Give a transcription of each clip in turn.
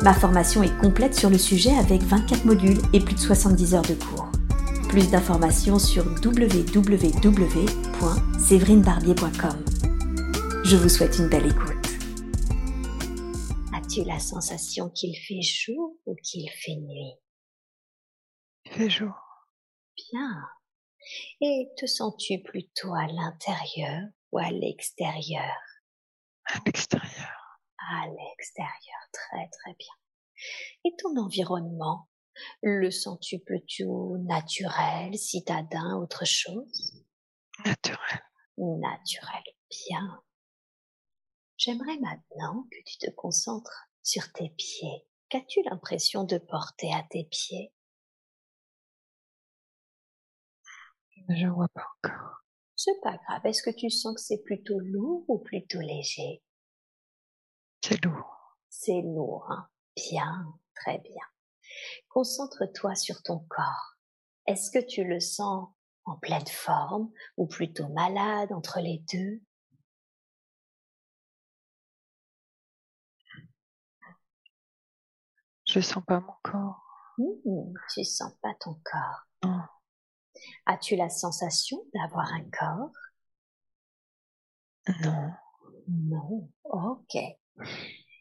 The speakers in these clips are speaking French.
Ma formation est complète sur le sujet avec 24 modules et plus de 70 heures de cours. Plus d'informations sur www.séverinebarbier.com. Je vous souhaite une belle écoute. As-tu la sensation qu'il fait jour ou qu'il fait nuit? Il fait jour. Bien. Et te sens-tu plutôt à l'intérieur ou à l'extérieur? À l'extérieur à l'extérieur. Très très bien. Et ton environnement, le sens-tu plutôt naturel, citadin, autre chose? Naturel. Naturel, bien. J'aimerais maintenant que tu te concentres sur tes pieds. Qu'as-tu l'impression de porter à tes pieds? Je vois pas encore. C'est pas grave. Est-ce que tu sens que c'est plutôt lourd ou plutôt léger? C'est lourd. C'est lourd, hein Bien, très bien. Concentre-toi sur ton corps. Est-ce que tu le sens en pleine forme ou plutôt malade entre les deux? Je sens pas mon corps. Mmh, tu sens pas ton corps. As-tu la sensation d'avoir un corps? Non. Non. Ok.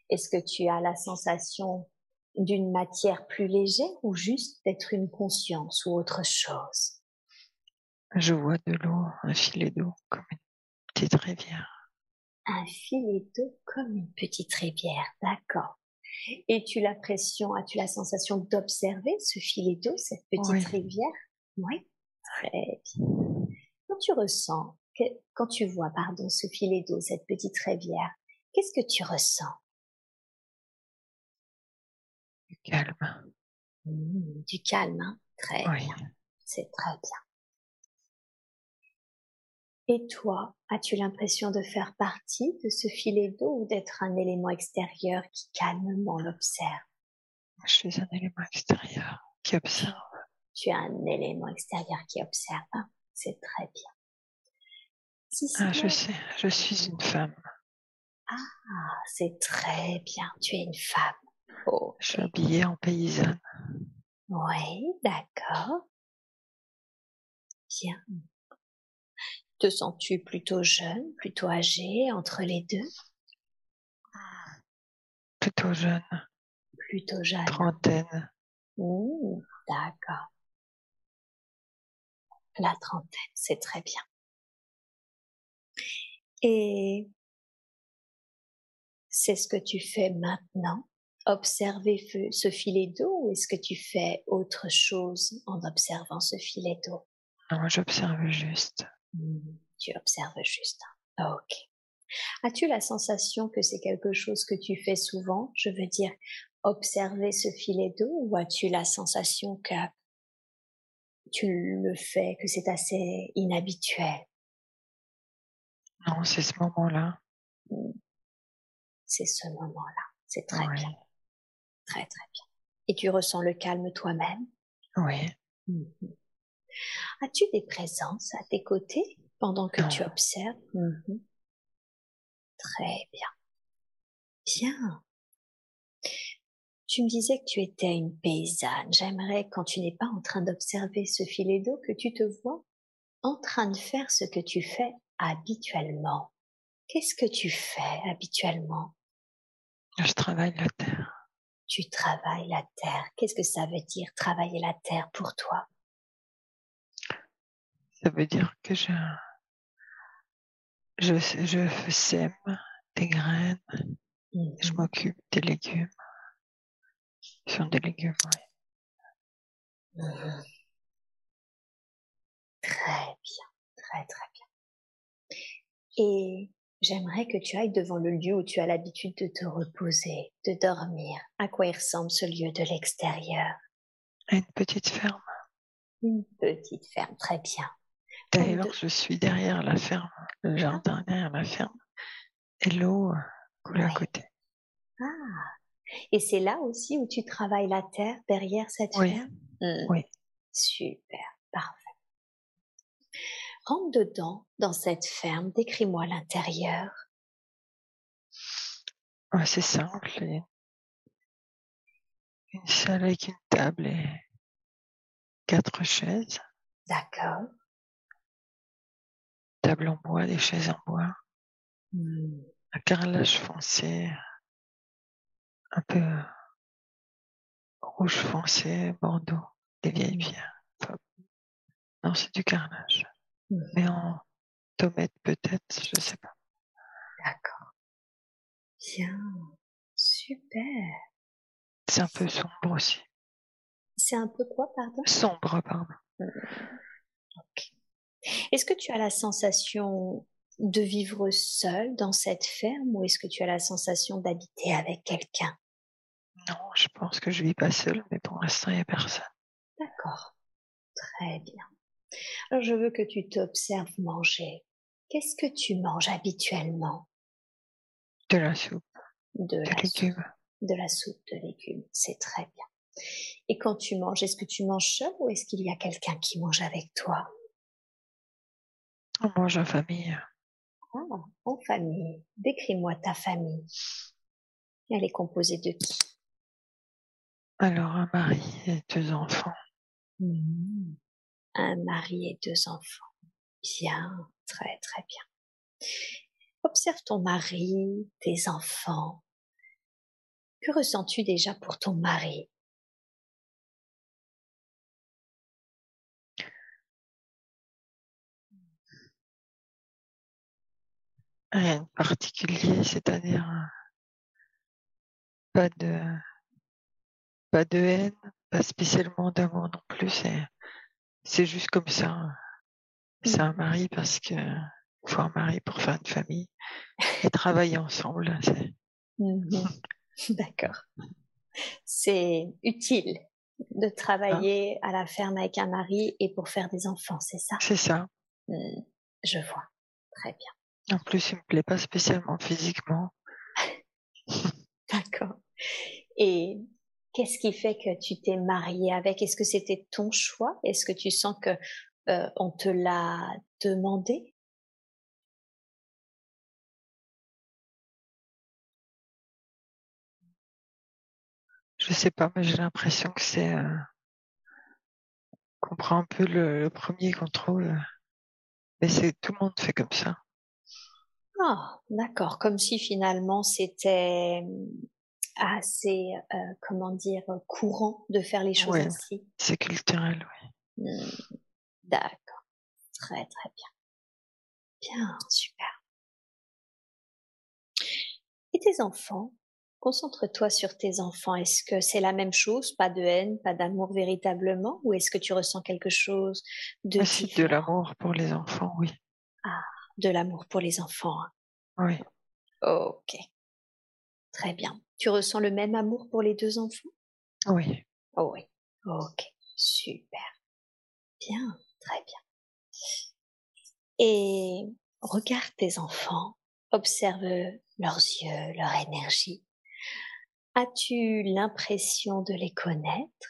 Est-ce que tu as la sensation d'une matière plus légère ou juste d'être une conscience ou autre chose? Je vois de l'eau, un filet d'eau comme une petite rivière. Un filet d'eau comme une petite rivière, d'accord. Et tu l'impression, as-tu la sensation d'observer ce filet d'eau, cette petite rivière? Oui, très bien. Quand tu ressens, quand tu vois, pardon, ce filet d'eau, cette petite rivière, Qu'est-ce que tu ressens? Du calme. Mmh, du calme, hein très bien. C'est très bien. Et toi, as-tu l'impression de faire partie de ce filet d'eau ou d'être un élément extérieur qui calmement l'observe? Je suis un élément extérieur qui observe. Tu es un élément extérieur qui observe. Hein C'est très bien. ah, je sais, je suis une femme. Ah, c'est très bien. Tu es une femme. Oh. Je suis habillée en paysanne. Oui, d'accord. Bien. Te sens-tu plutôt jeune, plutôt âgée, entre les deux? Plutôt jeune. Plutôt jeune. Trentaine. Mmh, d'accord. La trentaine, c'est très bien. Et c'est ce que tu fais maintenant? Observer ce filet d'eau ou est-ce que tu fais autre chose en observant ce filet d'eau? Non, j'observe juste. Mmh, tu observes juste. Ok. As-tu la sensation que c'est quelque chose que tu fais souvent? Je veux dire, observer ce filet d'eau ou as-tu la sensation que tu le fais, que c'est assez inhabituel? Non, c'est ce moment-là. Mmh c'est ce moment-là. C'est très bien. Très très bien. Et tu ressens le calme toi-même? Oui. Mhm. As-tu des présences à tes côtés pendant que tu observes? Mhm. Très bien. Bien. Tu me disais que tu étais une paysanne. J'aimerais, quand tu n'es pas en train d'observer ce filet d'eau, que tu te vois en train de faire ce que tu fais habituellement. Qu'est-ce que tu fais habituellement? Je travaille la terre. Tu travailles la terre. Qu'est-ce que ça veut dire travailler la terre pour toi? Ça veut dire que je, je, je sème des graines, je mmh m'occupe des légumes. Ce sont des légumes, oui. Mmh très bien, très très bien. Et J'aimerais que tu ailles devant le lieu où tu as l'habitude de te reposer, de dormir. À quoi il ressemble ce lieu de l'extérieur? Une petite ferme. Une petite ferme, très bien. D'ailleurs, je suis derrière la ferme, le Ah. jardin derrière la ferme, et l'eau euh, coule à côté. Ah, et c'est là aussi où tu travailles la terre derrière cette Oui. ferme? Hmm. Oui. Super, parfait. Rentre dedans, dans cette ferme, décris-moi l'intérieur. Ouais, c'est simple. Une salle avec une table et quatre chaises. D'accord. Table en bois, des chaises en bois. Hmm. Un carrelage foncé, un peu rouge foncé, bordeaux, des vieilles pierres. Enfin, non, c'est du carrelage. Mais en tomate peut-être, je sais pas. D'accord. Bien. Super. C'est un peu sombre aussi. C'est un peu quoi, pardon? Sombre, pardon. Ok. Est-ce que tu as la sensation de vivre seul dans cette ferme ou est-ce que tu as la sensation d'habiter avec quelqu'un? Non, je pense que je vis pas seule, mais pour l'instant, il n'y a personne. D'accord. Très bien. Alors je veux que tu t'observes manger. Qu'est-ce que tu manges habituellement? De la soupe, De la soupe. De la soupe de légumes. C'est très bien. Et quand tu manges, est-ce que tu manges seul ou est-ce qu'il y a quelqu'un qui mange avec toi? On mange en famille. Ah, en famille. Décris-moi ta famille. Elle est composée de qui? Alors, un mari et deux enfants. Hmm. Un mari et deux enfants. Bien, très très bien. Observe ton mari, tes enfants. Que ressens-tu déjà pour ton mari? Rien de particulier, c'est-à-dire euh, pas de pas de haine, pas spécialement d'amour non plus. C'est juste comme ça. C'est un mari parce que faut un mari pour faire une famille et travailler ensemble. Mhm. D'accord. C'est utile de travailler à la ferme avec un mari et pour faire des enfants, c'est ça? C'est ça. Hmm, Je vois. Très bien. En plus, il me plaît pas spécialement physiquement. D'accord. Et qu'est-ce qui fait que tu t'es mariée avec? Est-ce que c'était ton choix? Est-ce que tu sens que euh, on te l'a demandé? Je sais pas, mais j'ai l'impression que c'est euh, qu'on prend un peu le, le premier euh, Mais c'est tout le monde fait comme ça. Ah, d'accord. Comme si finalement c'était assez, euh, comment dire, courant de faire les choses Ouais. ainsi. C'est culturel, oui. Hmm, D'accord. Très très bien. Bien, super. Et tes enfants? Concentre-toi sur tes enfants. Est-ce que c'est la même chose? Pas de haine, pas d'amour véritablement? Ou est-ce que tu ressens quelque chose de Ah, si, de l'amour pour les enfants, oui. De l'amour pour les enfants. hein. Oui, Ok. Très bien. Tu ressens le même amour pour les deux enfants? Oui. Oh oui. Ok. Super. Bien. Très bien. Et regarde tes enfants. Observe leurs yeux, leur énergie. As-tu l'impression de les connaître?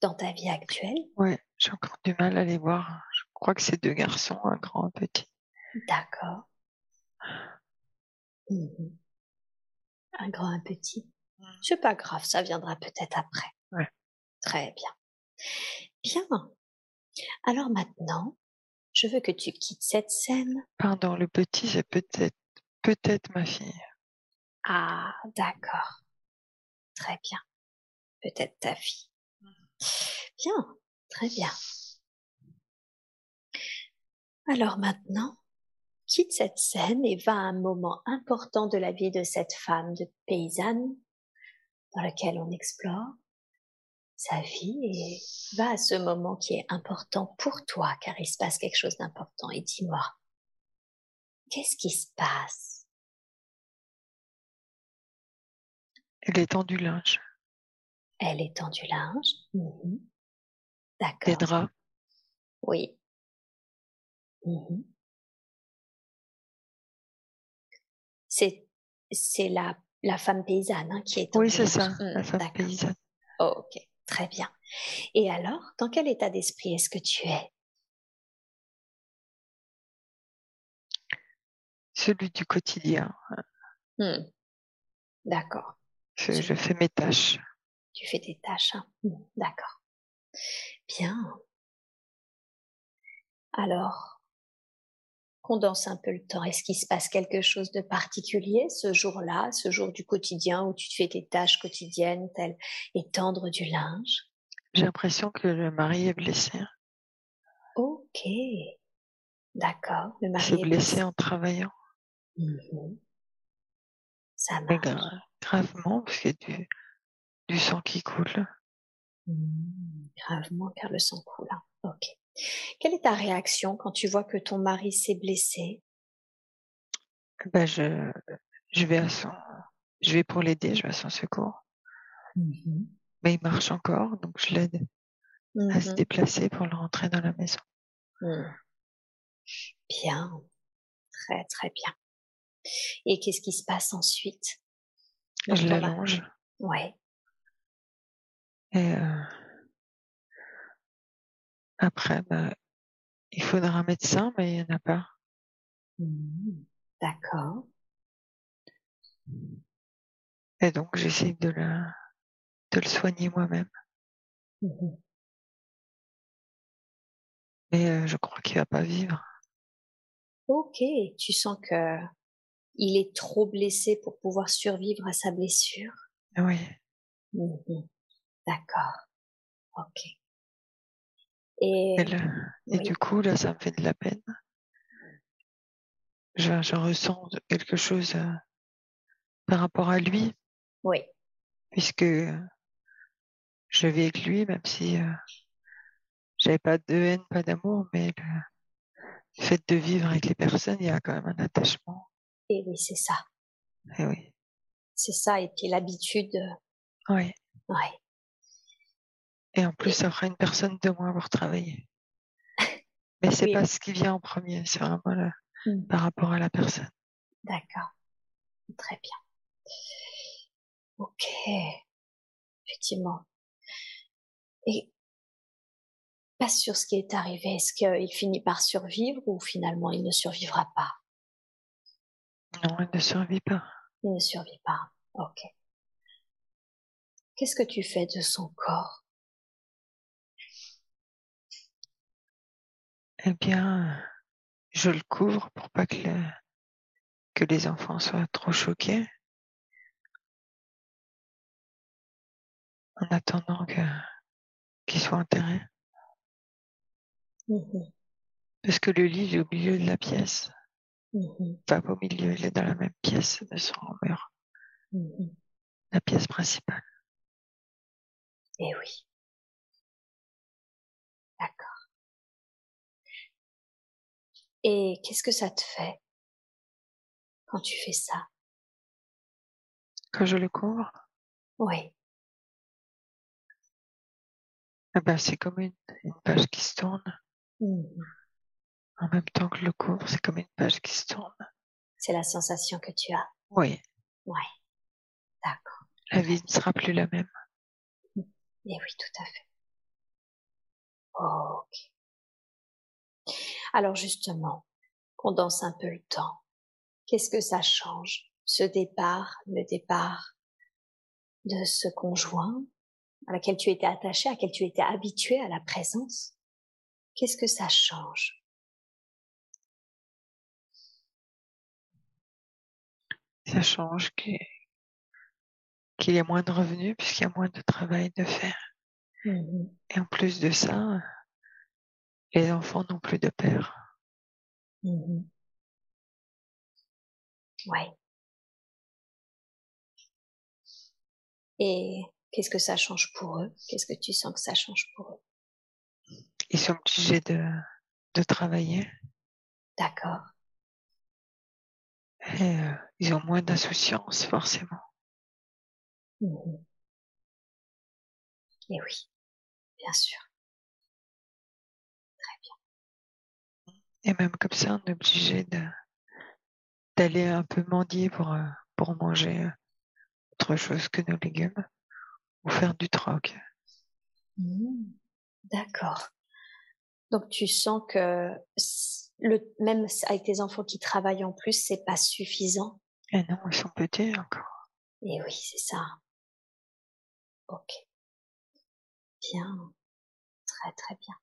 Dans ta vie actuelle? Ouais, j'ai encore du mal à les voir. Je crois que c'est deux garçons, un grand, un petit. D'accord. Mhm. Un grand, un petit. C'est pas grave, ça viendra peut-être après. Ouais. Très bien. Bien. Alors maintenant, je veux que tu quittes cette scène. Pardon, le petit, c'est peut-être peut-être ma fille. Ah, d'accord. Très bien. Peut-être ta fille. Bien, très bien. Alors maintenant, quitte cette scène et va à un moment important de la vie de cette femme de paysanne dans lequel on explore sa vie et va à ce moment qui est important pour toi car il se passe quelque chose d'important et dis-moi, qu'est-ce qui se passe? Elle étend du linge. Elle étend du linge. Des D'accord. draps. Oui. Mhm. C'est c'est la, la femme paysanne hein, qui est Oui, c'est ça, la Hmm, femme paysanne. ok, très bien. Et alors, dans quel état d'esprit est-ce que tu es? Celui du quotidien. Hmm, D'accord. Je, fais mes tâches. Tu fais tes tâches. hein. Hmm, D'accord. Bien. Alors, condense un peu le temps. Est-ce qu'il se passe quelque chose de particulier ce jour-là, ce jour du quotidien où tu fais tes tâches quotidiennes, telles étendre du linge? J'ai l'impression que le mari est blessé. Ok. D'accord. Le Il mari est blessé en travaillant. Mhm. Ça marche. gra- gravement, parce qu'il y a du, du sang qui coule. Mhm. Gravement car le sang coule. hein. Ok. Quelle est ta réaction quand tu vois que ton mari s'est blessé? Ben, je, je vais à son, je vais pour l'aider, je vais à son secours. Mais il marche encore, donc je l'aide à se Mhm. déplacer pour le rentrer dans la maison. Mhm. Bien. Très très bien. Et qu'est-ce qui se passe ensuite Je l'allonge Ouais. et euh, après, ben, il faudra un médecin, mais il n'y en a pas. Mhm. D'accord. Et donc j'essaie de le, de le soigner moi-même. Mais euh, je crois qu'il va pas vivre. Ok. Tu sens que il est trop blessé pour pouvoir survivre à sa blessure? Oui. Mhm. D'accord. Ok. Et, Et, le- et oui. du coup, là, ça me fait de la peine. Je, je ressens quelque chose euh, par rapport à lui, oui. puisque euh, je vis avec lui, même si euh, j'avais pas de haine, pas d'amour, mais le fait de vivre avec les personnes, il y a quand même un attachement. Et oui, c'est ça. Et oui, C'est ça. Et puis l'habitude. euh, oui. Et en plus, ça fera une personne de moins pour travailler. Mais c'est Oui. pas ce qui vient en premier, c'est vraiment le- Mhm. par rapport à la personne. D'accord. Très bien. Ok. Effectivement. Et pas sur ce qui est arrivé. Est-ce qu'il finit par survivre ou finalement il ne survivra pas? Non, elle ne survit pas. Il ne survit pas. Ok. Qu'est-ce que tu fais de son corps? Eh bien, je le couvre pour pas que, le- que les enfants soient trop choqués. En attendant que, qu'il soit enterré. Mhm. Parce que le lit, il est au milieu de la pièce. Mhm. Pas au milieu, il est dans la même pièce de son mur. Mhm. La pièce principale. Eh oui. Et qu'est-ce que ça te fait quand tu fais ça? Quand je le couvre, Oui. eh ben, c'est comme une, une page qui se tourne. Mhm. En même temps que je le couvre, c'est comme une page qui se tourne. C'est la sensation que tu as. Oui, D'accord. la vie ne sera plus la même. Eh oui, tout à fait. Ok. Alors justement, condense un peu le temps. Qu'est-ce que ça change Ce départ, le départ de ce conjoint à laquelle tu étais attaché, à laquelle tu étais habitué à la présence? Qu'est-ce que ça change? Ça change qu'il y ait moins de revenus puisqu'il y a moins de travail de faire. Mhm. Et en plus de ça, les enfants n'ont plus de père. Mhm. Ouais. Et qu'est-ce que ça change pour eux? Qu'est-ce que tu sens que ça change pour eux? Ils sont obligés de, de travailler D'accord. et euh, ils ont moins d'insouciance forcément. Mhm. Et oui, bien sûr. Et même comme ça, on est obligé de d'aller un peu mendier pour, euh, pour manger euh, autre chose que nos légumes ou faire du troc. Mhm. D'accord. Donc tu sens que le, même avec tes enfants qui travaillent en plus, c'est pas suffisant? Et non, ils sont petits encore. Et oui, c'est ça. Ok. Bien. Très très bien.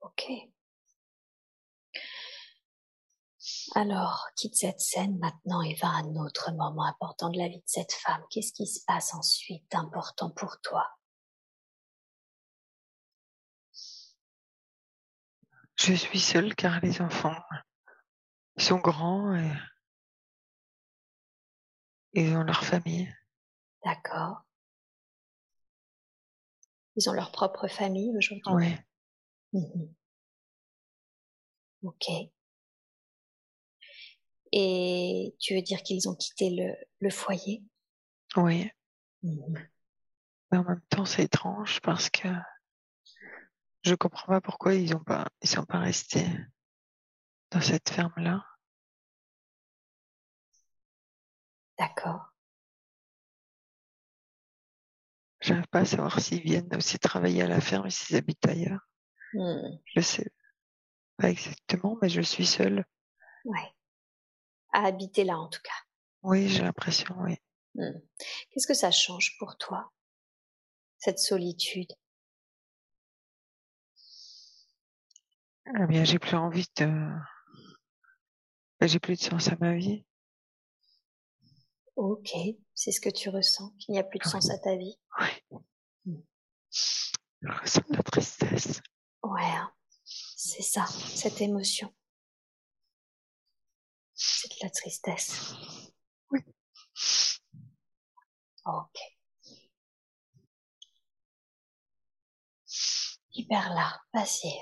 Ok. Alors, quitte cette scène maintenant et va à un autre moment important de la vie de cette femme. Qu'est-ce qui se passe ensuite d'important pour toi? Je suis seule car les enfants sont grands et ils ont leur famille. D'accord. Ils ont leur propre famille aujourd'hui Oui. Mhm. Ok. Et tu veux dire qu'ils ont quitté le, le foyer? Oui. Mhm. Mais en même temps, c'est étrange parce que je comprends pas pourquoi ils ont pas, ils sont pas restés dans cette ferme-là. D'accord. J'arrive pas à savoir s'ils viennent aussi travailler à la ferme et s'ils habitent ailleurs. Hmm. Je sais pas exactement, mais je suis seule. Ouais. À habiter là en tout cas. Oui, j'ai l'impression, oui. Hmm. Qu'est-ce que ça change pour toi Cette solitude? Eh bien, j'ai plus envie de, j'ai plus de sens à ma vie. Ok, c'est ce que tu ressens, qu'il n'y a plus de sens à ta vie? Je ressens de la tristesse. Ouais, hein. c'est ça, cette émotion. C'est de la tristesse. Oui. Ok. Là, vas-y.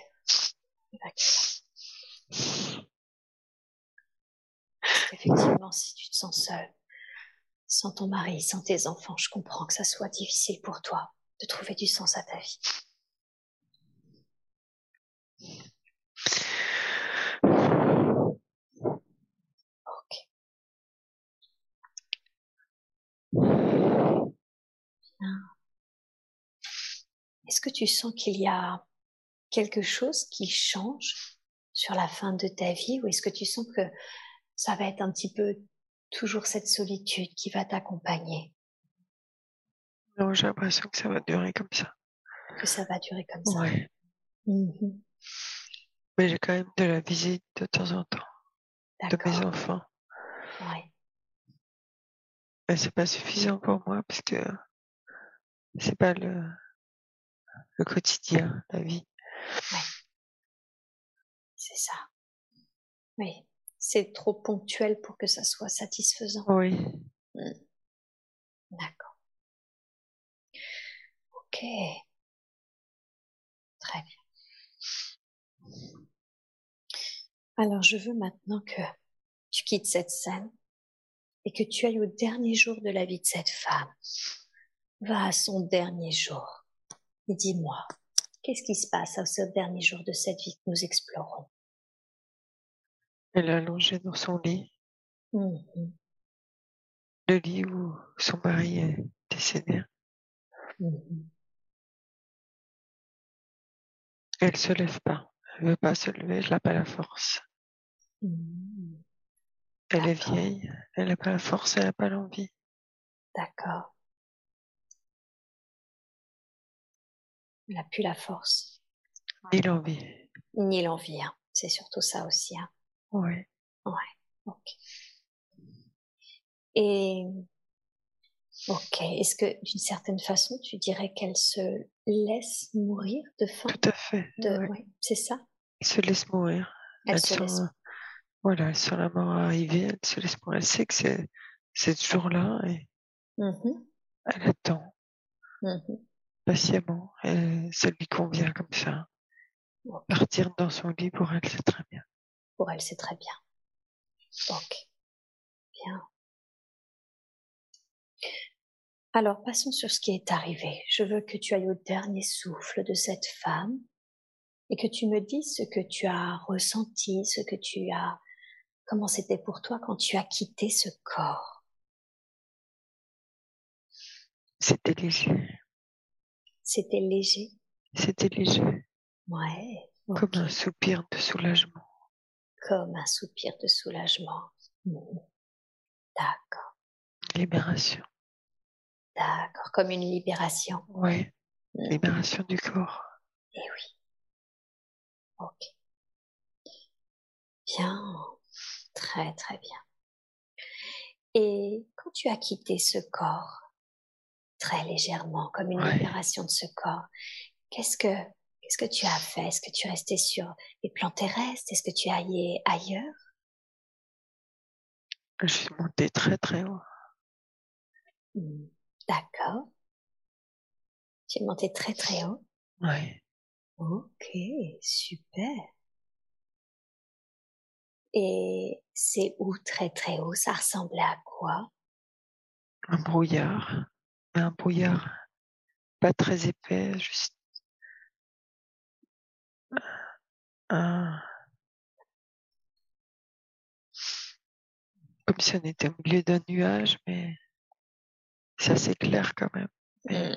Qu'effectivement, si tu te sens seule, sans ton mari, sans tes enfants, je comprends que ça soit difficile pour toi de trouver du sens à ta vie. Est-ce que tu sens qu'il y a quelque chose qui change sur la fin de ta vie ou est-ce que tu sens que ça va être un petit peu toujours cette solitude qui va t'accompagner, Non, j'ai l'impression que ça va durer comme ça. que ça va durer comme ça Ouais. Mhm. Mais j'ai quand même de la visite de temps en temps de mes enfants. Ouais. Mais c'est pas suffisant pour moi parce que c'est pas le, le quotidien, la vie. C'est ça. Oui. C'est trop ponctuel pour que ça soit satisfaisant. Oui. D'accord. Ok. Très bien. Alors, je veux maintenant que tu quittes cette scène et que tu ailles au dernier jour de la vie de cette femme. Va à son dernier jour et dis-moi, qu'est-ce qui se passe à ce dernier jour de cette vie que nous explorons? Elle est allongée dans son lit, Mhm, le lit où son mari est décédé. mhm. Elle se lève pas. Elle veut pas se lever, elle n'a pas la force. Elle est vieille, elle n'a pas la force, elle n'a pas l'envie. D'accord. N'a plus la force, Ni l'envie. ni l'envie. hein. C'est surtout ça aussi. Hein. Oui. Ok. Et ok, est-ce que d'une certaine façon, tu dirais qu'elle se laisse mourir de faim? Tout à fait. de... ouais. ouais, c'est ça? Elle se laisse mourir. Elle, Elle se sent, laisse. voilà, elle sent la mort arriver, elle se laisse mourir. Elle sait que c'est, c'est ce jour-là et Mhm, elle attend mhm. Patiemment. Ça lui convient comme ça. Partir dans son lit pour elle, c'est très bien. Pour elle, c'est très bien. Ok. Bien. Alors passons sur ce qui est arrivé. Je veux que tu ailles au dernier souffle de cette femme et que tu me dises ce que tu as ressenti, ce que tu as, comment c'était pour toi quand tu as quitté ce corps. C'était léger. C'était léger. C'était léger. Ouais. Comme un soupir de soulagement. Comme un soupir de soulagement. Mmh. D'accord. Libération. D'accord, comme une libération. Oui, mmh. libération du corps. Eh oui. Ok. Bien, très très bien. Et quand tu as quitté ce corps, très légèrement, comme une libération de ce corps, qu'est-ce que qu'est-ce que tu as fait? Est-ce que tu es resté sur les plans terrestres? Est-ce que tu es allé ailleurs? Je suis montée très très haut. Mmh. D'accord. Tu es monté très très haut Oui. Ok, super. Et c'est où très très haut? Ça ressemblait à quoi? Un brouillard. Un brouillard pas très épais, juste un... comme si on était au milieu d'un nuage, mais c'est assez clair quand même. Mmh.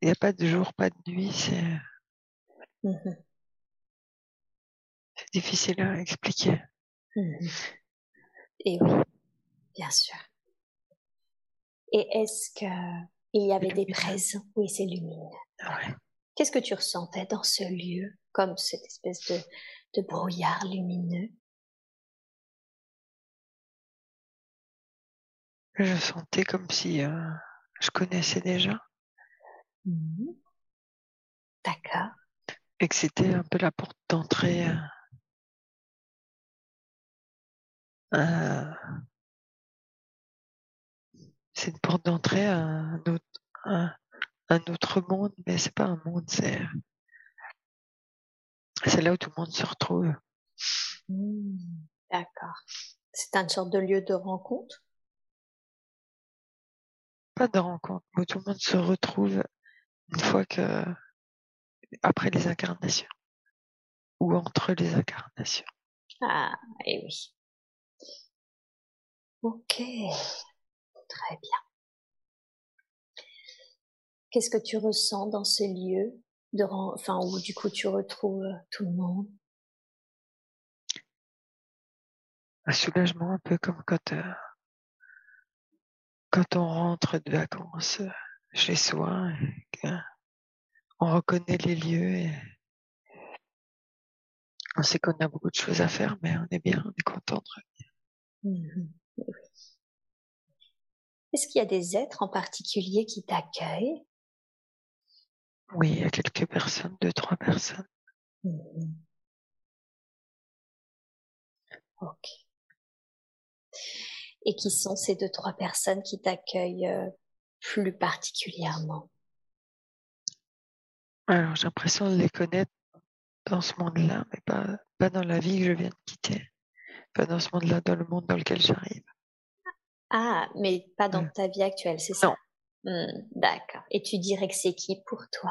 Il n'y a pas de jour, pas de nuit, c'est mmh difficile à expliquer. Mmh Et oui, bien sûr. Et est-ce que il y avait des présents? Oui, c'est lumineux. Ah Qu'est-ce que tu ressentais dans ce lieu, comme cette espèce de, de brouillard lumineux? Je sentais comme si euh, je connaissais déjà. Mmh. D'accord. Et que c'était un peu la porte d'entrée. Euh, c'est une porte d'entrée à un autre, un, autre monde, mais c'est pas un monde, c'est c'est là où tout le monde se retrouve. Mmh. D'accord. C'est une sorte de lieu de rencontre? Pas de rencontre, où tout le monde se retrouve une fois que après les incarnations ou entre les incarnations. Ah, et eh oui. Ok, très bien. Qu'est-ce que tu ressens dans ce lieu de enfin où du coup tu retrouves tout le monde? Un soulagement un peu comme quand euh, quand on rentre de vacances euh, chez soi, on reconnaît les lieux et on sait qu'on a beaucoup de choses à faire, mais on est bien, on est content de revenir. Mmh Est-ce qu'il y a des êtres en particulier qui t'accueillent? Oui, il y a quelques personnes, deux, trois personnes. Mmh ok. Et qui sont ces deux, trois personnes qui t'accueillent euh, plus particulièrement? Alors, j'ai l'impression de les connaître dans ce monde-là, mais pas, pas dans la vie que je viens de quitter. Pas dans ce monde-là, dans le monde dans lequel j'arrive. Ah, mais pas dans ta vie actuelle, c'est ça? Non. Hmm, d'accord. Et tu dirais que c'est qui pour toi?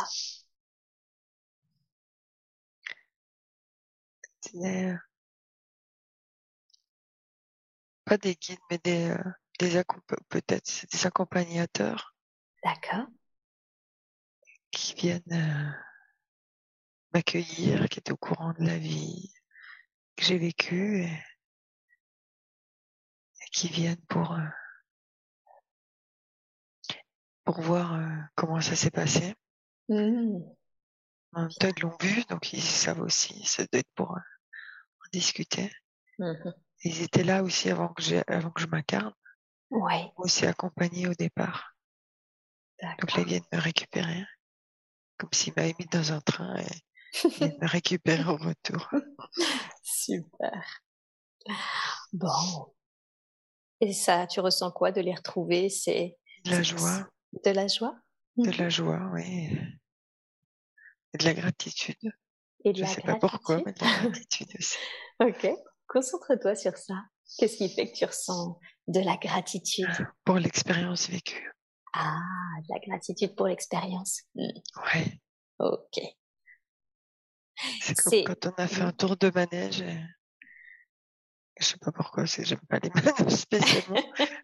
Pas des guides, mais des, euh, des peut-être des accompagnateurs. D'accord. Qui viennent euh, m'accueillir, qui est au courant de la vie que j'ai vécue et, qui viennent pour euh, pour voir comment ça s'est passé. Mmh. Ils l'ont vu, donc ils savent aussi. Ça doit être pour en discuter. Mmh ils étaient là aussi avant que, avant que je m'incarne. Ouais. Aussi accompagnés au départ. Donc là, ils viennent me récupérer. Comme s'ils m'avaient mis dans un train et ils viennent me récupérer au retour. Super. Bon. Et ça, tu ressens quoi de les retrouver? C'est de la joie. De la joie? De la joie, oui. Et de la gratitude. Et de je ne sais pas pourquoi, mais de la gratitude aussi. ok. Concentre-toi sur ça. Qu'est-ce qui fait que tu ressens de la gratitude? Pour l'expérience vécue. Ah, de la gratitude pour l'expérience. Hmm. Oui. Ok. C'est comme quand on a fait un tour de manège. Et... Je sais pas pourquoi, j'aime pas les manèges spécialement.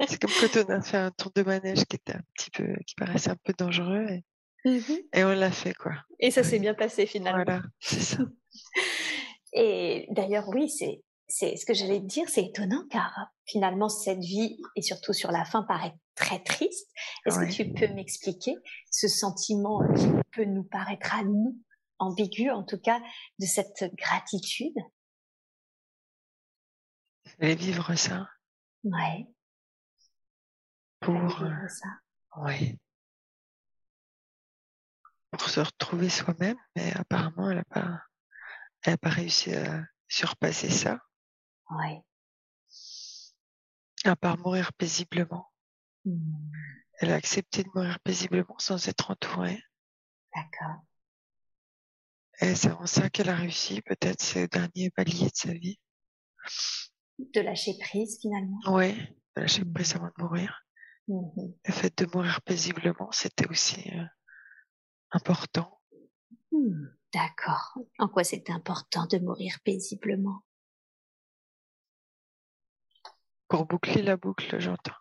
c'est comme quand on a fait un tour de manège qui était un petit peu, qui paraissait un peu dangereux et, mmh et on l'a fait quoi. Et ça s'est bien passé finalement. Voilà, c'est ça. et d'ailleurs, oui, c'est c'est ce que j'allais te dire, c'est étonnant car finalement cette vie et surtout sur la fin paraît très triste. Est-ce que tu peux m'expliquer ce sentiment qui peut nous paraître à nous ambigu en tout cas de cette gratitude? Et vivre ça. Ouais. Pour vivre euh, ça. Ouais. Pour se retrouver soi-même, mais apparemment elle n'a pas, elle a pas réussi à surpasser ça. Ouais. À part mourir paisiblement. Mmh. Elle a accepté de mourir paisiblement sans être entourée. D'accord. Et c'est en ça qu'elle a réussi, peut-être, ce dernier palier de sa vie. De lâcher prise, finalement. Oui, de lâcher prise avant de mourir. Mmh Le fait de mourir paisiblement, c'était aussi euh, important. Mmh, d'accord. En quoi c'est important de mourir paisiblement? Pour boucler la boucle, j'entends.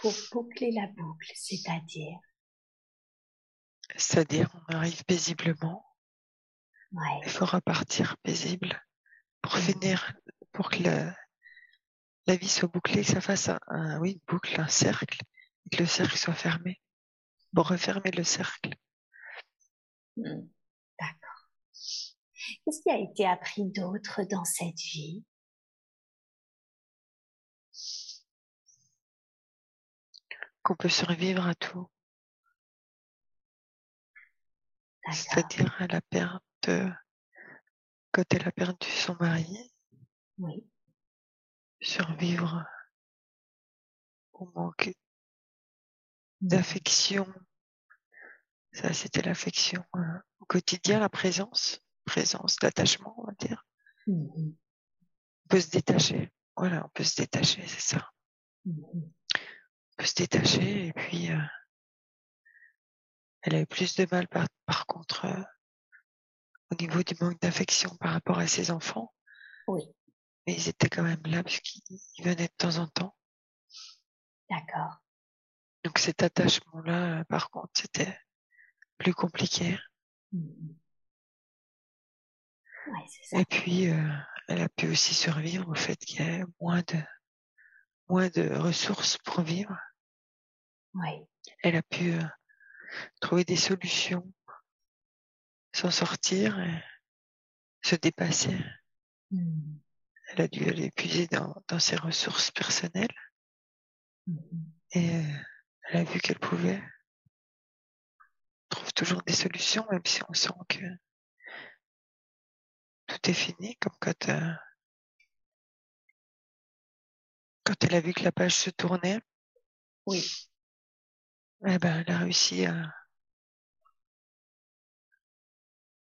Pour boucler la boucle, c'est-à-dire? C'est-à-dire, on arrive paisiblement. Ouais. Il faut repartir paisible pour mmh finir, pour que la, la vie soit bouclée, que ça fasse un, oui, une boucle, un cercle, et que le cercle soit fermé. Pour refermer le cercle. Hmm, d'accord. Qu'est-ce qui a été appris d'autre dans cette vie? Qu'on peut survivre à tout. C'est-à-dire à la perte, quand elle a perdu son mari. Oui survivre au manque d'affection. Ça, c'était l'affection euh, au quotidien, la présence, présence, d'attachement, on va dire. Mmh on peut se détacher. Voilà, on peut se détacher, c'est ça. Mmh on peut se détacher et puis euh, elle a eu plus de mal par, par contre euh, au niveau du manque d'affection par rapport à ses enfants. Oui. Mais ils étaient quand même là parce qu'ils venaient de temps en temps. D'accord. Donc cet attachement-là, euh, par contre, c'était plus compliqué. Mmh Et puis, euh, elle a pu aussi survivre au fait qu'il y ait moins de, moins de ressources pour vivre. Oui. Elle a pu euh, trouver des solutions, s'en sortir et se dépasser. Mmh elle a dû aller puiser dans, ses ressources personnelles. Mm-hmm. Et euh, elle a vu qu'elle pouvait trouve toujours des solutions, même si on sent que tout est fini, comme quand, euh, quand elle a vu que la page se tournait. Oui. Eh ben, elle a réussi à,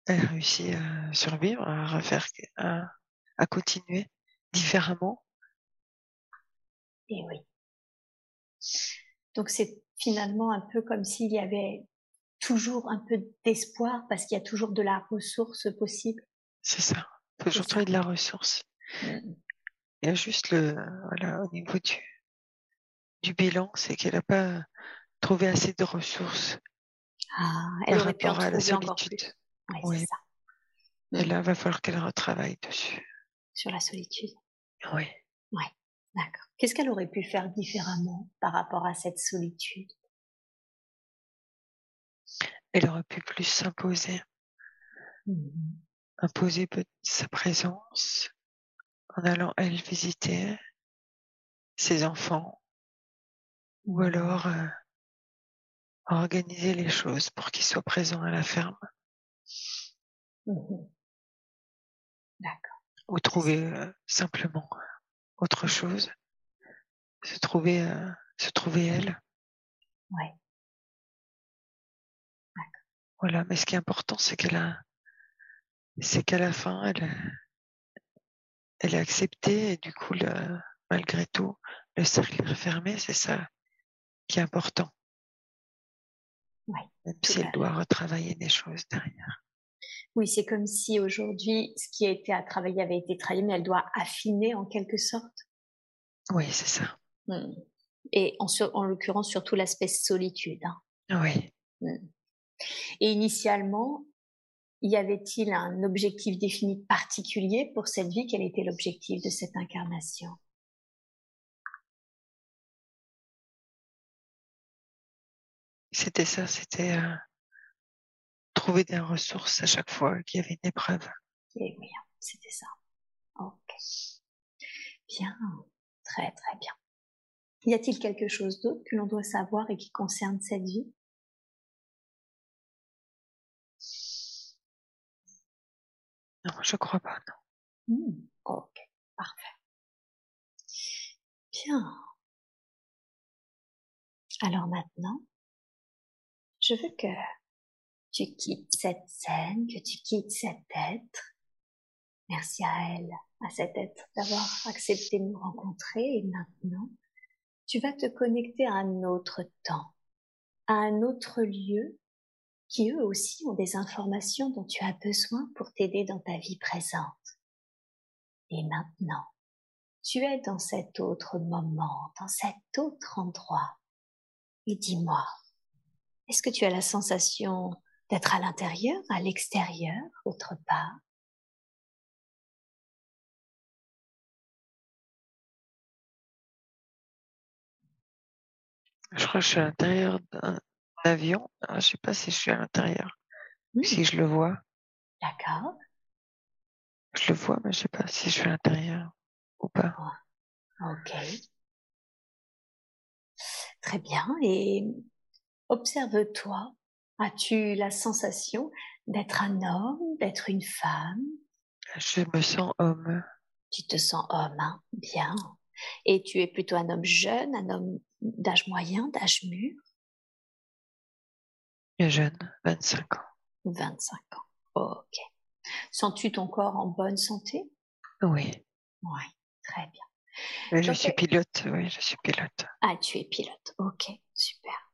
elle a réussi à survivre, à refaire, à, à continuer différemment. Et oui. Donc c'est finalement un peu comme s'il y avait toujours un peu d'espoir parce qu'il y a toujours de la ressource possible. C'est ça. Toujours trouver de la ressource. Mmh. Il y a juste le, voilà, au niveau du, du bilan, c'est qu'elle n'a pas trouvé assez de ressources. Ah, elle aurait pu en à la solitude. oui. Ça. Et là, il va falloir qu'elle retravaille dessus sur la solitude. Oui. Oui, d'accord. Qu'est-ce qu'elle aurait pu faire différemment par rapport à cette solitude? Elle aurait pu plus s'imposer. Mmh Imposer sa présence en allant, elle, visiter ses enfants. Ou mmh alors euh, organiser les choses pour qu'ils soient présents à la ferme. Mmh d'accord ou trouver euh, simplement autre chose, se trouver, euh, se trouver elle. Ouais. Voilà, mais ce qui est important, c'est qu'elle a, c'est qu'à la fin, elle, elle a accepté et du coup, le, malgré tout, le cercle est refermé, c'est ça qui est important. Oui, Même si elle doit retravailler des choses derrière. Oui, c'est comme si aujourd'hui, ce qui a été à travailler avait été travaillé, mais elle doit affiner en quelque sorte. Oui, c'est ça. Hmm. Et en, l'occurrence, surtout l'aspect solitude. hein. Oui. Et initialement, y avait-il un objectif défini particulier pour cette vie? Quel était l'objectif de cette incarnation? C'était ça, c'était euh, trouver des ressources à chaque fois qu'il y avait une épreuve. Et oui, c'était ça. Ok. Bien, très très bien. Y a-t-il quelque chose d'autre que l'on doit savoir et qui concerne cette vie? Non, je crois pas, non. Hmm, Ok, parfait. Bien. Alors maintenant, je veux que tu quittes cette scène, que tu quittes cet être. Merci à elle, à cet être d'avoir accepté de nous rencontrer et maintenant, tu vas te connecter à un autre temps, à un autre lieu qui eux aussi ont des informations dont tu as besoin pour t'aider dans ta vie présente. Et maintenant, tu es dans cet autre moment, dans cet autre endroit. Et dis-moi, est-ce que tu as la sensation d'être à l'intérieur, à l'extérieur, autre part Je crois que je suis à l'intérieur d'un avion. Ah, je sais pas si je suis à l'intérieur. Hmm, Si je le vois, D'accord. je le vois, mais je sais pas si je suis à l'intérieur ou pas. Ok. Très bien. Et observe-toi. As-tu la sensation d'être un homme, d'être une femme? Je me sens homme. Tu te sens homme, hein? Bien. Et tu es plutôt un homme jeune, un homme d'âge moyen, d'âge mûr? Jeune, 25 ans. 25 ans. Ok. Sens-tu ton corps en bonne santé? Oui. Oui, très bien. Je Donc, suis pilote, oui, je suis pilote. Ah, tu es pilote. Ok, super.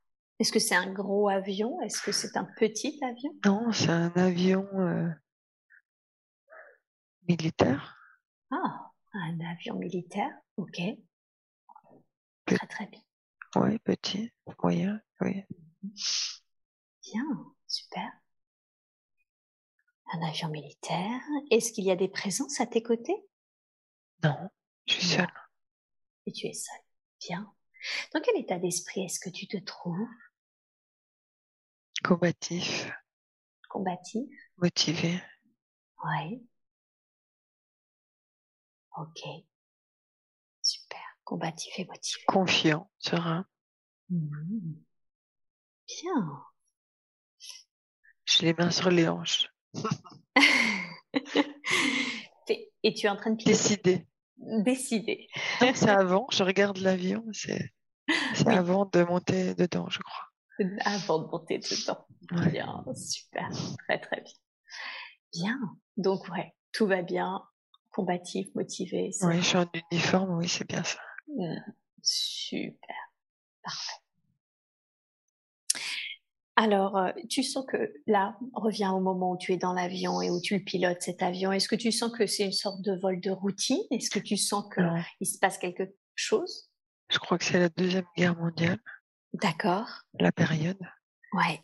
Est-ce que c'est un gros avion? Est-ce que c'est un petit avion? Non, c'est un avion euh, militaire. Ah, un avion militaire. Ok. Pe- Très très bien. Oui, petit, moyen, oui. Bien, super. Un avion militaire. Est-ce qu'il y a des présences à tes côtés? Non, je suis seule. Et tu es seul. Bien. Dans quel état d'esprit est-ce que tu te trouves? Combatif, Combatif motivé. Oui. Ok. Super. Combatif et motivé. confiant, serein. Mhm. Bien. J'ai les mains sur les hanches. Et tu es en train de piloter. Décider. Non, c'est avant, je regarde l'avion, c'est c'est Oui. avant de monter dedans, je crois. Avant de monter dedans. Ouais. Bien, super. Très très bien. Bien. Donc ouais, tout va bien. Combatif, motivé. Oui, je suis en uniforme, oui, c'est bien ça. Mm. Super. Parfait. Alors, euh, tu sens que là, revient au moment où tu es dans l'avion et où tu le pilotes cet avion. Est-ce que tu sens que c'est une sorte de vol de routine? Est-ce que tu sens qu'il se passe quelque chose? Je crois que c'est la deuxième guerre mondiale, D'accord. la période. Ouais.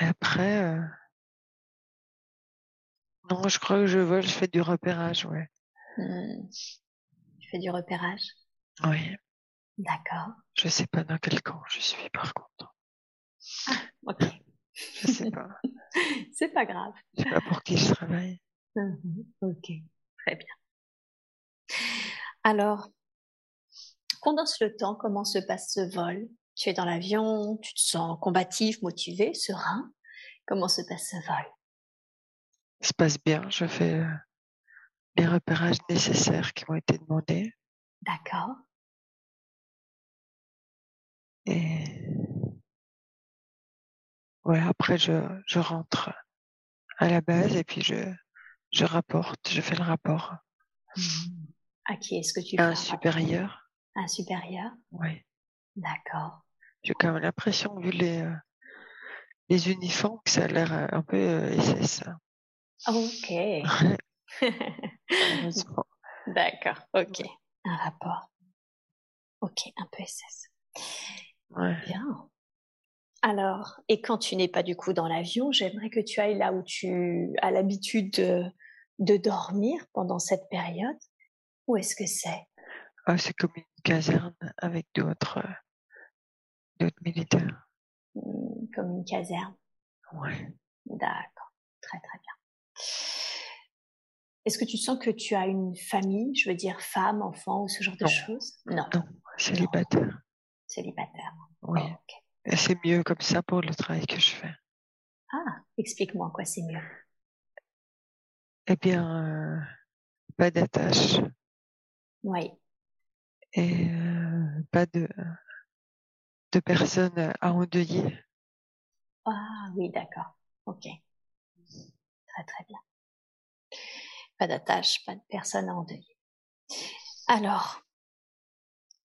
Et après, euh, non, je crois que je vole, je fais du repérage, ouais. Mm. Tu fais du repérage? Oui, D'accord. je sais pas dans quel camp je suis par contre. Ok. Je sais pas. c'est pas grave. Je sais pas pour qui je travaille. Mhm. Ok. Très bien. Alors, condense le temps. Comment se passe ce vol? Tu es dans l'avion, tu te sens combatif, motivé, serein? Comment se passe ce vol? Ça se passe bien, je fais euh, les repérages nécessaires qui m'ont été demandés. D'accord. Et ouais, après je, je rentre à la base et puis je, je rapporte, je fais le rapport. Mhm. À qui est-ce que tu Un fais supérieur. Un supérieur Oui. D'accord. J'ai quand même l'impression, vu les, euh, les uniformes, que ça a l'air euh, un peu euh, SS. Ok. D'accord, ok. Un rapport. Ok, un peu SS. Ouais. Bien. Alors, et quand tu n'es pas du coup dans l'avion, j'aimerais que tu ailles là où tu as l'habitude de, de dormir pendant cette période. Où est-ce que c'est? Ah, c'est comme une caserne avec d'autres euh, d'autres militaires. Hmm, Comme une caserne. Ouais. D'accord, très très bien. Est-ce que tu sens que tu as une famille, je veux dire femme, enfant ou ce genre de choses? Non, Non, célibataire. célibataire. Oui. Et c'est mieux comme ça pour le travail que je fais. Ah, explique-moi quoi c'est mieux. Eh bien, euh, pas d'attache Oui, et euh, pas de, de personnes à endeuiller. Ah oui, d'accord. Ok. Très très bien. Pas d'attache, pas de personne à endeuiller. Alors,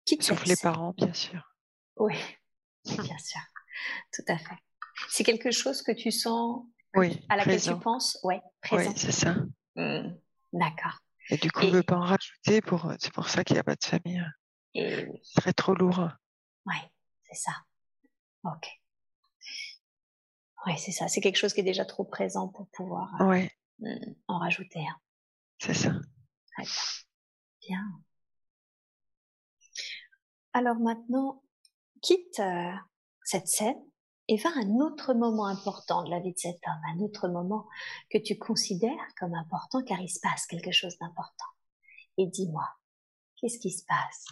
qui te Sauf les parents, bien sûr. Oui, bien sûr. Tout à fait. C'est quelque chose que tu sens, Oui, à laquelle présent. tu penses? Ouais, Oui, présent. c'est ça. Hmm, D'accord. Et du coup, Et- on veut pas en rajouter pour, c'est pour ça qu'il n'y a pas de famille. Et oui, Très trop lourd. ouais, c'est ça. Ok. Oui, c'est ça. C'est quelque chose qui est déjà trop présent pour pouvoir euh, Ouais, hmm, en rajouter un. c'est ça. Bien. Bien. Alors maintenant, quitte euh, cette scène et va à un autre moment important de la vie de cet homme, un autre moment que tu considères comme important car il se passe quelque chose d'important. Et dis-moi, qu'est-ce qui se passe?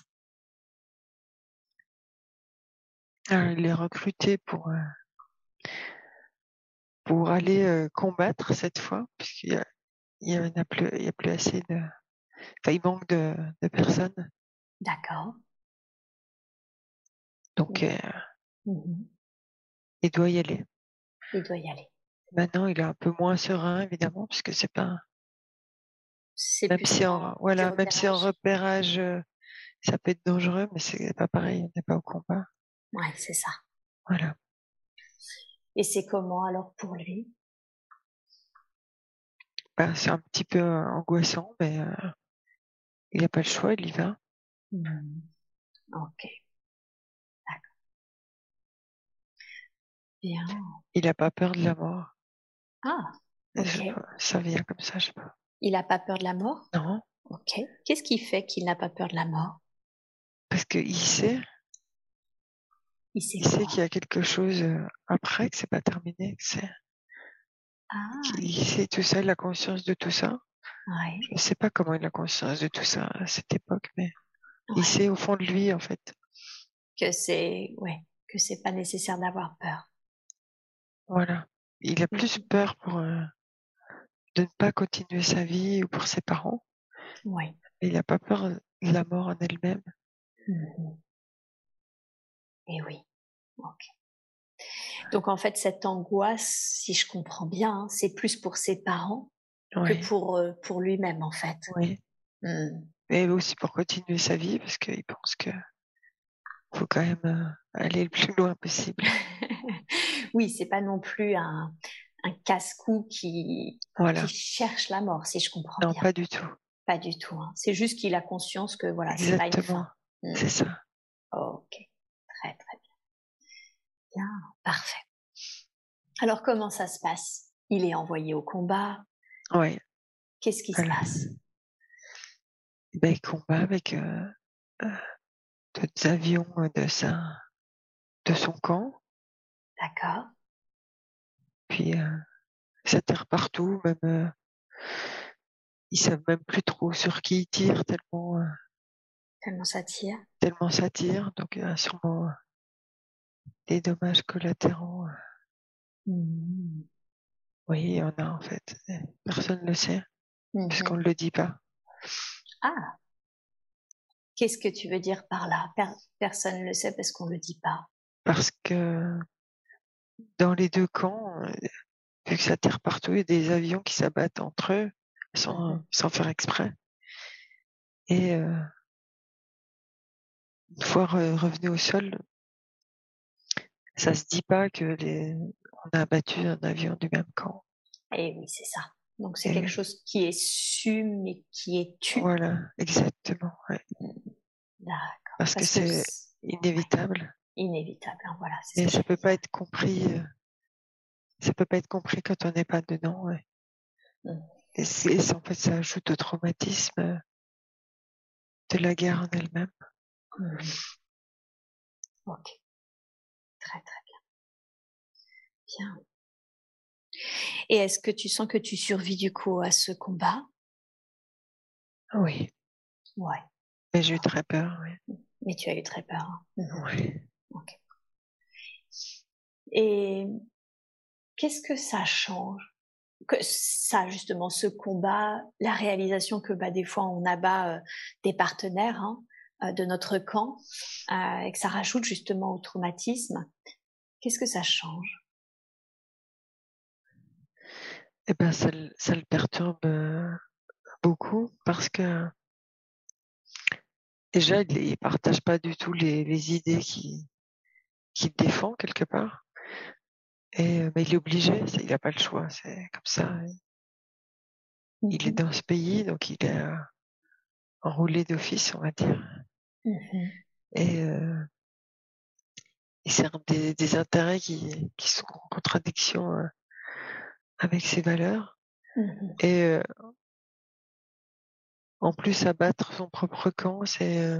Ah, il est recruté pour, euh, pour aller euh, combattre cette fois, puisqu'il y a, il y en a plus, il y a plus assez de, enfin, il manque de, de personnes. D'accord. Donc, euh, Mhm. Il doit y aller. Il doit y aller. Maintenant, il est un peu moins serein, évidemment, puisque c'est pas, C'est même si en- voilà, même si en repérage. euh, ça peut être dangereux, mais c'est pas pareil, on n'est pas au combat. Ouais, c'est ça. Voilà. Et c'est comment alors pour lui? Ben, c'est un petit peu euh, angoissant, mais euh, il n'a pas le choix, il y va. Mhm. Ok. Bien. Il n'a pas peur de la mort. Ah, je- ça vient comme ça, je sais pas. il n'a pas peur de la mort? Non, Ok. Qu'est-ce qui fait qu'il n'a pas peur de la mort? Parce qu'il sait, Il sait il sait qu'il y a quelque chose euh, après, que c'est pas terminé, que c'est, Ah, sait tout ça, il a conscience de tout ça. ouais. Je ne sais pas comment il a conscience de tout ça à cette époque, mais ouais. il sait au fond de lui, en fait. Que c'est, ouais, que c'est pas nécessaire d'avoir peur. Voilà. Il a plus peur pour euh, de ne pas continuer sa vie ou pour ses parents. Mais il n'a pas peur de la mort en elle-même. Mhm. Et oui. Ok. Donc en fait, cette angoisse, si je comprends bien, hein, c'est plus pour ses parents Oui, que pour euh, pour lui-même en fait. oui. Hmm. Et aussi pour continuer sa vie, parce qu'il pense que faut quand même euh, aller le plus loin possible. oui, c'est pas non plus un, un casse-cou qui, Voilà. qui cherche la mort, si je comprends Non, bien. pas du tout. Pas du tout. hein. C'est juste qu'il a conscience que voilà, c'est pas une Exactement. fin. Hmm. C'est ça. Ok, très très bien. Bien, parfait. Alors comment ça se passe? Il est envoyé au combat. Ouais. Qu'est-ce qui se Voilà. passe? Ben, il combat avec euh, euh, d'autres avions euh, de sa, de son camp. D'accord. Puis euh, ça tire partout, même euh, ils savent même plus trop sur qui ils tirent tellement euh, Tellement ça tire. tellement ça tire. Donc il y a sûrement euh, des dommages collatéraux. Mhm. Oui, il y en a en fait. Personne ne le sait Mhm. puisqu'on ne le dit pas. Ah. Qu'est-ce que tu veux dire par là? Per- Personne ne le sait parce qu'on le dit pas. Parce que dans les deux camps, euh, vu que ça tire partout, il y a des avions qui s'abattent entre eux sans, Mhm. sans faire exprès. Et euh, une fois revenu au sol, ça se dit pas que les on a abattu un avion du même camp. Et eh oui, c'est ça. Donc c'est quelque chose qui est su mais qui est tu. Voilà, exactement. D'accord. Parce, que, c'est inévitable. Inévitable, hein, voilà. Et ça peut pas être compris. Euh, ça peut pas être compris quand on n'est pas dedans. Mmh. Et, c'est, en fait, ça ajoute au traumatisme euh, de la guerre en elle-même. Mmh. Ok. Très très bien. Bien. Et est-ce que tu sens que tu survis du coup à ce combat? Oui. Ouais. Mais j'ai eu très peur, oui. Mais tu as eu très peur. Hein. Mmh oui. Ok. Et qu'est-ce que ça change? Que ça justement ce combat, la réalisation que bah, des fois on abat euh, des partenaires hein, euh, de notre camp euh, et que ça rajoute justement au traumatisme. Qu'est-ce que ça change? Eh ben ça, ça le perturbe beaucoup parce que déjà il, ne partage pas du tout les, les idées qui qui défend quelque part. Et mais il est obligé, il n'a pas le choix, c'est comme ça. Il est mmh dans ce pays, donc il est enroulé d'office, on va dire. Mmh et, euh, il sert des, des intérêts qui, qui, sont en contradiction avec ses valeurs. Mmh et en plus, abattre son propre camp, c'est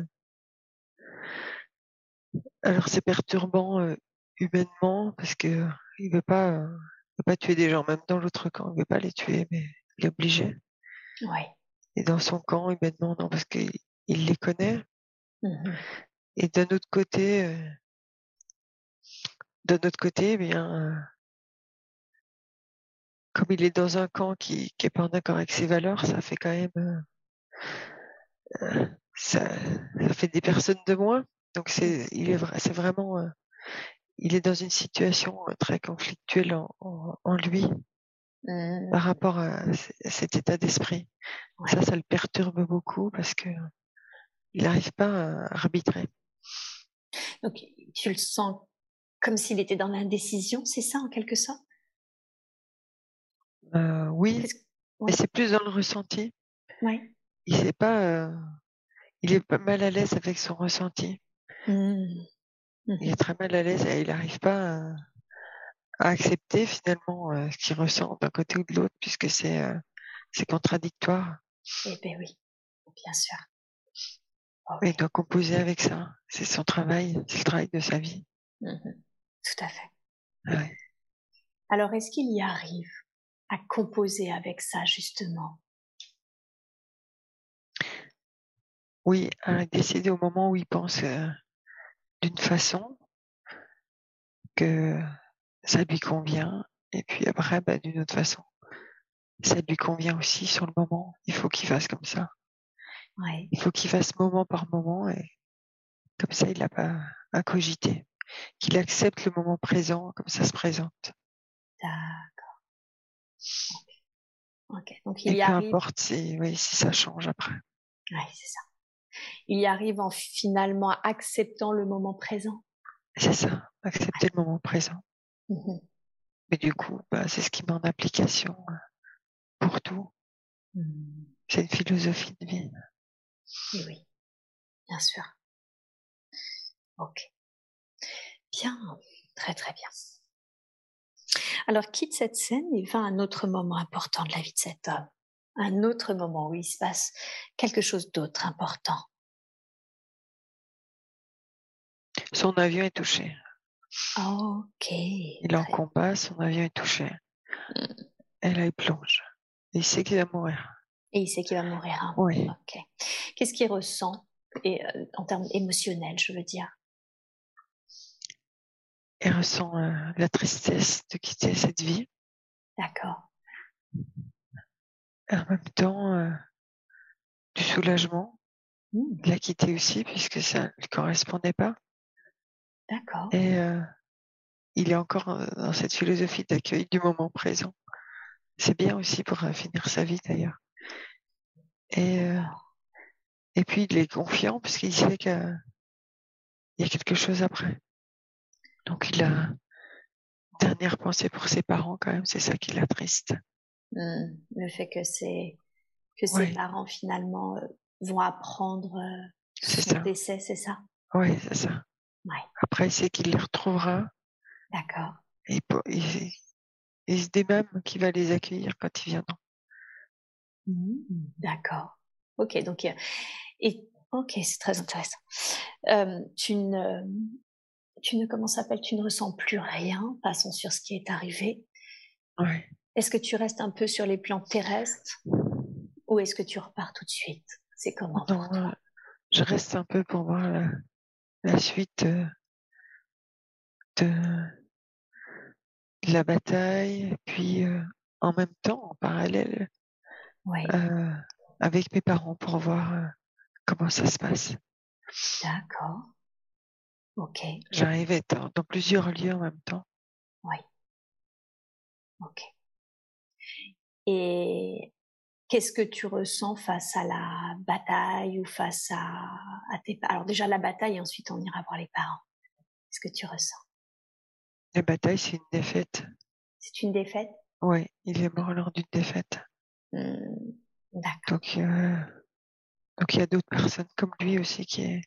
alors c'est perturbant humainement parce que il veut pas, euh, veut pas tuer des gens, même dans l'autre camp, il veut pas les tuer, mais il est obligé. Ouais. Et dans son camp, humainement, non, parce qu'il il les connaît. Mmh Et d'un autre côté, euh, d'un autre côté, eh bien, euh, comme il est dans un camp qui, qui est pas en accord avec ses valeurs, ça fait quand même, ça, ça fait des personnes de moins. Donc c'est, il est, c'est vraiment il est dans une situation très conflictuelle en, lui mmh. par rapport à, cet état d'esprit. Ça, ça le perturbe beaucoup parce que il n'arrive pas à arbitrer. Donc, tu le sens comme s'il était dans l'indécision, c'est ça en quelque sorte? Euh, Oui, mais c'est plus dans le ressenti. Ouais. Il sait pas. Euh, il est pas mal à l'aise avec son ressenti. Mmh. Il est très mal à l'aise et il n'arrive pas à, accepter finalement euh, ce qu'il ressent d'un côté ou de l'autre puisque c'est euh, c'est contradictoire. Eh bien oui, bien sûr. Il doit composer avec ça. C'est son travail, c'est le travail de sa vie. Mmh Tout à fait. Ouais. Alors, est-ce qu'il y arrive à composer avec ça, justement? Oui, à décider au moment où il pense euh, d'une façon que ça lui convient, et puis après, bah, d'une autre façon. Ça lui convient aussi sur le moment. Il faut qu'il fasse comme ça. Il faut qu'il fasse moment par moment, et comme ça, il n'a pas à cogiter. Qu'il accepte le moment présent comme ça se présente. D'accord. Donc il et y peu arrive. importe si, oui, si ça change après. Oui, c'est ça il y arrive en finalement acceptant le moment présent. C'est ça, accepter le moment présent. Mmh Mais du coup, bah, c'est ce qui met en application euh, pour tout. Mmh. C'est une philosophie de vie. oui, bien sûr. Ok. Bien, très très bien. Alors quitte cette scène et va à un autre moment important de la vie de cet homme. Un autre moment où il se passe quelque chose d'autre important. Son avion est touché. Ok. Il est en combat, son avion est touché. Mmh. Et là, il plonge. il sait qu'il va mourir. Et il sait qu'il va mourir. Hein. Oui. Ok. Qu'est-ce qu'il ressent et, euh, en termes émotionnels, je veux dire? Il ressent euh, la tristesse de quitter cette vie. D'accord. Et en même temps, euh, du soulagement mmh. de la quitter aussi, puisque ça ne lui correspondait pas. D'accord. Et euh, il est encore euh, dans cette philosophie d'accueil du moment présent. C'est bien aussi pour finir sa vie d'ailleurs. Et Et puis il est confiant parce qu'il sait qu'il y a quelque chose après. Donc il a une dernière pensée pour ses parents quand même, c'est ça qui l'attriste. Mmh. Le fait que c'est que ses parents finalement euh, vont apprendre euh, son décès, c'est ça? Oui, c'est ça. Après, il sait qu'il les retrouvera. D'accord. Et il, il, se dit même qu'il va les accueillir quand ils viendront. Mmh. D'accord. Ok, donc et ok, c'est très intéressant. Euh, tu ne tu ne comment s'appelle? Tu ne ressens plus rien. Passons sur ce qui est arrivé? Ouais. Est-ce que tu restes un peu sur les plans terrestres ou est-ce que tu repars tout de suite? C'est comment non, Je reste un peu pour voir la, suite euh, de, la bataille, puis euh, en même temps, en parallèle, euh, avec mes parents pour voir comment ça se passe. D'accord. Ok. J'arrive à être dans plusieurs lieux en même temps. Oui. Ok. Et qu'est-ce que tu ressens face à la bataille ou face à, tes parents Alors déjà la bataille et ensuite on ira voir les parents. Qu'est-ce que tu ressens? La bataille, c'est une défaite. C'est une défaite? Oui, il est mort lors d'une défaite. Mmh, d'accord. Donc, euh, donc il y a d'autres personnes comme lui aussi qui est...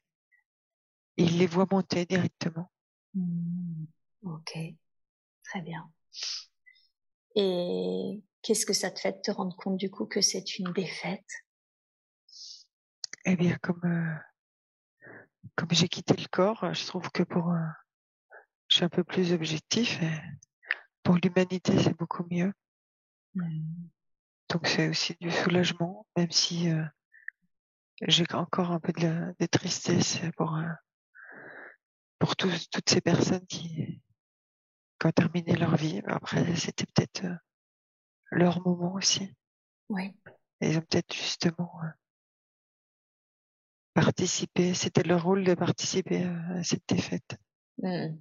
Il les voit monter directement. Mmh, ok, très bien. Et Qu'est-ce que ça te fait de te rendre compte du coup que c'est une défaite? Eh bien, comme euh, comme j'ai quitté le corps, je trouve que pour euh, je suis un peu plus objectif et pour l'humanité c'est beaucoup mieux. Donc c'est aussi du soulagement, même si euh, j'ai encore un peu de, de tristesse pour pour toutes ces personnes qui ont terminé leur vie. Après, c'était peut-être leur moment aussi. Oui. ils ont peut-être justement euh, participé, c'était leur rôle de participer à cette défaite. Mmh.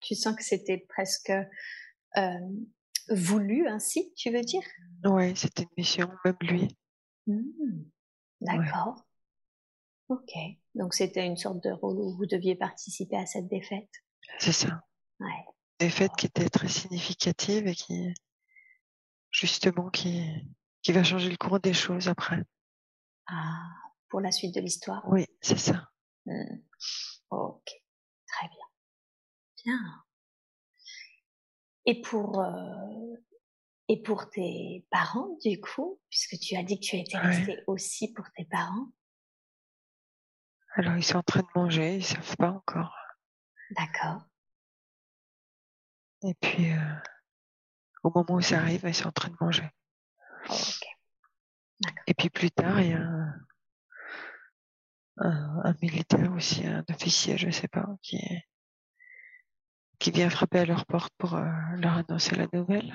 Tu sens que c'était presque euh, voulu ainsi, tu veux dire? Oui, c'était une mission, même lui. Mmh. D'accord. Ok. Donc c'était une sorte de rôle où vous deviez participer à cette défaite? C'est ça. Ouais. Défaite qui était très significative et qui, justement qui, qui va changer le cours des choses après. Ah, pour la suite de l'histoire Oui, c'est ça. Mmh. Ok, très bien. Bien. Et pour, euh, et pour tes parents, du coup, puisque tu as dit que tu étais resté aussi pour tes parents? Alors, ils sont en train de manger, ils savent pas encore. D'accord. Et puis, euh, au moment où ça arrive, ils sont en train de manger. Oh, Et puis plus tard, il y a un, militaire aussi, un officier, je ne sais pas, qui, qui vient frapper à leur porte pour euh, leur annoncer la nouvelle.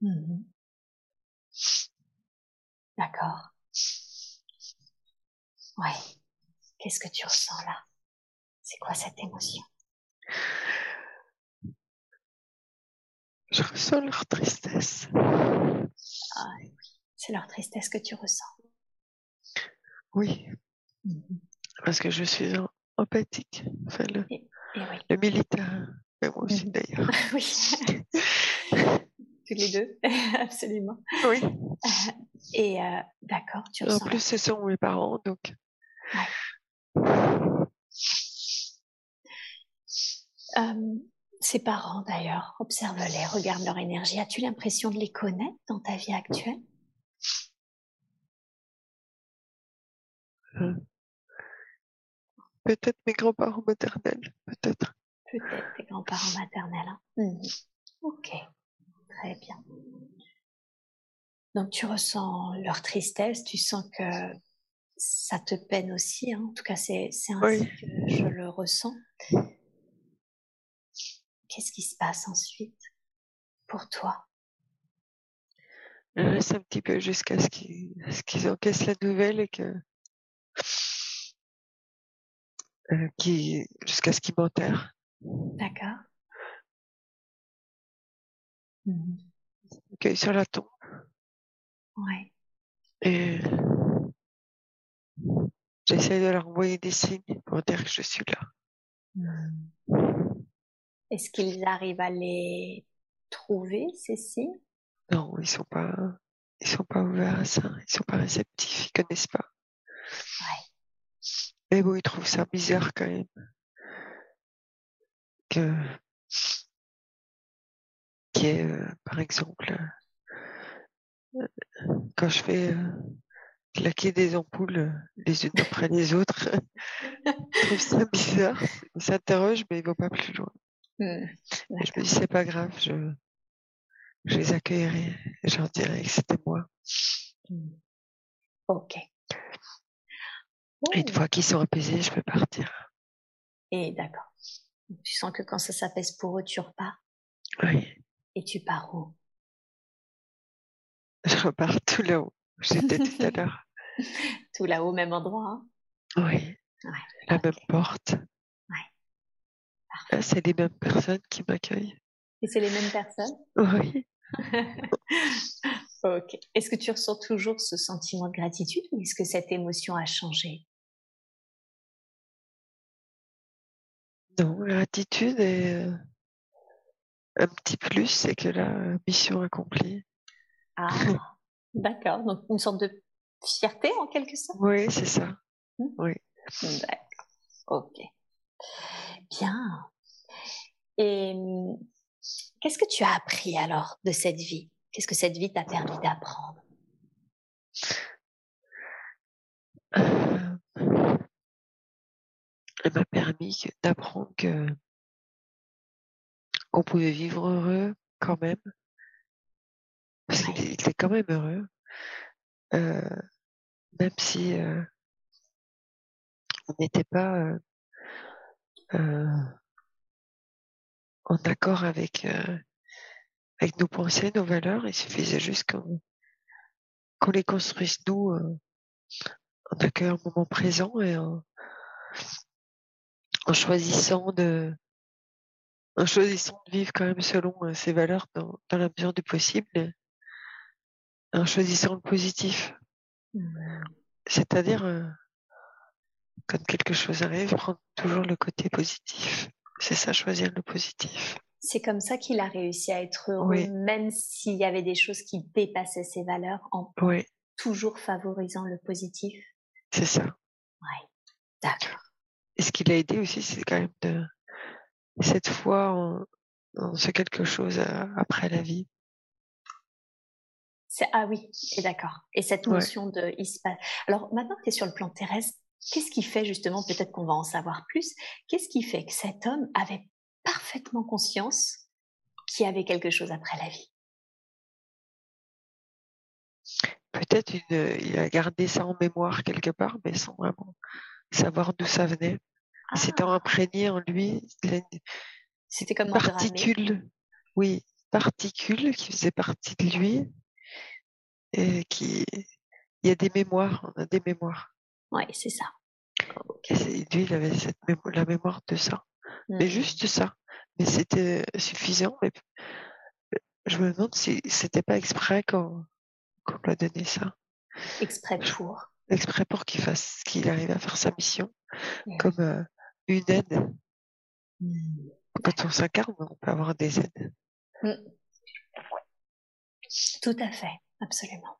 Mhm. D'accord. Ouais. Qu'est-ce que tu ressens là? C'est quoi cette émotion? Je ressens leur tristesse. Ah oui, c'est leur tristesse que tu ressens. Oui. Mhm. Parce que je suis empathique. Enfin, le, le militaire, mais moi aussi mhm. d'ailleurs. oui. Tous les deux, absolument. Oui. Et euh, d'accord, tu ressens. En plus, ce sont mes parents, donc. Euh, ses parents d'ailleurs, observe-les, regarde leur énergie. As-tu l'impression de les connaître dans ta vie actuelle? Euh, Peut-être mes grands-parents maternels, peut-être. Peut-être tes grands-parents maternels. Hein. Mmh. Ok, très bien. Donc tu ressens leur tristesse, tu sens que ça te peine aussi, hein. en tout cas c'est ainsi que je le ressens. Qu'est-ce qui se passe ensuite pour toi? Je reste un petit peu jusqu'à ce qu'ils encaissent la nouvelle et que euh, jusqu'à ce qu'ils m'enterrent. D'accord. Mmh. Ok, sur la tombe. Ouais. Et j'essaie de leur envoyer des signes pour dire que je suis là. Hmm. Est-ce qu'ils arrivent à les trouver, ces signes? Non, ils sont pas, ils sont pas ouverts à ça. Ils sont pas réceptifs. Ils connaissent pas. Ouais. Mais bon, ils trouvent ça bizarre quand même. Que, qui est, euh, par exemple, euh, quand je fais euh, claquer des ampoules les unes après les autres, ils trouvent ça bizarre. Ils s'interrogent, mais ils vont pas plus loin. Et je me dis, c'est pas grave, je, je les accueillerai. Et je leur dirai que c'était moi. Hmm. Ok. Et une fois qu'ils sont apaisés, je peux partir. Et d'accord. Tu sens que quand ça s'apaise pour eux, tu repars? Oui, Et tu pars où? Je repars tout là-haut. J'étais tout à l'heure. Tout là-haut, au même endroit. hein? Oui, Ouais. la même porte. Là, c'est les mêmes personnes qui m'accueillent. Et c'est les mêmes personnes? Oui, Ok. Est-ce que tu ressens toujours ce sentiment de gratitude ou est-ce que cette émotion a changé? Non, gratitude et euh, un petit plus, c'est que la mission accomplie. Ah, d'accord. Donc une sorte de fierté en quelque sorte? Oui, c'est ça. D'accord. Ok. Bien. Et qu'est-ce que tu as appris alors de cette vie? Qu'est-ce que cette vie t'a permis d'apprendre? Euh, elle m'a permis d'apprendre que qu'on pouvait vivre heureux quand même. Parce qu'il Ouais. était quand même heureux. Euh, même si euh, on n'était pas en accord avec, euh, avec nos pensées, nos valeurs, il suffisait juste qu'on qu'on les construise nous euh, en accueillant le moment présent et en, en choisissant de en choisissant de vivre quand même selon euh, ses valeurs dans, dans la mesure du possible en choisissant le positif. Hmm. C'est-à-dire, euh, quand quelque chose arrive, prendre toujours le côté positif. C'est ça, choisir le positif. C'est comme ça qu'il a réussi à être heureux, Oui. même s'il y avait des choses qui dépassaient ses valeurs, en Oui, toujours favorisant le positif. c'est ça. D'accord. Et ce qui l'a aidé aussi, c'est quand même de cette foi en, en ce quelque chose à- après la vie. Ah oui, d'accord. Et cette Ouais. notion de il se passe- Alors maintenant que tu es sur le plan terrestre, qu'est-ce qui fait justement, peut-être qu'on va en savoir plus, qu'est-ce qui fait que cet homme avait parfaitement conscience qu'il y avait quelque chose après la vie? Peut-être il a gardé ça en mémoire quelque part, mais sans vraiment savoir d'où ça venait. Ah, Il s'était imprégné en lui, il a une C'était comme particule, oui, particule qui faisait partie de lui et qui, il y a des mémoires, on a des mémoires. Oui, c'est ça. Lui, il avait cette la mémoire de ça. Mais Mhm. juste ça. Mais c'était suffisant. Mais je me demande si c'était pas exprès qu'on lui a donné ça. Exprès pour. Exprès pour qu'il fasse, qu'il arrive à faire sa mission Mhm. comme euh, une aide. Mhm. Quand on s'incarne, on peut avoir des aides. Tout à fait, absolument.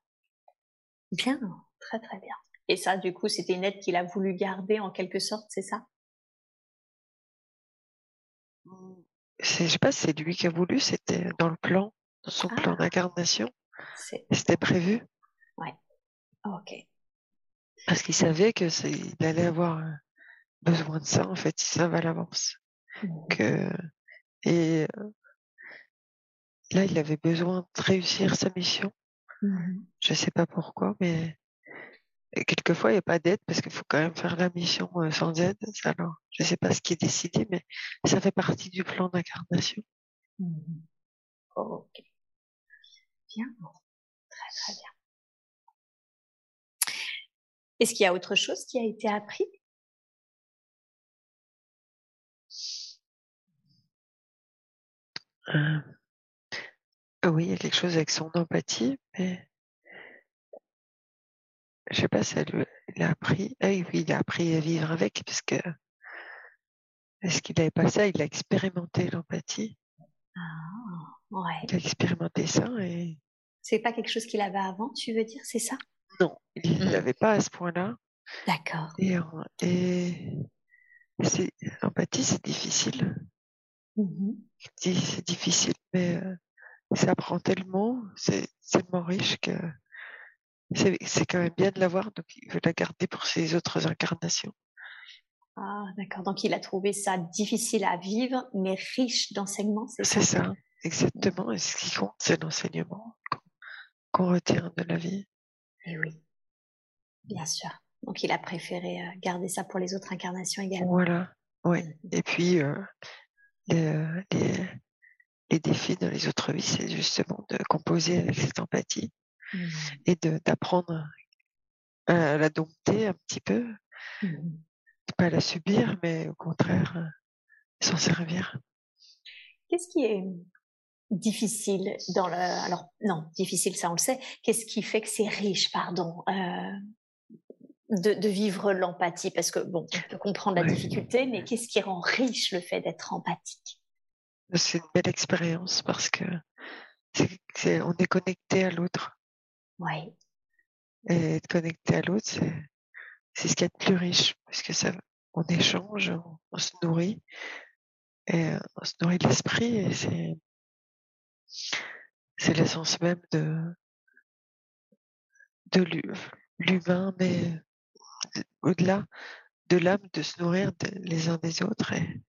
Bien, très très bien. Et ça, du coup, c'était une aide qu'il a voulu garder en quelque sorte, c'est ça? Je sais pas, si c'est lui qui a voulu, c'était dans le plan, dans son plan Ah. d'incarnation. C'était prévu ok. parce qu'il savait que il allait avoir besoin de ça. En fait, il savait à l'avance Mhm. que et euh, là, il avait besoin de réussir sa mission. Mhm. Je sais pas pourquoi, mais et quelquefois il n'y a pas d'aide parce qu'il faut quand même faire la mission euh, sans aide. Alors, je sais pas ce qui est décidé, mais ça fait partie du plan d'incarnation. Mhm. Ok. Bien, très très bien. Est-ce qu'il y a autre chose qui a été appris? Euh, oui, il y a quelque chose avec son empathie, mais je sais pas si elle, il a appris, ah oui, il a appris à vivre avec, parce que est-ce qu'il n'avait pas ça Il a expérimenté l'empathie. Ah, ouais. Il a expérimenté ça et. C'est pas quelque chose qu'il avait avant, tu veux dire, c'est ça? Non, il ne l'avait pas à ce point-là. D'accord. Et, et c'est l'empathie, c'est difficile. Mhm. C'est difficile, mais euh, ça apprend tellement, c'est tellement riche que c'est quand même bien de l'avoir, donc il veut la garder pour ses autres incarnations. Ah, d'accord. Donc il a trouvé ça difficile à vivre, mais riche d'enseignement, c'est ça? C'est ça, exactement. Et ce qui compte, c'est l'enseignement qu'on retient de la vie. Et oui, bien sûr. Donc il a préféré euh, garder ça pour les autres incarnations également. Voilà, oui. Mm. Et puis, euh, les, les, défis dans les autres vies, c'est justement de composer avec cette empathie mmh. et d'apprendre à la dompter un petit peu, mmh. pas la subir, mais au contraire, euh, s'en servir. Qu'est-ce qui est difficile dans le alors non difficile ça on le sait qu'est-ce qui fait que c'est riche pardon euh, de, de, vivre l'empathie? Parce que, bon, on peut comprendre la difficulté, mais qu'est-ce qui rend riche le fait d'être empathique? C'est une belle expérience parce que c'est on est connecté à l'autre. Oui. Et être connecté à l'autre, c'est ce qui est plus riche parce que ça, on échange, on, se nourrit, et on se nourrit de l'esprit et c'est c'est l'essence même de de l'humain, mais au-delà de l'âme, de se nourrir les uns des autres et,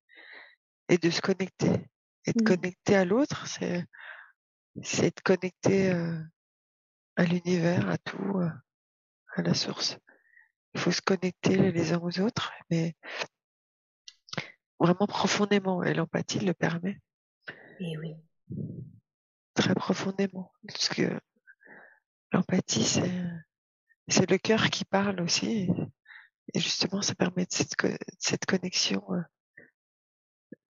et de se connecter. Être mmh. connecté à l'autre, c'est c'est être connecté euh, à l'univers, à tout, euh, à la source. Il faut se connecter les uns aux autres, mais vraiment profondément, et l'empathie le permet. Et oui. Très profondément, parce que l'empathie, c'est c'est le cœur qui parle aussi. Et, justement, ça permet de cette, cette connexion euh,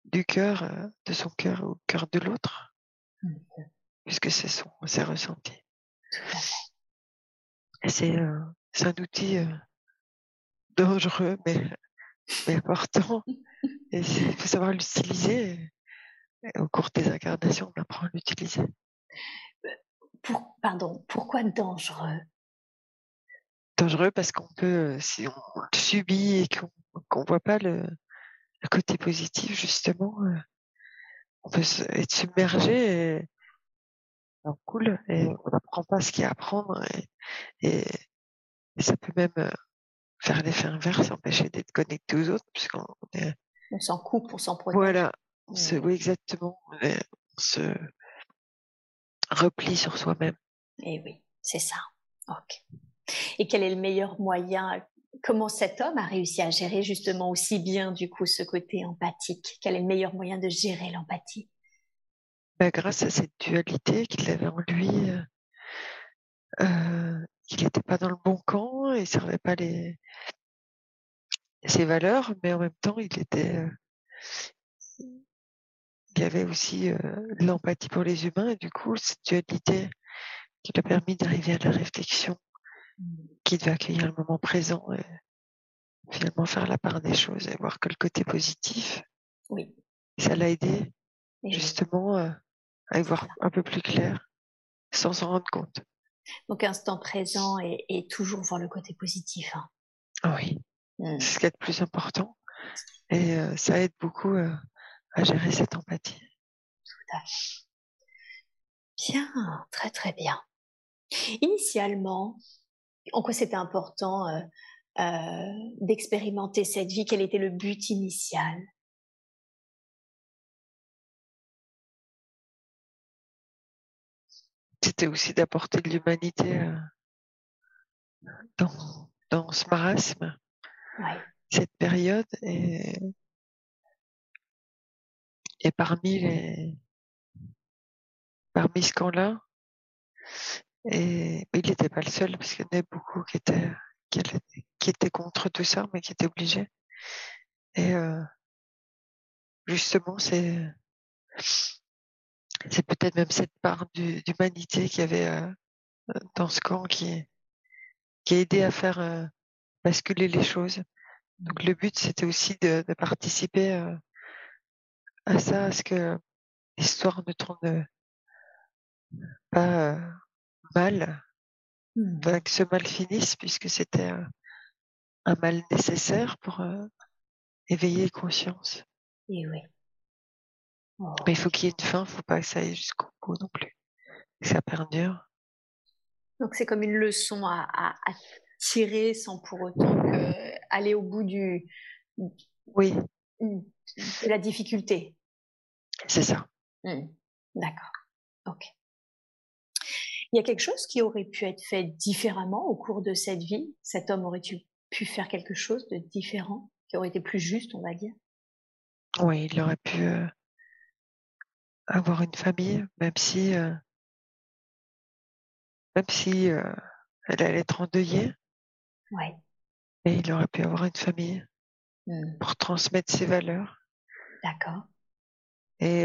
du cœur, euh, de son cœur au cœur de l'autre, mmh. puisque c'est son, c'est ressenti. C'est, euh, c'est un outil dangereux, mais, mais important. Il faut savoir l'utiliser. au cours des incarnations, on apprend à l'utiliser. Pour, pardon, pourquoi dangereux? Dangereux parce qu'on peut, euh, si on le subit et qu'on ne voit pas le, côté positif, justement, euh, on peut être submergé et on coule et on n'apprend pas ce qu'il y a à apprendre et, ça peut même euh, faire l'effet inverse, empêcher d'être connecté aux autres puisqu'on est... On s'en coupe, on s'en protéger. Voilà, oui, exactement. On, se replie sur soi-même. Et eh oui, c'est ça. Ok et quel est le meilleur moyen Comment cet homme a réussi à gérer justement aussi bien du coup ce côté empathique? Quel est le meilleur moyen de gérer l'empathie? Bah, Grâce à cette dualité qu'il avait en lui, euh, euh il n'était pas dans le bon camp, il ne servait pas les ses valeurs, mais en même temps il était euh, il y avait aussi euh, l'empathie pour les humains et du coup cette dualité qui lui a permis d'arriver à la réflexion qui devait accueillir le moment présent et finalement faire la part des choses et voir que le côté positif, oui. ça l'a aidé justement euh, à y voir un peu plus clair sans s'en rendre compte. Donc instant présent et, toujours voir le côté positif. Hein. Oui, mmh. c'est ce qui est le plus important et euh, ça aide beaucoup euh, à gérer cette empathie. Tout à fait. Bien, très très bien. Initialement, en quoi c'était important euh, d'expérimenter cette vie? Quel était le but initial? C'était aussi d'apporter de l'humanité euh, dans, dans, ce marasme, cette période. Et, et parmi les parmi ce camp-là, et il n'était pas le seul, parce qu'il y en avait beaucoup qui étaient, qui, étaient contre tout ça, mais qui étaient obligés. Et euh, justement, c'est c'est peut-être même cette part d'humanité qu'il y avait euh, dans ce camp qui, qui a aidé à faire euh, basculer les choses. Donc le but, c'était aussi de, participer euh, à ça, à ce que l'histoire ne tourne pas euh, mal, mmh. que ce mal finisse, puisque c'était un mal nécessaire pour éveiller les consciences. Et oui. Mais il faut qu'il y ait une fin, il ne faut pas que ça aille jusqu'au bout non plus, que ça perdure. Donc c'est comme une leçon à, tirer sans pour autant aller au bout du, oui. de la difficulté. C'est ça. Mmh. D'accord. Ok. Il y a quelque chose qui aurait pu être fait différemment au cours de cette vie? Cet homme aurait pu faire quelque chose de différent, qui aurait été plus juste, on va dire? Oui, il aurait pu euh, avoir une famille, même si, euh, même si euh, elle allait être endeuillée. Ouais. Mais il aurait pu avoir une famille mmh. pour transmettre ses valeurs. D'accord. Et,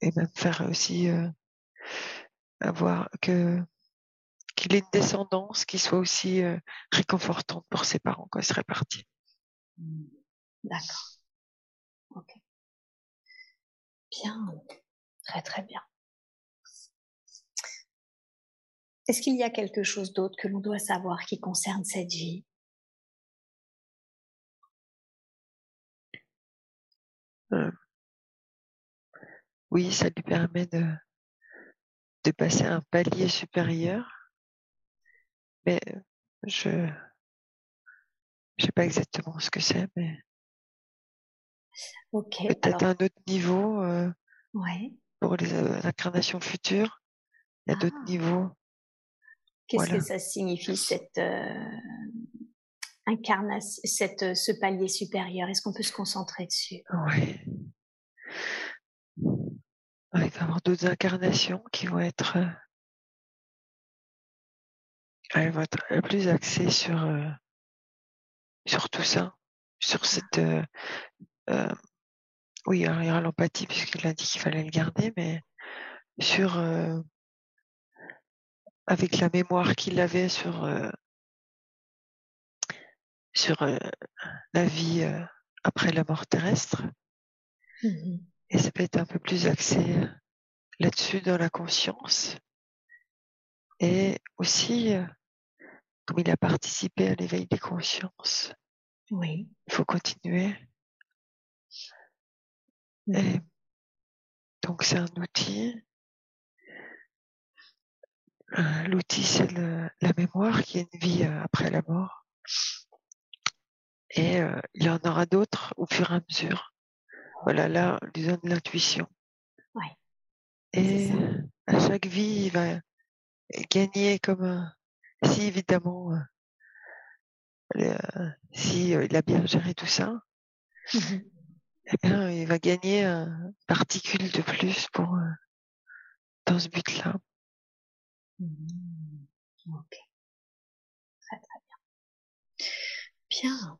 et même faire aussi avoir que qu'il ait une descendance qui soit aussi réconfortante pour ses parents quand ils seraient partis. Mmh. D'accord. Bien. Très très bien. Est-ce qu'il y a quelque chose d'autre que l'on doit savoir qui concerne cette vie? Euh, Oui, ça lui permet de, de passer un palier supérieur, mais je ne sais pas exactement ce que c'est, mais peut-être un autre niveau euh, pour les euh, incarnations futures. Il y a d'autres ah. niveaux. Qu'est-ce que ça signifie cette euh, incarnation, cette, ce palier supérieur? Est-ce qu'on peut se concentrer dessus? Oui. Il va y avoir d'autres incarnations qui vont être, elles vont être plus axées sur, sur tout ça, sur ah. cette, euh, oui, il y aura l'empathie puisqu'il a dit qu'il fallait le garder, mais sur, avec la mémoire qu'il avait sur, sur la vie après la mort terrestre. Mmh et ça peut être un peu plus axé euh, là-dessus dans la conscience. Et aussi, euh, comme il a participé à l'éveil des consciences, oui. il faut continuer. Et donc c'est un outil. Euh, l'outil, c'est la mémoire qui est une vie après la mort. Et il y en aura d'autres au fur et à mesure. Voilà, là, on lui donne l'intuition. Et à chaque vie, il va gagner comme si évidemment, euh, si euh, il a bien géré tout ça, mmh eh bien, il va gagner un particule de plus pour euh, dans ce but-là. Mmh. Ok. Très très bien. Bien.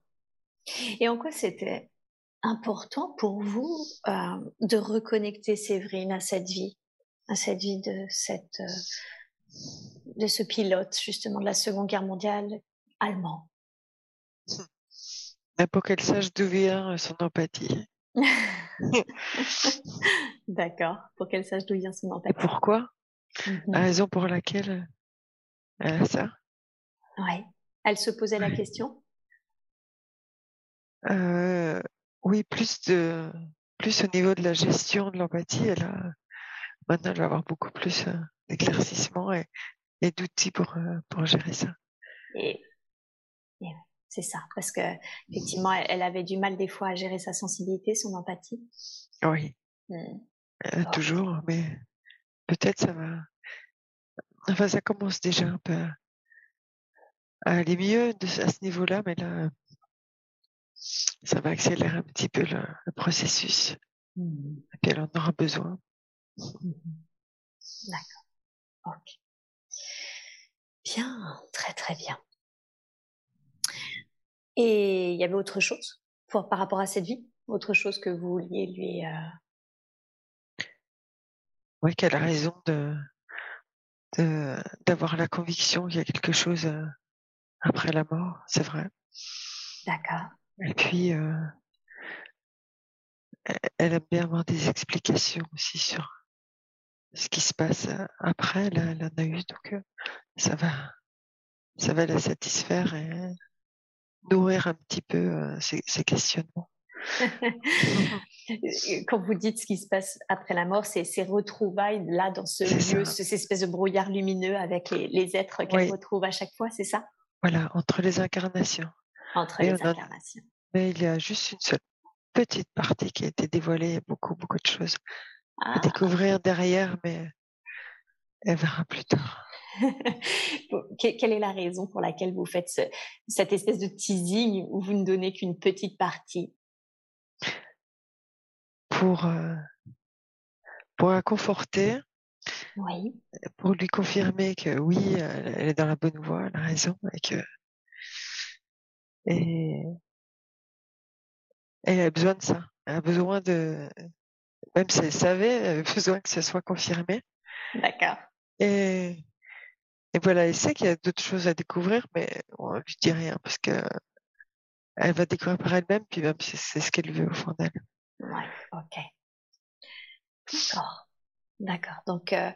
Et en quoi c'était important pour vous euh, de reconnecter Séverine à cette vie, à cette vie de cette euh, de ce pilote justement de la Seconde Guerre mondiale allemand? Pour qu'elle sache d'où vient son empathie. D'accord, pour qu'elle sache d'où vient son. Et pourquoi? La mhm. raison pour laquelle elle a ça? Oui. Elle se posait la question? Euh, oui, plus de plus au niveau de la gestion de l'empathie, elle a maintenant elle va avoir beaucoup plus euh, d'éclaircissement et, d'outils pour euh, pour gérer ça. Et, c'est ça, parce que effectivement, elle, avait du mal des fois à gérer sa sensibilité, son empathie. Oui. Mmh. Euh, toujours, mais peut-être ça va. Enfin, ça commence déjà un peu à aller mieux de, à ce niveau-là, mais là, ça va accélérer un petit peu le, processus. Mmh. Et puis elle en aura besoin. Mmh. D'accord. Ok. Bien, très très bien. Et il y avait autre chose pour, par rapport à cette vie? Autre chose que vous vouliez lui... Euh... Oui, qu'elle a raison de d'avoir la conviction qu'il y a quelque chose à, après la mort, c'est vrai. D'accord. Et puis, euh, elle aime bien avoir des explications aussi sur ce qui se passe après. Là, elle en a eu, donc euh, ça va, ça va la satisfaire et nourrir un petit peu euh, ses, questionnements. Quand vous dites ce qui se passe après la mort, c'est ces retrouvailles là dans ce lieu, cette espèce de brouillard lumineux avec les, êtres qu'elle retrouve à chaque fois, c'est ça? Voilà, entre les incarnations. Entre les incarnations. Mais il y a juste une seule petite partie qui a été dévoilée, beaucoup, beaucoup de choses à ah. découvrir derrière, mais elle verra plus tard. Quelle est la raison pour laquelle vous faites cette espèce de teasing où vous ne donnez qu'une petite partie? Pour, euh, pour la conforter, oui. pour lui confirmer que oui, elle est dans la bonne voie, elle a raison, et que et elle a besoin de ça. Elle a besoin de, même si elle savait, elle a besoin que ce soit confirmé. D'accord. Et, et voilà, elle sait qu'il y a d'autres choses à découvrir, mais on lui dit rien parce que elle va découvrir par elle-même, puis même c'est ce qu'elle veut au fond d'elle. Ouais, ok. D'accord. D'accord. Donc, euh,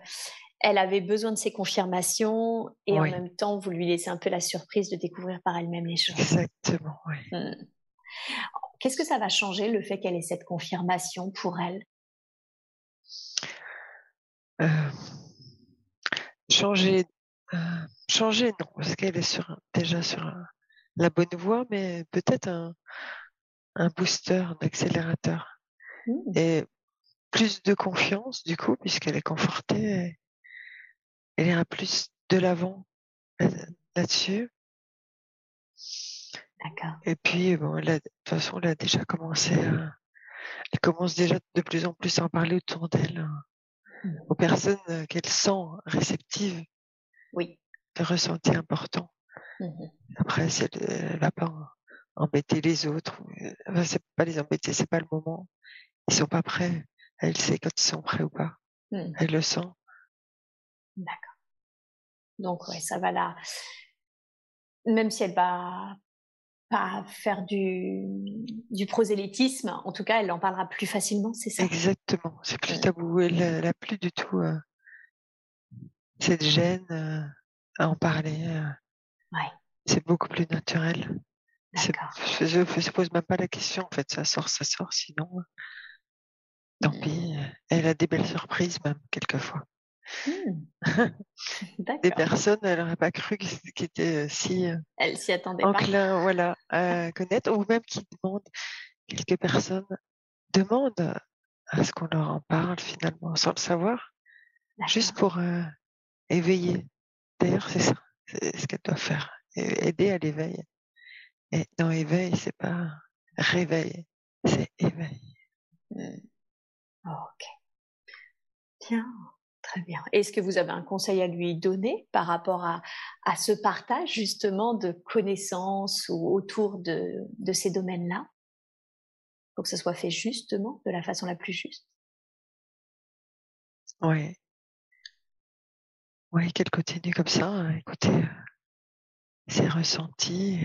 elle avait besoin de ces confirmations et en même temps, vous lui laissez un peu la surprise de découvrir par elle-même les choses. Exactement, oui. Hmm. Qu'est-ce que ça va changer le fait qu'elle ait cette confirmation pour elle? Euh, Changer, euh, changer non, parce qu'elle est sur, déjà sur la bonne voie, mais peut-être un, un booster, un accélérateur. Mmh. Et plus de confiance du coup, puisqu'elle est confortée, elle ira plus de l'avant euh, là-dessus. D'accord. Et puis, bon, de toute façon, elle a déjà commencé à, elle commence déjà de plus en plus à en parler autour d'elle, hein, mmh. Aux personnes euh, qu'elle sent réceptives. Oui. De ressenti important. Mmh Après, si elle, va pas embêter les autres, euh, enfin, c'est pas les embêter, c'est pas le moment. Ils sont pas prêts. Elle sait quand ils sont prêts ou pas. Mmh. Elle le sent. D'accord. Donc, ouais, ça va là. Même si elle va pas faire du, du prosélytisme. En tout cas, elle en parlera plus facilement, c'est ça Exactement. C'est plus tabou. Elle n'a plus du tout euh, cette gêne euh, à en parler. Euh. Ouais. C'est beaucoup plus naturel. Je ne se pose même pas la question. En fait, ça sort, ça sort. Sinon, tant mmh. pis. Elle a des belles surprises même quelquefois. Mmh. Des personnes, elle n'aurait pas cru qu'ils étaient euh, si euh, elle s'y attendait enclin, voilà, à connaître, ou même qui demandent, quelques personnes demandent à ce qu'on leur en parle finalement, sans le savoir, juste pour euh, éveiller. D'ailleurs, c'est ça, c'est ce qu'elle doit faire, aider à l'éveil. Et non, éveil, c'est pas réveil, c'est éveil. Mmh. ok. Tiens. Très bien. Est-ce que vous avez un conseil à lui donner par rapport à, à ce partage justement de connaissances ou autour de, de ces domaines-là? Pour que ce soit fait justement de la façon la plus juste Oui. Oui, qu'elle continue comme ça, écoutez euh, ses ressentis,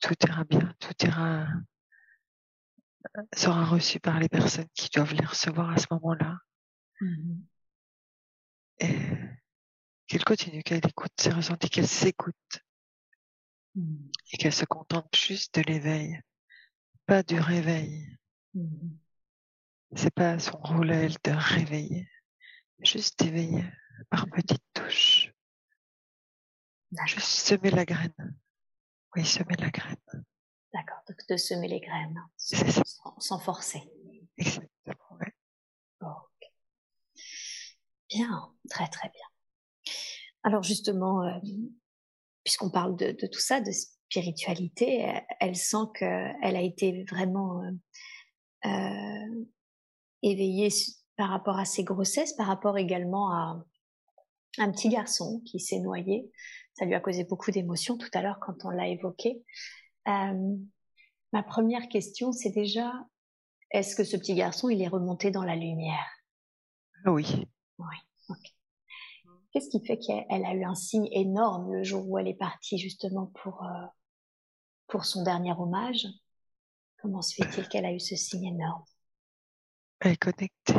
tout ira bien, tout ira euh, sera reçu par les personnes qui doivent les recevoir à ce moment-là. Mmh qu'elle continue, qu'elle écoute ses ressentis, qu'elle s'écoute mmh. et qu'elle se contente juste de l'éveil, pas du réveil. Mmh. C'est pas son rôle à elle de réveiller, juste d'éveiller par petites touches. Juste semer la graine. Oui, semer la graine. D'accord, donc de semer les graines, sans, forcer. Exactement, oui. Très très bien. Alors justement, euh, puisqu'on parle de, tout ça, de spiritualité, elle, sent qu'elle a été vraiment euh, euh, éveillée par rapport à ses grossesses, par rapport également à un petit garçon qui s'est noyé. Ça lui a causé beaucoup d'émotions tout à l'heure quand on l'a évoqué. ma première question, c'est déjà, est-ce que ce petit garçon, il est remonté dans la lumière? Oui. Oui, ok. Qu'est-ce qui fait qu'elle a eu un signe énorme le jour où elle est partie justement pour, euh, pour son dernier hommage? Comment se fait-il qu'elle a eu ce signe énorme? Elle est connectée.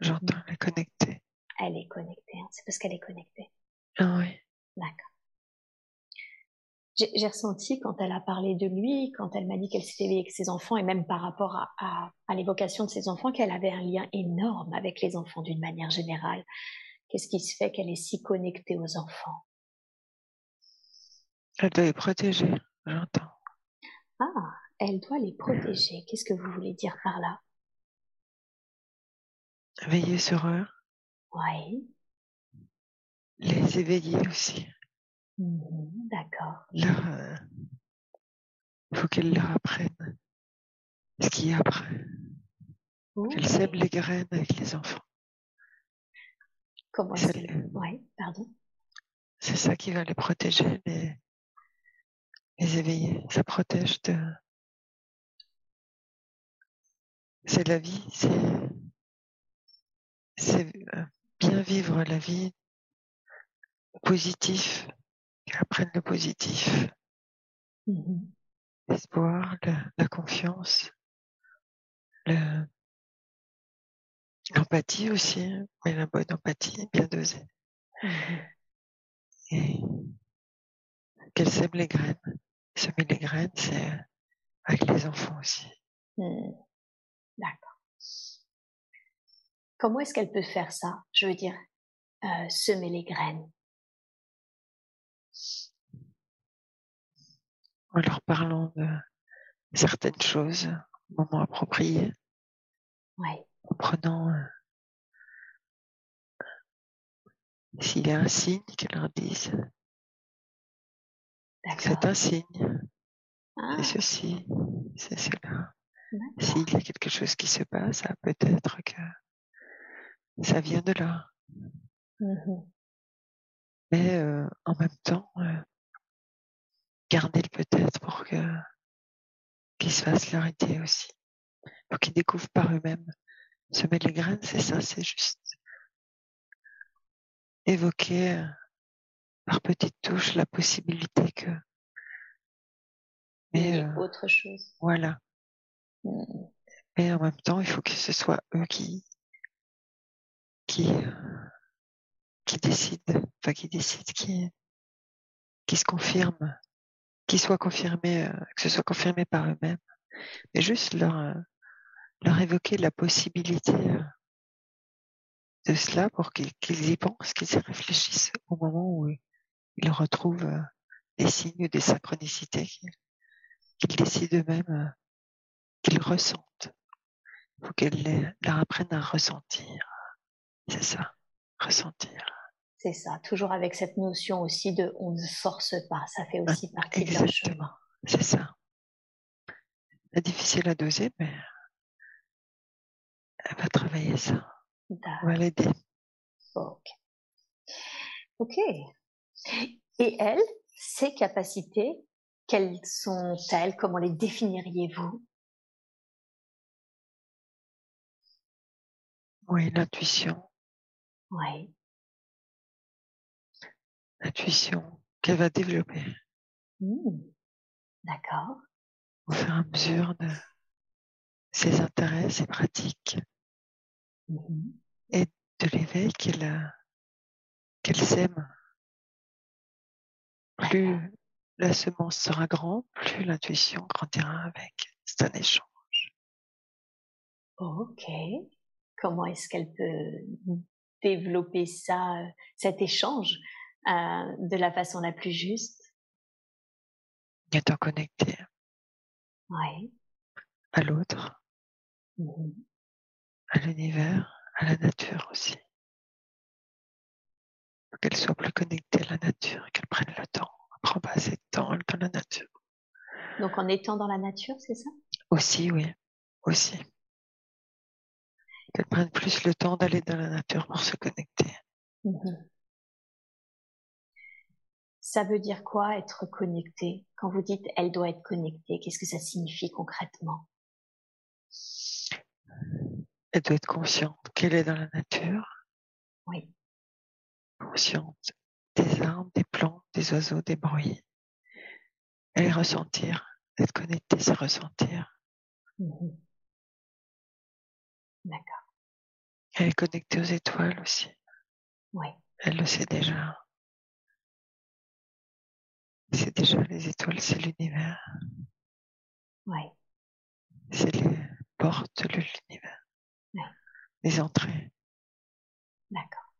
J'entends, elle est connectée. Elle est connectée, hein. c'est parce qu'elle est connectée. Ah oui. D'accord. J'ai ressenti quand elle a parlé de lui, quand elle m'a dit qu'elle s'était avec ses enfants, et même par rapport à, à, l'évocation de ses enfants, qu'elle avait un lien énorme avec les enfants d'une manière générale. Qu'est-ce qui se fait qu'elle est si connectée aux enfants? Elle doit les protéger, j'entends. Ah, elle doit les protéger. Qu'est-ce que vous voulez dire par là? Veiller sur eux. Oui. Les éveiller aussi. Mhm, d'accord. Leur, euh, il faut qu'elle leur apprenne ce qu'il y a après. Qu'elle sème les graines avec les enfants. Comment est-ce Oui, pardon. C'est ça qui va les protéger, les, les éveiller. Ça protège de. C'est la vie, c'est. C'est euh, bien vivre la vie positif, apprennent le positif, mmh l'espoir, la, confiance, l'empathie aussi, mais la bonne empathie bien dosée. Mmh Et qu'elle sème les graines. Semer les graines, c'est avec les enfants aussi. Mmh. D'accord. Comment est-ce qu'elle peut faire ça Je veux dire, euh, semer les graines? En leur parlant de certaines choses au moment approprié. En prenant euh, s'il y a un signe qu'elle leur dise. C'est un signe. Ah. C'est ceci, c'est cela. S'il y a quelque chose qui se passe, ah, peut-être que ça vient de là. Mmh Mais euh, en même temps, euh, garder le peut-être pour que qu'ils se fassent leur idée aussi. Pour qu'ils découvrent par eux-mêmes. Semer les graines, c'est ça, c'est juste évoquer euh, par petites touches la possibilité que. Mais autre chose. Voilà. Mmh. Mais en même temps, il faut que ce soit eux qui qui qui décident, enfin qui décident, qui qui se confirment qu'ils soient confirmés, euh, que ce soit confirmé par eux-mêmes, mais juste leur, euh, leur évoquer la possibilité euh, de cela pour qu'ils y pensent, qu'ils y réfléchissent au moment où ils retrouvent des signes, des synchronicités, qu'ils décident eux-mêmes, qu'ils ressentent. Il faut qu'elles leur apprennent à ressentir. C'est ça, ressentir. C'est ça, toujours avec cette notion aussi de on ne force pas, ça fait ah, aussi partie de leur chemin. C'est ça. C'est difficile à doser, mais elle va travailler ça. On va l'aider. Ok. Ok. Et elle, ses capacités, quelles sont-elles? Comment les définiriez-vous? Oui, l'intuition. Oui l'intuition qu'elle va développer. Mmh. D'accord. Au fur et à mesure de ses intérêts, ses pratiques mmh et de l'éveil qu'elle qu'elle sème. Plus la semence sera grande, plus l'intuition grandira avec. C'est un échange. Ok. Comment est-ce qu'elle peut développer ça, cet échange? De la façon la plus juste. Étant connecté. Oui. À l'autre. Mmh à l'univers, à la nature aussi. Qu'elle soit plus connectée à la nature, qu'elle prenne le temps. Elle prend pas assez de temps dans la nature. Donc en étant dans la nature, c'est ça? Aussi, oui. Aussi. Qu'elle prenne plus le temps d'aller dans la nature pour se connecter. Mmh ça veut dire quoi être connecté? Quand vous dites elle doit être connectée, qu'est-ce que ça signifie concrètement? Elle doit être consciente qu'elle est dans la nature. Oui. consciente des arbres, des plantes, des oiseaux, des bruits. Elle est ressentir. Être connectée, c'est ressentir. Mhm. D'accord. Elle est connectée aux étoiles aussi. Oui. Elle le sait déjà. C'est déjà les étoiles, c'est l'univers. Oui. C'est les portes de l'univers. Ouais. Les entrées. D'accord.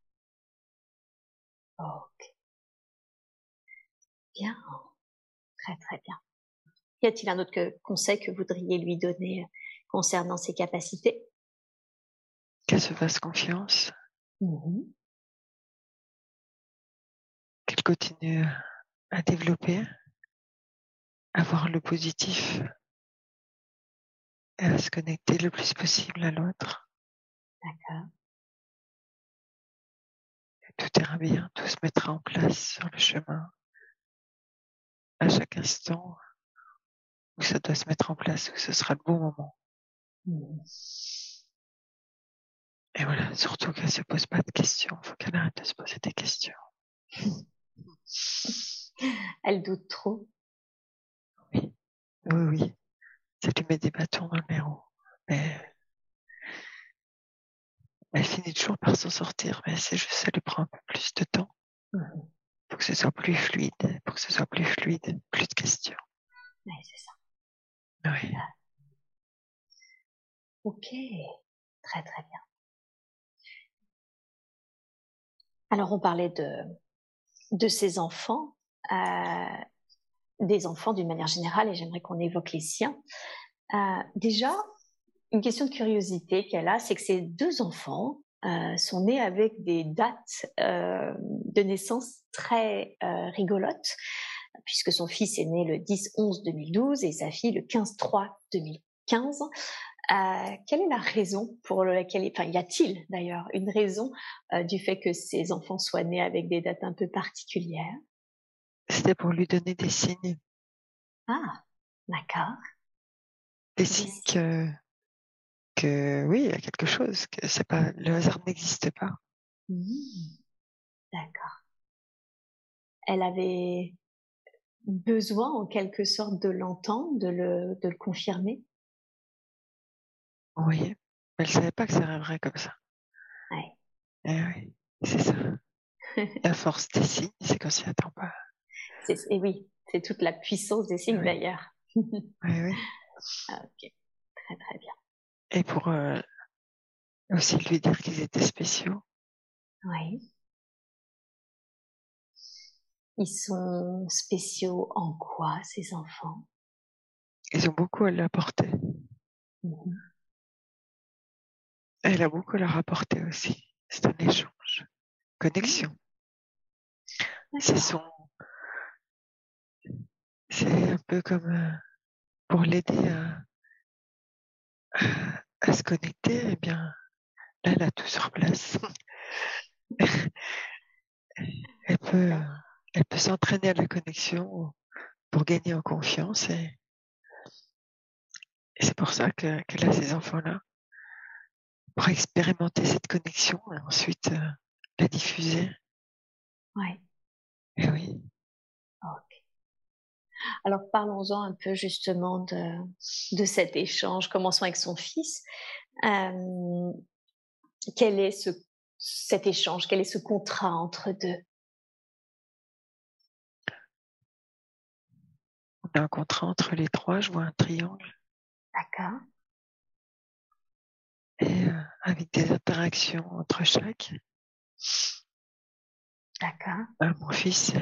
Ok. Bien. Très très bien. Y a-t-il un autre que- conseil que vous voudriez lui donner euh, concernant ses capacités? Qu'elle se fasse confiance. Mhm. Qu'elle continue à développer. À voir le positif. Et à se connecter le plus possible à l'autre. D'accord. Tout ira bien. Tout se mettra en place sur le chemin. À chaque instant où ça doit se mettre en place, où ce sera le bon moment. Et voilà, surtout qu'elle se pose pas de questions. Faut qu'elle arrête de se poser des questions. Elle doute trop. Oui, oui. Ça lui met des bâtons dans les roues. Mais elle finit toujours par s'en sortir. Mais c'est juste, ça lui prend un peu plus de temps. Mhm. Pour que ce soit plus fluide. Pour que ce soit plus fluide. Plus de questions. Ouais, c'est ça. Oui. Ok. Très très bien. Alors on parlait de de ses enfants, des enfants d'une manière générale, et j'aimerais qu'on évoque les siens. Euh, déjà, une question de curiosité qu'elle a, c'est que ses deux enfants euh, sont nés avec des dates euh, de naissance très euh, rigolotes, puisque son fils est né le 10-11-2012 et sa fille le 15-3-2015. Euh, quelle est la raison pour laquelle, enfin, y a-t-il d'ailleurs une raison euh, du fait que ces enfants soient nés avec des dates un peu particulières? C'était pour lui donner des signes. Ah, d'accord. Des signes que, que oui, il y a quelque chose. Que c'est pas, le hasard n'existe pas. Hmm, D'accord. Elle avait besoin en quelque sorte de l'entendre, de le, de le confirmer? Oui. Mais elle savait pas que ça arriverait comme ça. Ouais. Eh oui, c'est ça. La force des signes, c'est qu'on s'y attend pas. C'est- Et oui, c'est toute la puissance des signes Oui. d'ailleurs. Oui, oui. Ah, ok, très très bien. Et pour euh, aussi lui dire qu'ils étaient spéciaux. Oui. Ils sont spéciaux en quoi, ces enfants? Ils ont beaucoup à lui apporter. Mhm. Elle a beaucoup à leur apporter aussi. C'est un échange. Connexion. C'est D'accord. son. C'est un peu comme euh, pour l'aider à, à, à se connecter. Eh bien, là, elle a tout sur place. elle peut, elle peut s'entraîner à la connexion pour gagner en confiance et, et c'est pour ça que- qu'elle a ces enfants-là pour expérimenter cette connexion et ensuite euh, la diffuser. Ouais. Et oui. Alors parlons-en un peu justement de, de cet échange. Commençons avec son fils. Euh, quel est ce, cet échange? Quel est ce contrat entre deux? On a un contrat entre les trois. Je vois un triangle D'accord. et euh, avec des interactions entre chaque. D'accord. Ah, mon fils,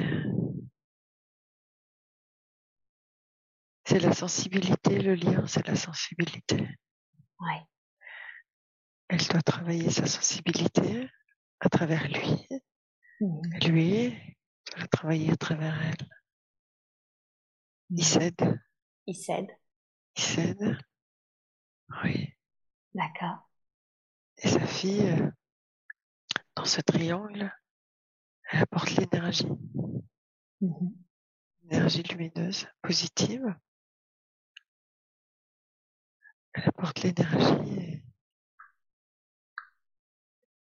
c'est- la sensibilité, le lien, c'est la sensibilité. Ouais. Elle doit travailler sa sensibilité à travers lui. Mhm. Lui doit travailler à travers elle. Il s'aide, Il cède. il s'aide. Oui. D'accord. Et sa fille, euh, dans ce triangle, elle apporte l'énergie, Mhm. l'énergie lumineuse, positive. Elle apporte l'énergie.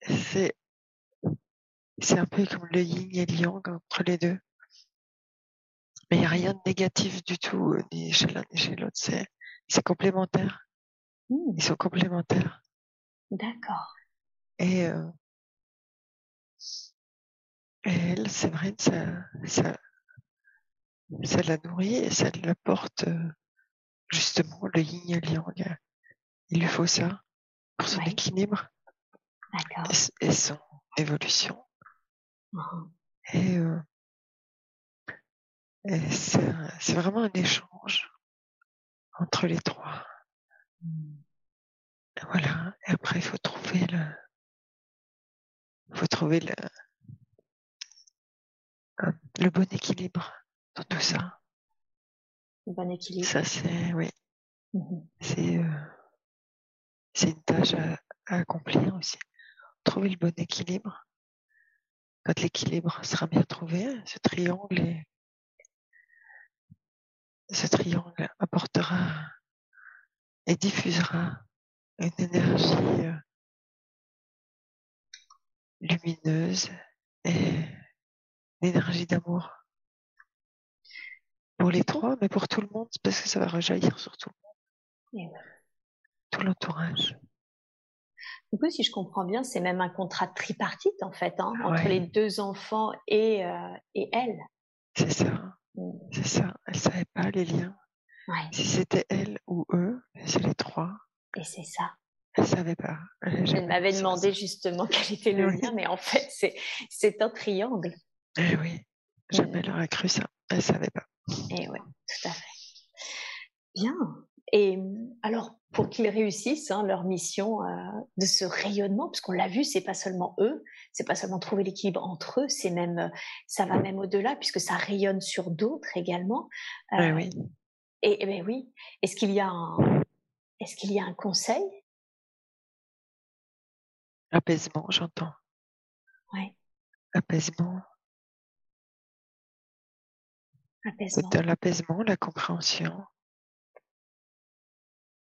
et- C'est C'est un peu comme le yin et le yang entre les deux. Mais il n'y a rien de négatif du tout, euh, ni chez l'un ni chez l'autre. C'est, c'est complémentaire. Hmm, Ils sont complémentaires. D'accord. Et, euh, et elle, c'est vrai, ça, ça, ça la nourrit et ça l'apporte euh, justement le yin et le yang. Il lui faut ça pour son Ouais. équilibre et, son évolution. Mhm. Et, euh, et c'est, vraiment un échange entre les trois. Hmm. Voilà. Et après, il faut trouver le, faut trouver le, euh, le bon équilibre dans tout ça. Le bon équilibre. Ça, c'est, oui, Mhm. c'est, euh, c'est une tâche à, à accomplir aussi. Trouver le bon équilibre. Quand l'équilibre sera bien trouvé, ce triangle est, ce triangle apportera et diffusera une énergie euh, lumineuse et une énergie d'amour pour les trois, mais pour tout le monde, parce que ça va rejaillir sur tout, l'entourage. Du coup, si je comprends bien, c'est même un contrat tripartite en fait, hein, entre Ouais. les deux enfants et, euh, et elle. C'est ça, Mm. c'est ça. Elle savait pas les liens. Ouais. Si c'était elle ou eux, c'est les trois. Et c'est ça. Elle savait pas. Elle, Elle jamais m'avait demandé justement quel était le Oui. lien, mais en fait, c'est un triangle. Eh oui, jamais Mm. elle aurait cru ça. Elle savait pas. Et ouais, tout à fait. Bien. Et alors, pour qu'ils réussissent hein, leur mission euh, de ce rayonnement, parce qu'on l'a vu, c'est pas seulement eux, c'est pas seulement trouver l'équilibre entre eux, c'est même, euh, ça va même au-delà puisque ça rayonne sur d'autres également. Euh, Eh oui. Et, et ben oui. Est-ce qu'il y a un, est-ce qu'il y a un conseil? Apaisement, j'entends. Ouais. Apaisement. Apaisement. De l'apaisement, la compréhension.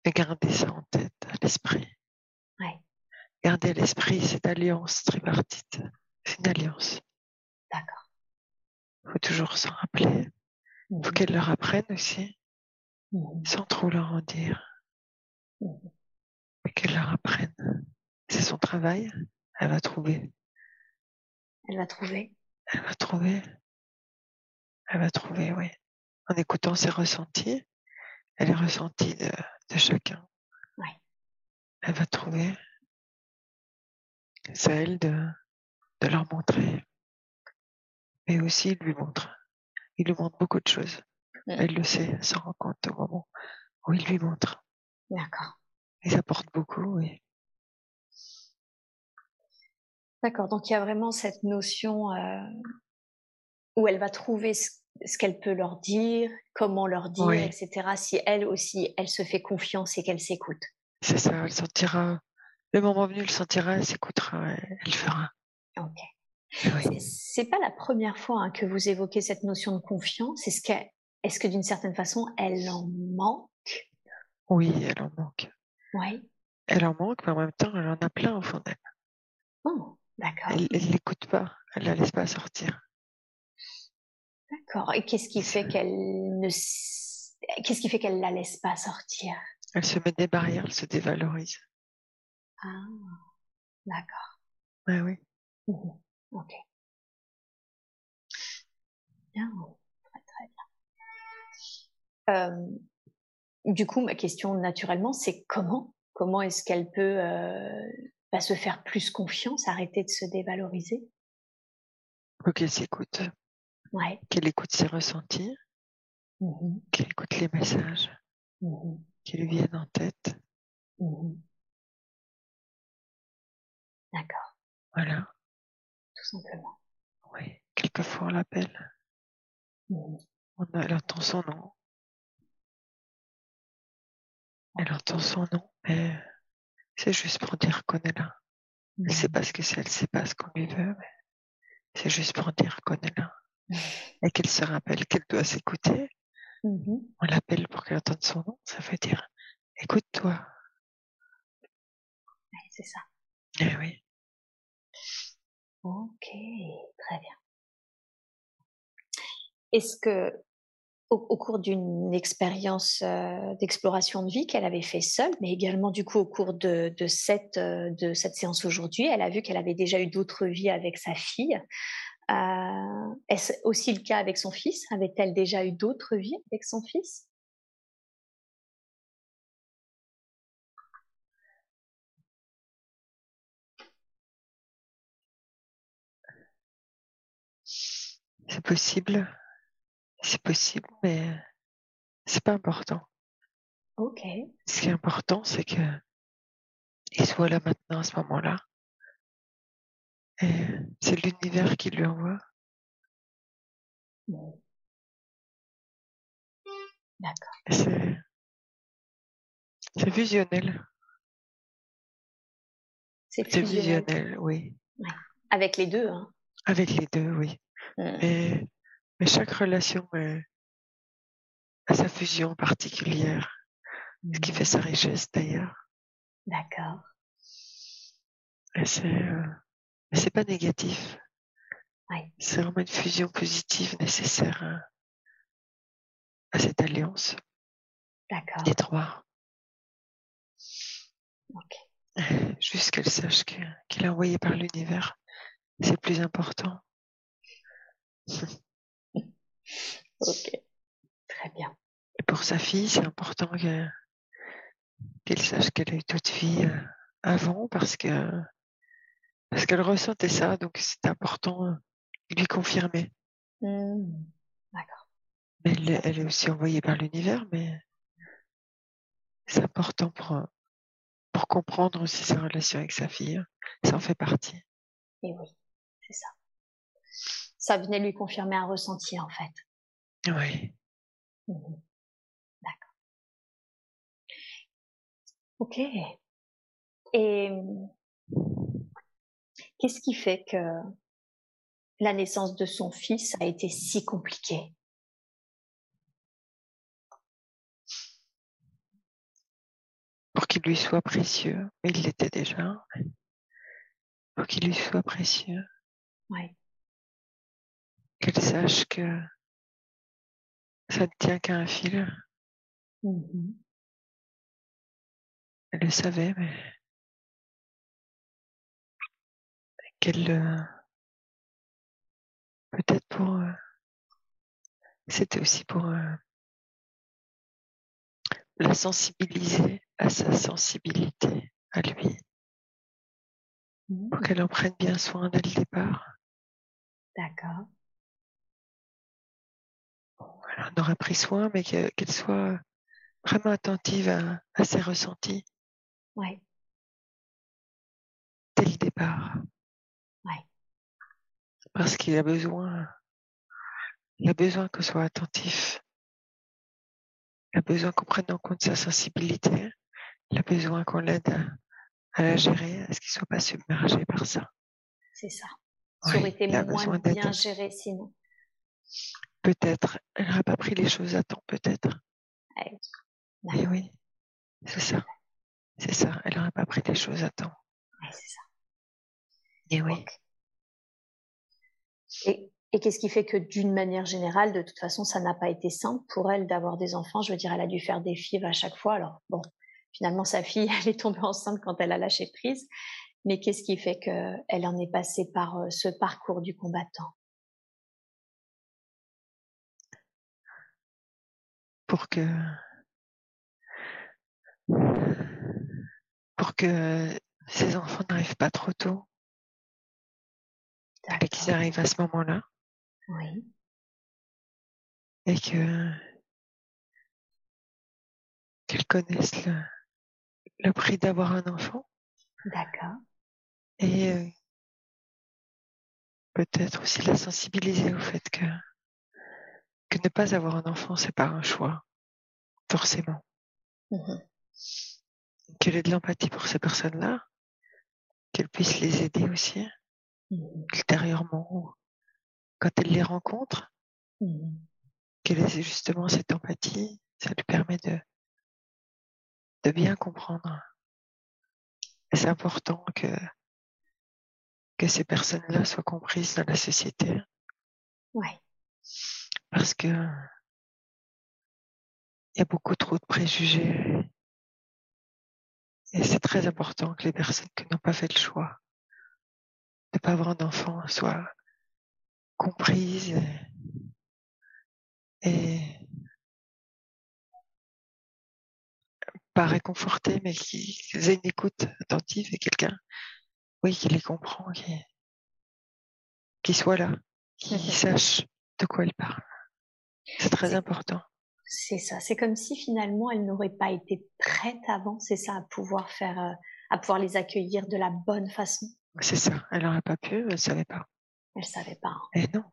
Et garder ça en tête, à l'esprit. Ouais. Garder à l'esprit cette alliance tripartite. C'est une alliance. D'accord. faut toujours s'en rappeler. Mhm. faut qu'elle leur apprenne aussi, Mhm. sans trop leur en dire. Mhm. Mais qu'elle leur apprenne. C'est son travail. Elle va trouver. Elle va trouver. Elle va trouver. Elle va trouver, oui. En écoutant ses ressentis et les ressentis de, de chacun. Ouais. Elle va trouver. C'est à elle de, de leur montrer. Mais aussi, il lui montre. Il lui montre beaucoup de choses. Mm. Elle le sait, elle s'en rend compte au moment où il lui montre. D'accord. Ils apportent beaucoup, oui. D'accord. Donc il y a vraiment cette notion euh, où elle va trouver ce, ce qu'elle peut leur dire, comment leur dire, Oui. etc. Si elle aussi, elle se fait confiance et qu'elle s'écoute. C'est ça, elle sentira. Le moment venu, elle sentira, elle s'écoutera, elle, fera. Ok. Oui. C'est- pas la première fois hein, que vous évoquez cette notion de confiance. Est-ce que, est-ce que d'une certaine façon, elle en manque? Oui, elle en manque. Oui. Elle en manque, mais en même temps, elle en a plein au fond d'elle. Oh, d'accord. Elle ne l'écoute pas, elle la laisse pas sortir. D'accord. Et qu'est-ce qui fait qu'elle ne, qu'est-ce qui fait qu'elle la laisse pas sortir? Elle se met des barrières, elle se dévalorise. Ah, d'accord. Ouais, oui. Mhm. Ok. Bien, très très bien. Euh, du coup, ma question naturellement, c'est comment Comment est-ce qu'elle peut euh, bah, se faire plus confiance, arrêter de se dévaloriser? Qu'elle s'écoute, Ouais. qu'elle écoute ses ressentis, Mhm. qu'elle écoute les messages Mhm. qui lui viennent en tête. Mhm. D'accord, Voilà. tout simplement. Oui. Quelquefois, on l'appelle. A, elle entend son nom. Elle entend son nom, mais c'est juste pour dire qu'on est là. Elle sait pas ce que c'est, elle sait pas ce qu'on lui veut, mais c'est juste pour dire qu'on est là. Et qu'elle se rappelle qu'elle doit s'écouter. Mhm. On l'appelle pour qu'elle entende son nom. Ça veut dire, écoute-toi. Ouais, c'est ça. Eh oui. Ok, très bien. Est-ce que au, cours d'une expérience euh, d'exploration de vie qu'elle avait fait seule, mais également du coup au cours de, cette, euh, de cette séance aujourd'hui, elle a vu qu'elle avait déjà eu d'autres vies avec sa fille. Euh, est-ce aussi le cas avec son fils? Avait-elle déjà eu d'autres vies avec son fils? C'est possible. C'est possible, mais c'est pas important. Ok. Ce qui est important, c'est que il soit là maintenant à ce moment-là. Et c'est l'univers qui lui envoie. D'accord. C'est, c'est fusionnel. C'est fusionnel. fusionnel, oui. Avec les deux. Hein. Avec les deux, oui. Mmh. Mais chaque relation a sa fusion particulière, ce qui fait sa richesse d'ailleurs. D'accord. Et c'est, euh, c'est pas négatif. C'est vraiment une fusion positive nécessaire à, cette alliance. D'accord. Les trois. Ok. Juste qu'elle sache qu'il est envoyé par l'univers. C'est plus important. Ok, très bien. Et pour sa fille, c'est important qu'elle sache qu'elle a eu toute vie euh, avant parce que parce qu'elle ressentait ça, donc c'est important de lui confirmer. Mmh. D'accord. Elle, elle, est aussi envoyée par l'univers, mais c'est important pour, pour comprendre aussi sa relation avec sa fille. Ça en fait partie. Et oui, c'est ça. Ça venait lui confirmer un ressenti en fait. Oui. Mmh D'accord. Ok. Et mmh, qu'est-ce qui fait que la naissance de son fils a été si compliquée? Pour qu'il lui soit précieux, il l'était déjà. Pour qu'il lui soit précieux. Oui. Qu'elle sache que ça ne tient qu'à un fil. Mmh Elle le savait, mais qu'elle euh, peut-être pour euh, c'était aussi pour euh, la sensibiliser à sa sensibilité à lui pour mmh. qu'elle en prenne bien soin dès le départ. D'accord on aurait pris soin, mais qu'elle soit vraiment attentive à, ses ressentis. Oui. Dès le départ. Parce qu'il a besoin, il a besoin qu'on soit attentif. Il a besoin qu'on prenne en compte sa sensibilité. Il a besoin qu'on l'aide à, la gérer, à ce qu'il soit pas submergé par ça. C'est ça. Ça aurait été moins bien géré sinon. Peut-être. Elle n'aurait pas pris les choses à temps, peut-être. Et oui, c'est ça. C'est ça. Elle n'aurait pas pris les choses à temps. c'est ça. Et oui. Et, qu'est-ce qui fait que d'une manière générale, de toute façon, ça n'a pas été simple pour elle d'avoir des enfants? Je veux dire, elle a dû faire des fives à chaque fois. Alors, bon, finalement, sa fille, elle est tombée enceinte quand elle a lâché prise. Mais qu'est-ce qui fait qu'elle en est passée par euh, ce parcours du combattant? Pour que pour que ces enfants n'arrivent pas trop tôt qu'ils arrivent à ce moment-là. Oui. Et que qu'elles connaissent le, prix d'avoir un enfant. D'accord. Et euh, peut-être aussi la sensibiliser au fait que que ne pas avoir un enfant, c'est pas un choix, forcément. Mmh Qu'elle ait de l'empathie pour ces personnes-là, qu'elle puisse les aider aussi, mmh ultérieurement, quand elle les rencontre, mmh qu'elle ait justement cette empathie, ça lui permet de, de bien comprendre. c'est important que, que ces personnes-là soient comprises dans la société. Oui. Parce que il y a beaucoup trop de préjugés. Et c'est très important que les personnes qui n'ont pas fait le choix de ne pas avoir d'enfants soient comprises et, pas réconfortées, mais qu'ils aient une écoute attentive et quelqu'un, oui, qui les comprend, qui, qui soit là, qui sache de quoi elle parle. C'est très important. C'est ça. C'est comme si finalement elle n'aurait pas été prête avant, c'est ça, à pouvoir faire, euh, à pouvoir les accueillir de la bonne façon. C'est ça. Elle n'aurait pas pu, elle savait pas. Elle savait pas. Hein. Et non,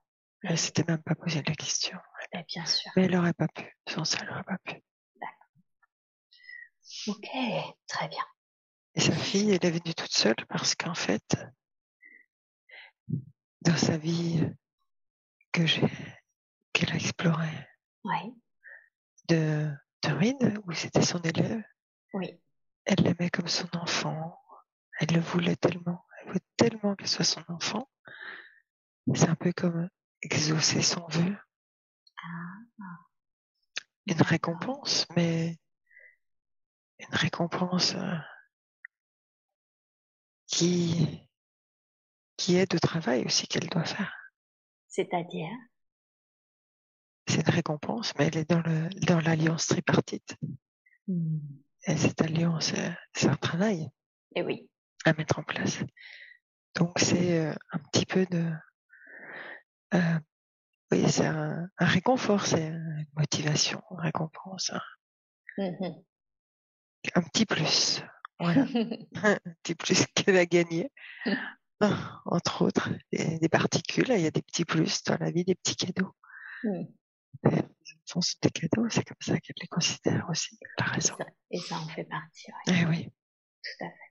elle s'était même pas posé la question. Eh bien sûr. Mais elle n'aurait pas pu. Sans ça, elle n'aurait pas pu. D'accord. Ok, très bien. Et sa fille, elle est venue toute seule parce qu'en fait, dans sa vie que j'ai, qu'elle a exploré, Oui, de, Reed, où c'était son élève, oui, elle l'aimait comme son enfant. Elle le voulait tellement. Tellement qu'elle soit son enfant. C'est un peu comme exaucer son vœu. Une récompense, mais une récompense euh, qui, qui aide au travail aussi qu'elle doit faire. c'est-à-dire, C'est une récompense, mais elle est dans le dans l'alliance tripartite. Hmm. Et cette alliance, euh, c'est un travail eh oui, à mettre en place. Donc c'est euh, un petit peu de, euh, oui, c'est un, un réconfort, c'est une motivation, une récompense, un, un petit plus, voilà, un petit plus qu'elle a gagné, entre autres, et des particules. Il y a des petits plus dans la vie, des petits cadeaux. Les enfants sont des cadeaux, c'est comme ça qu'elle les considère aussi. T'as raison. Et ça en fait partie, ouais, Eh oui. tout à fait.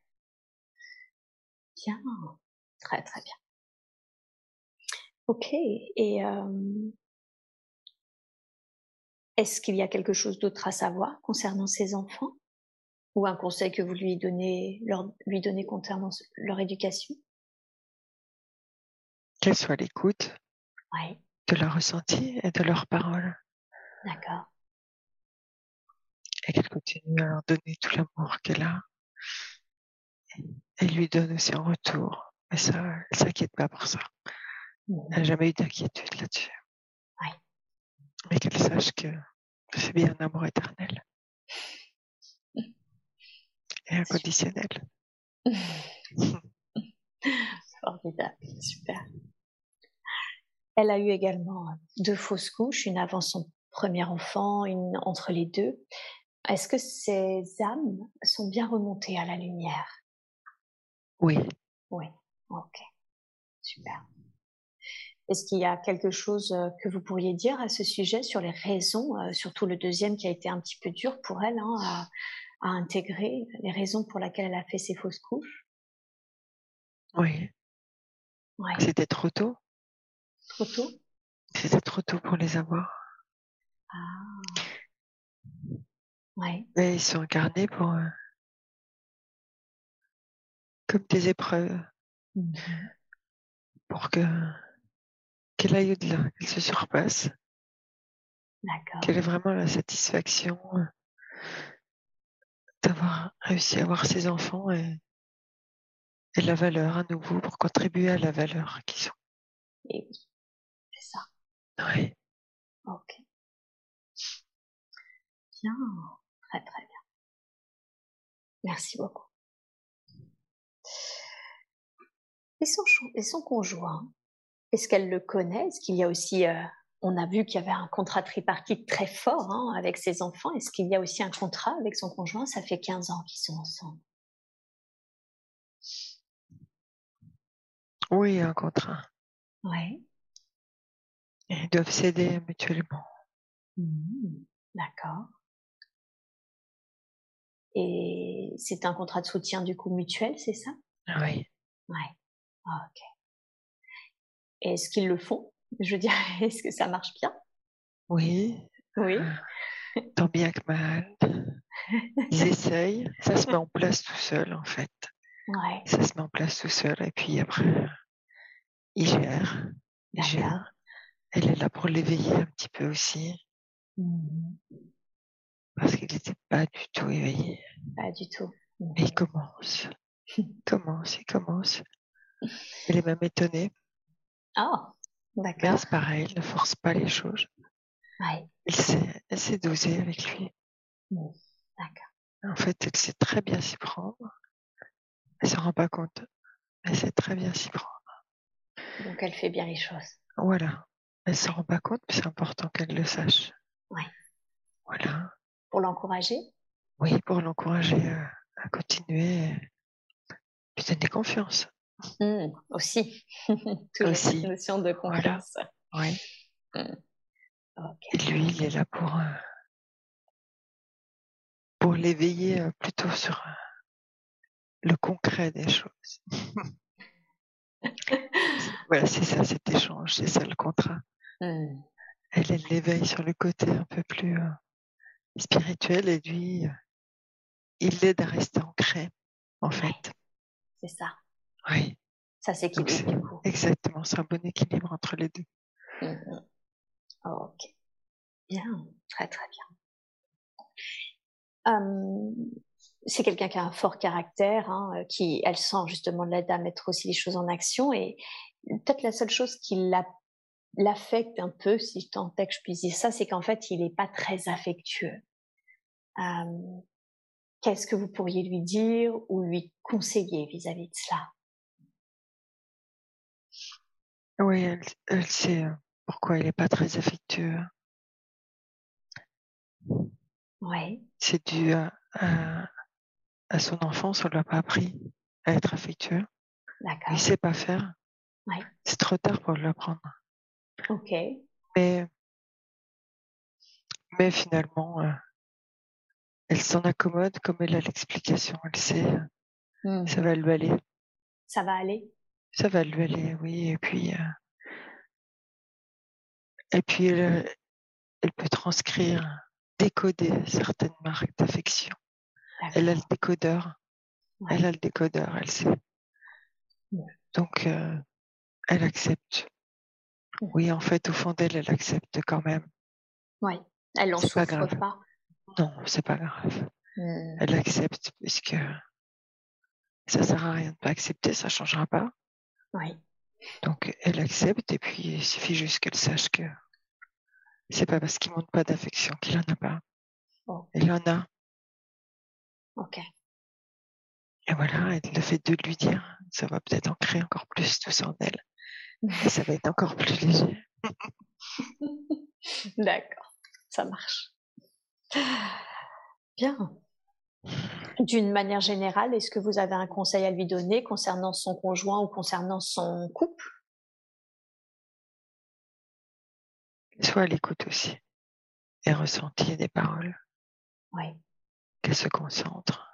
Bien, très très bien. Ok, et euh, est-ce qu'il y a quelque chose d'autre à savoir concernant ces enfants? Ou un conseil que vous lui donnez, leur, lui donnez concernant leur éducation? Qu'elle soit à l'écoute de leurs ressentis et de leurs paroles. d'accord. et qu'elle continue à leur donner tout l'amour qu'elle a. Elle lui donne aussi en retour. Mais ça, elle s'inquiète pas pour ça. Elle n'a jamais eu d'inquiétude là-dessus. Oui. Mais qu'elle sache que c'est bien un amour éternel. Et inconditionnel. Formidable, super. Elle a eu également deux fausses couches, une avant son premier enfant, une entre les deux. Est-ce que ces âmes sont bien remontées à la lumière? Oui. Oui, ok, super. Est-ce qu'il y a quelque chose euh, que vous pourriez dire à ce sujet sur les raisons, euh, surtout le deuxième qui a été un petit peu dur pour elle hein, à, à intégrer, les raisons pour lesquelles elle a fait ces fausses couches? Oui. Ouais, C'était trop tôt. trop tôt? C'était trop tôt pour les avoir. Ah. Ouais, Mais ils sont incarnés pour, euh, comme des épreuves, Mhm. pour que, qu'elle aille au-delà, qu'elle se surpasse, d'accord. qu'elle ait vraiment la satisfaction euh, d'avoir réussi à avoir ses enfants et, et la valeur à nouveau pour contribuer à la valeur qu'ils ont. Et oui, c'est ça. Oui. Ok. Bien, très très bien. Merci beaucoup. Et son, chou- et son conjoint, est-ce qu'elle le connaît? Est-ce qu'il y a aussi, euh, on a vu qu'il y avait un contrat tripartite très fort hein, avec ses enfants. Est-ce qu'il y a aussi un contrat avec son conjoint? Ça fait 15 ans qu'ils sont ensemble. Oui, un contrat. Et Ils doivent s'aider mutuellement. Mhm. D'accord. Et c'est un contrat de soutien du coup mutuel, c'est ça? Oui. Ouais. Ah, ok. Est-ce qu'ils le font? Je veux dire, est-ce que ça marche bien? Oui. Oui. euh, Tant bien que mal. Ils essayent. Ça se met en place tout seul, en fait. Ouais. Ça se met en place tout seul. Et puis après, il gère. Il gère. Elle est là pour l'éveiller un petit peu aussi. Mhm. Parce qu'il n'était pas du tout éveillé. Pas du tout. Mais il commence. Il commence, il commence. Elle est même étonnée. Oh, Mais d'accord. c'est pareil, elle ne force pas les choses. Ouais. Elle sait, elle sait doser avec lui. D'accord. En fait, elle sait très bien s'y prendre. Elle s'en rend pas compte. Elle sait très bien s'y prendre. Donc elle fait bien les choses. Voilà. Elle s'en rend pas compte, mais c'est important qu'elle le sache. Ouais. Voilà. Pour l'encourager? Oui, pour l'encourager à, à continuer. Lui donner confiance. Mhm. Aussi. Toujours Aussi. cette notion de confiance. Oui. Et lui, il est là pour, euh, pour l'éveiller euh, plutôt sur euh, le concret des choses. voilà, c'est ça cet échange, c'est ça le contrat. Mhm. Elle, elle l'éveille sur le côté un peu plus spirituel et lui, il l'aide à rester ancré, en fait. C'est ça. Oui, Ça s'équilibre du coup. exactement, c'est un bon équilibre entre les deux. Mhm. Ok. Bien. Très très bien. C'est quelqu'un qui a un fort caractère, hein, euh, qui, elle sent justement l'aide à mettre aussi les choses en action et peut-être la seule chose qui l'a- l'affecte un peu, si je tentais que je puisse dire ça, c'est qu'en fait, il n'est pas très affectueux. Qu'est-ce que vous pourriez lui dire ou lui conseiller vis-à-vis de cela? Oui, elle, elle sait euh, pourquoi il n'est pas très affectueux. Oui, C'est dû à, à, à son enfance, on ne lui a pas appris à être affectueux. d'accord. Il ne sait pas faire. Ouais. C'est trop tard pour l'apprendre. Ok. Mais, mais finalement, euh, elle s'en accommode comme elle a l'explication. Elle sait, euh, Mhm. ça va lui aller. Ça va aller Ça va lui aller, oui. Et puis, euh, et puis elle, elle peut transcrire, décoder certaines marques d'affection. Elle a le décodeur. Ouais. Elle a le décodeur, elle sait. Ouais. Donc, euh, elle accepte. Oui, en fait, au fond d'elle, elle accepte quand même. Ouais. Elle n'en C'est pas souffre grave. pas. Non, c'est pas grave. Mhm. Elle accepte puisque ça sert à rien de pas accepter, ça changera pas. Oui. Donc, elle accepte et puis il suffit juste qu'elle sache que c'est pas parce qu'il montre pas d'affection qu'il en a pas. Oh. Il en a. Ok. Et voilà, et le fait de lui dire, ça va peut-être ancrer encore plus tout ça en elle. Et ça va être encore plus léger. D'accord. Ça marche. Bien. D'une manière générale, est-ce que vous avez un conseil à lui donner concernant son conjoint ou concernant son couple? Soit à l'écoute aussi. Et ressentir des paroles. Oui. Qu'elle se concentre.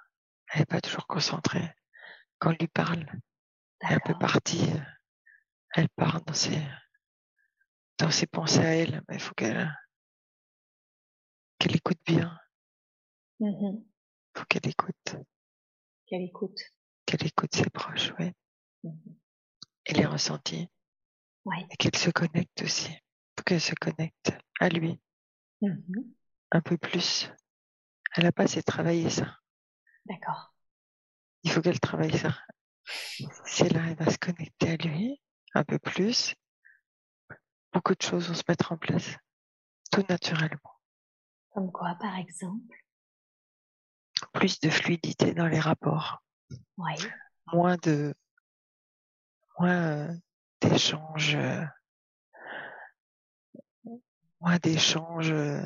Elle n'est pas toujours concentrée. Quand on lui parle, elle est un peu D'accord. partie. euh, Elle part dans ses, dans ses pensées à elle, mais il faut qu'elle qu'elle écoute bien. Il faut qu'elle écoute. Qu'elle écoute. Qu'elle écoute ses proches, oui. Mhm. Et les ressentis. Oui. Et qu'elle se connecte aussi. Il faut qu'elle se connecte à lui Mhm. un peu plus. Elle n'a pas assez travaillé ça. D'accord. Il faut qu'elle travaille ça. Si elle arrive à se connecter à lui un peu plus, beaucoup de choses vont se mettre en place. Tout naturellement. Comme quoi, par exemple Plus de fluidité dans les rapports. Moins de, moins euh, d'échanges, euh, moins d'échanges euh,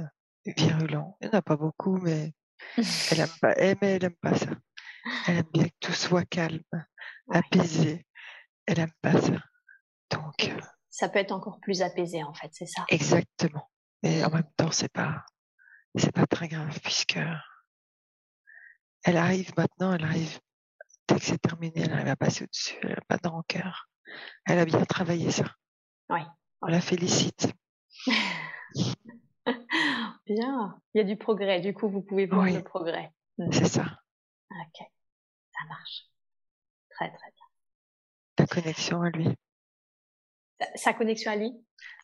virulents. Il n'y en a pas beaucoup, mais elle aime pas, elle, mais elle aime pas ça. Elle aime bien que tout soit calme, Ouais. apaisé. Elle aime pas ça. Donc, Ça peut être encore plus apaisé, en fait, c'est ça exactement. Mais en même temps, c'est pas, c'est pas très grave puisque elle arrive maintenant, elle arrive, dès que c'est terminé, elle arrive à passer au-dessus, elle n'a pas de rancœur. Elle a bien travaillé ça. Oui. On la félicite. Bien. Il y a du progrès. Du coup, vous pouvez voir Oui. le progrès. Mhm. C'est ça. Ok. Ça marche. Très, très bien. La connexion à lui. Sa connexion à lui?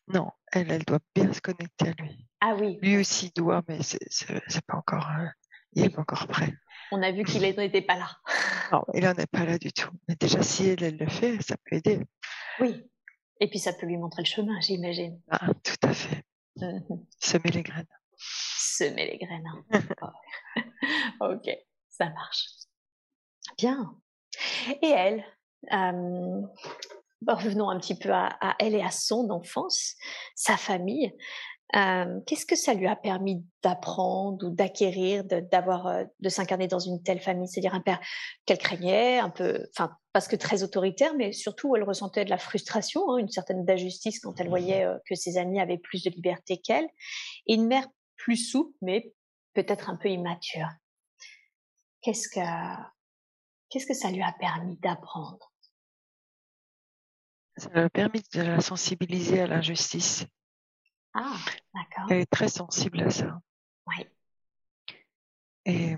Non, elle, elle doit bien se connecter à lui. Ah oui. Lui aussi doit, mais c'est pas encore, euh, il n'est pas encore prêt. On a vu qu'il n'était pas là. non, il n'en est pas là du tout. Mais déjà, si elle, elle le fait, ça peut aider. Oui. Et puis, ça peut lui montrer le chemin, j'imagine. Ah, tout à fait. Semer les graines. Semer les graines. Hein. ok, ça marche. Bien. Et elle, euh, revenons un petit peu à, elle et à son enfance, sa famille. Euh, qu'est-ce que ça lui a permis d'apprendre ou d'acquérir, d'avoir, de, s'incarner dans une telle famille? C'est-à-dire un père qu'elle craignait, un peu, enfin, parce que très autoritaire, mais surtout elle ressentait de la frustration, hein, une certaine d'injustice quand elle voyait que ses amis avaient plus de liberté qu'elle, et une mère plus souple, mais peut-être un peu immature. Qu'est-ce que, qu'est-ce que ça lui a permis d'apprendre? Ça lui a permis de la sensibiliser à l'injustice. Ah, d'accord. Elle est très sensible à ça. Oui. Et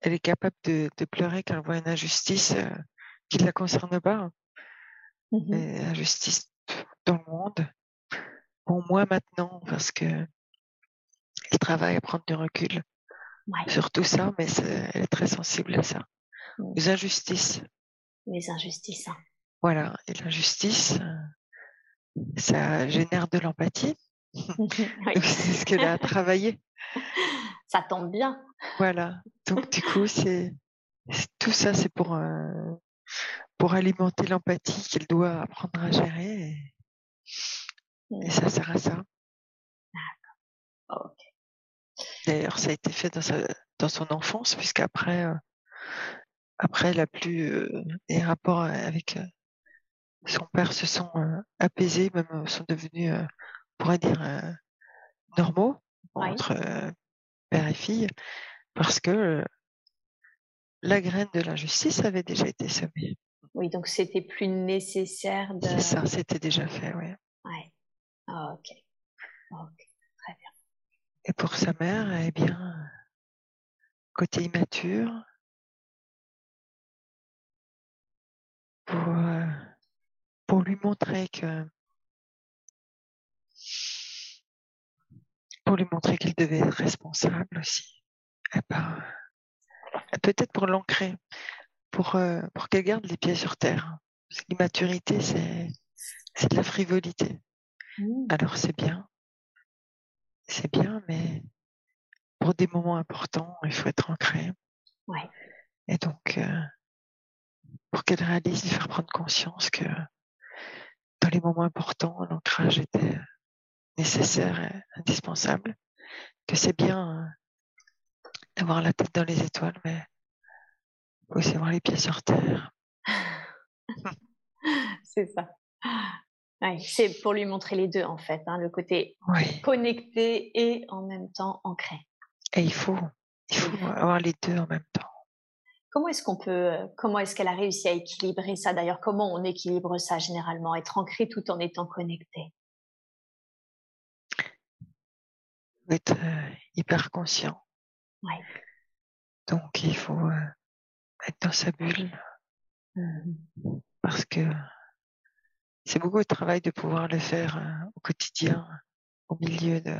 elle est capable de, pleurer quand elle voit une injustice euh, qui ne la concerne pas. Mmh une injustice dans le monde. Pour moi maintenant, parce que elle travaille à prendre du recul sur tout ça, mais elle est très sensible à ça. Mmh. Les injustices. Les injustices. Hein. Voilà. Et l'injustice, euh, ça génère de l'empathie. c'est ce qu'elle a travaillé. Ça tombe bien. Voilà. Donc du coup, c'est tout ça, c'est pour euh, pour alimenter l'empathie qu'elle doit apprendre à gérer. Et, ça sert à ça. Ok. D'ailleurs, ça a été fait dans, sa, dans son enfance, puisqu'après, euh, après, elle a plus les rapports avec son père se sont apaisés, même sont devenus, on pourrait dire, normaux entre père et fille, parce que la graine de l'injustice avait déjà été semée. Oui, donc c'était plus nécessaire de. C'est ça, c'était déjà fait, oui. Ouais. Ah, ok. Ok, très bien. Et pour sa mère, eh bien, côté immature, pour, euh, pour lui montrer que pour lui montrer qu'il devait être responsable aussi. Eh ben, peut-être pour l'ancrer, pour, euh, pour qu'elle garde les pieds sur terre. L'immaturité, c'est, c'est de la frivolité. Mmh. Alors c'est bien, c'est bien, mais pour des moments importants, il faut être ancré. Ouais. Et donc, euh, pour qu'elle réalise, de faire prendre conscience que dans les moments importants, l'ancrage était nécessaire et indispensable, que c'est bien euh, d'avoir la tête dans les étoiles, mais faut aussi avoir les pieds sur terre. c'est ça. c'est pour lui montrer les deux en fait, hein, le côté connecté et en même temps ancré. Et il faut, il faut avoir les deux en même temps. Comment est-ce qu'on peut, euh, comment est-ce qu'elle a réussi à équilibrer ça D'ailleurs, comment on équilibre ça généralement Être ancré tout en étant connecté? Être euh, hyper conscient. Donc, il faut euh, être dans sa bulle. Mmh Parce que c'est beaucoup de travail de pouvoir le faire au quotidien, au milieu de,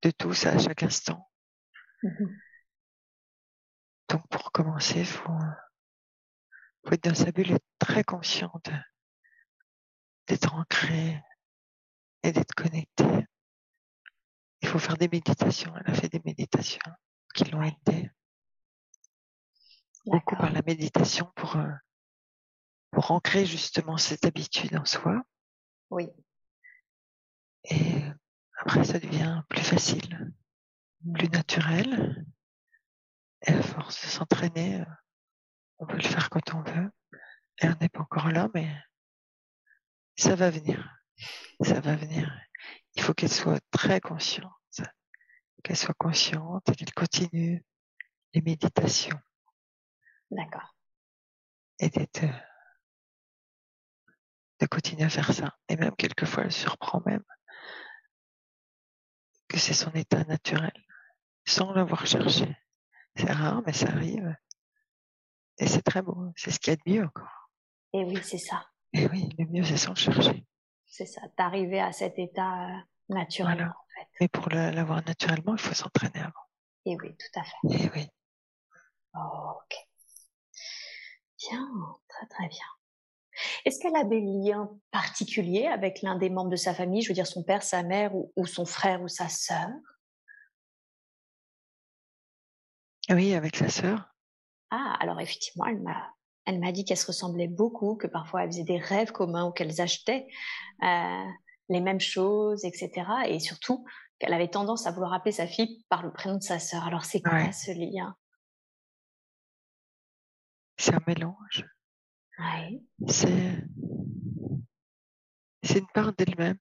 de tout ça à chaque instant. Mmh donc pour commencer, il faut, être dans sa bulle et être très consciente d'être ancré et d'être connecté. Il faut faire des méditations. Elle a fait des méditations qui l'ont aidé beaucoup par la méditation pour, euh, pour ancrer justement cette habitude en soi. Oui. Et après, ça devient plus facile, plus naturel. Et à force de s'entraîner, euh, on peut le faire quand on veut. Et on n'est pas encore là, mais ça va venir. Ça va venir. Il faut qu'elle soit très consciente. Qu'elle soit consciente et qu'elle continue les méditations. D'accord. Et d'être, euh, de continuer à faire ça. Et même quelquefois, elle surprend même que c'est son état naturel, sans l'avoir cherché. C'est rare, mais ça arrive. Et c'est très beau. C'est ce qu'il y a de mieux encore. Et oui, c'est ça. Et oui, le mieux, c'est sans le chercher. C'est ça, d'arriver à cet état euh, naturellement, en fait. Mais pour l'avoir naturellement, il faut s'entraîner avant. Et oui, tout à fait. Et oui. ok. Bien, très très bien. Est-ce qu'elle a des liens particuliers avec l'un des membres de sa famille, je veux dire son père, sa mère ou, son frère ou sa sœur? Oui, avec sa sœur. Ah, alors effectivement, elle m'a, elle m'a dit qu'elle se ressemblait beaucoup, que parfois elles faisaient des rêves communs ou qu'elles achetaient euh, les mêmes choses, etc. Et surtout qu'elle avait tendance à vouloir appeler sa fille par le prénom de sa sœur. Alors c'est quoi ce lien? C'est un mélange. C'est, c'est une part d'elle-même.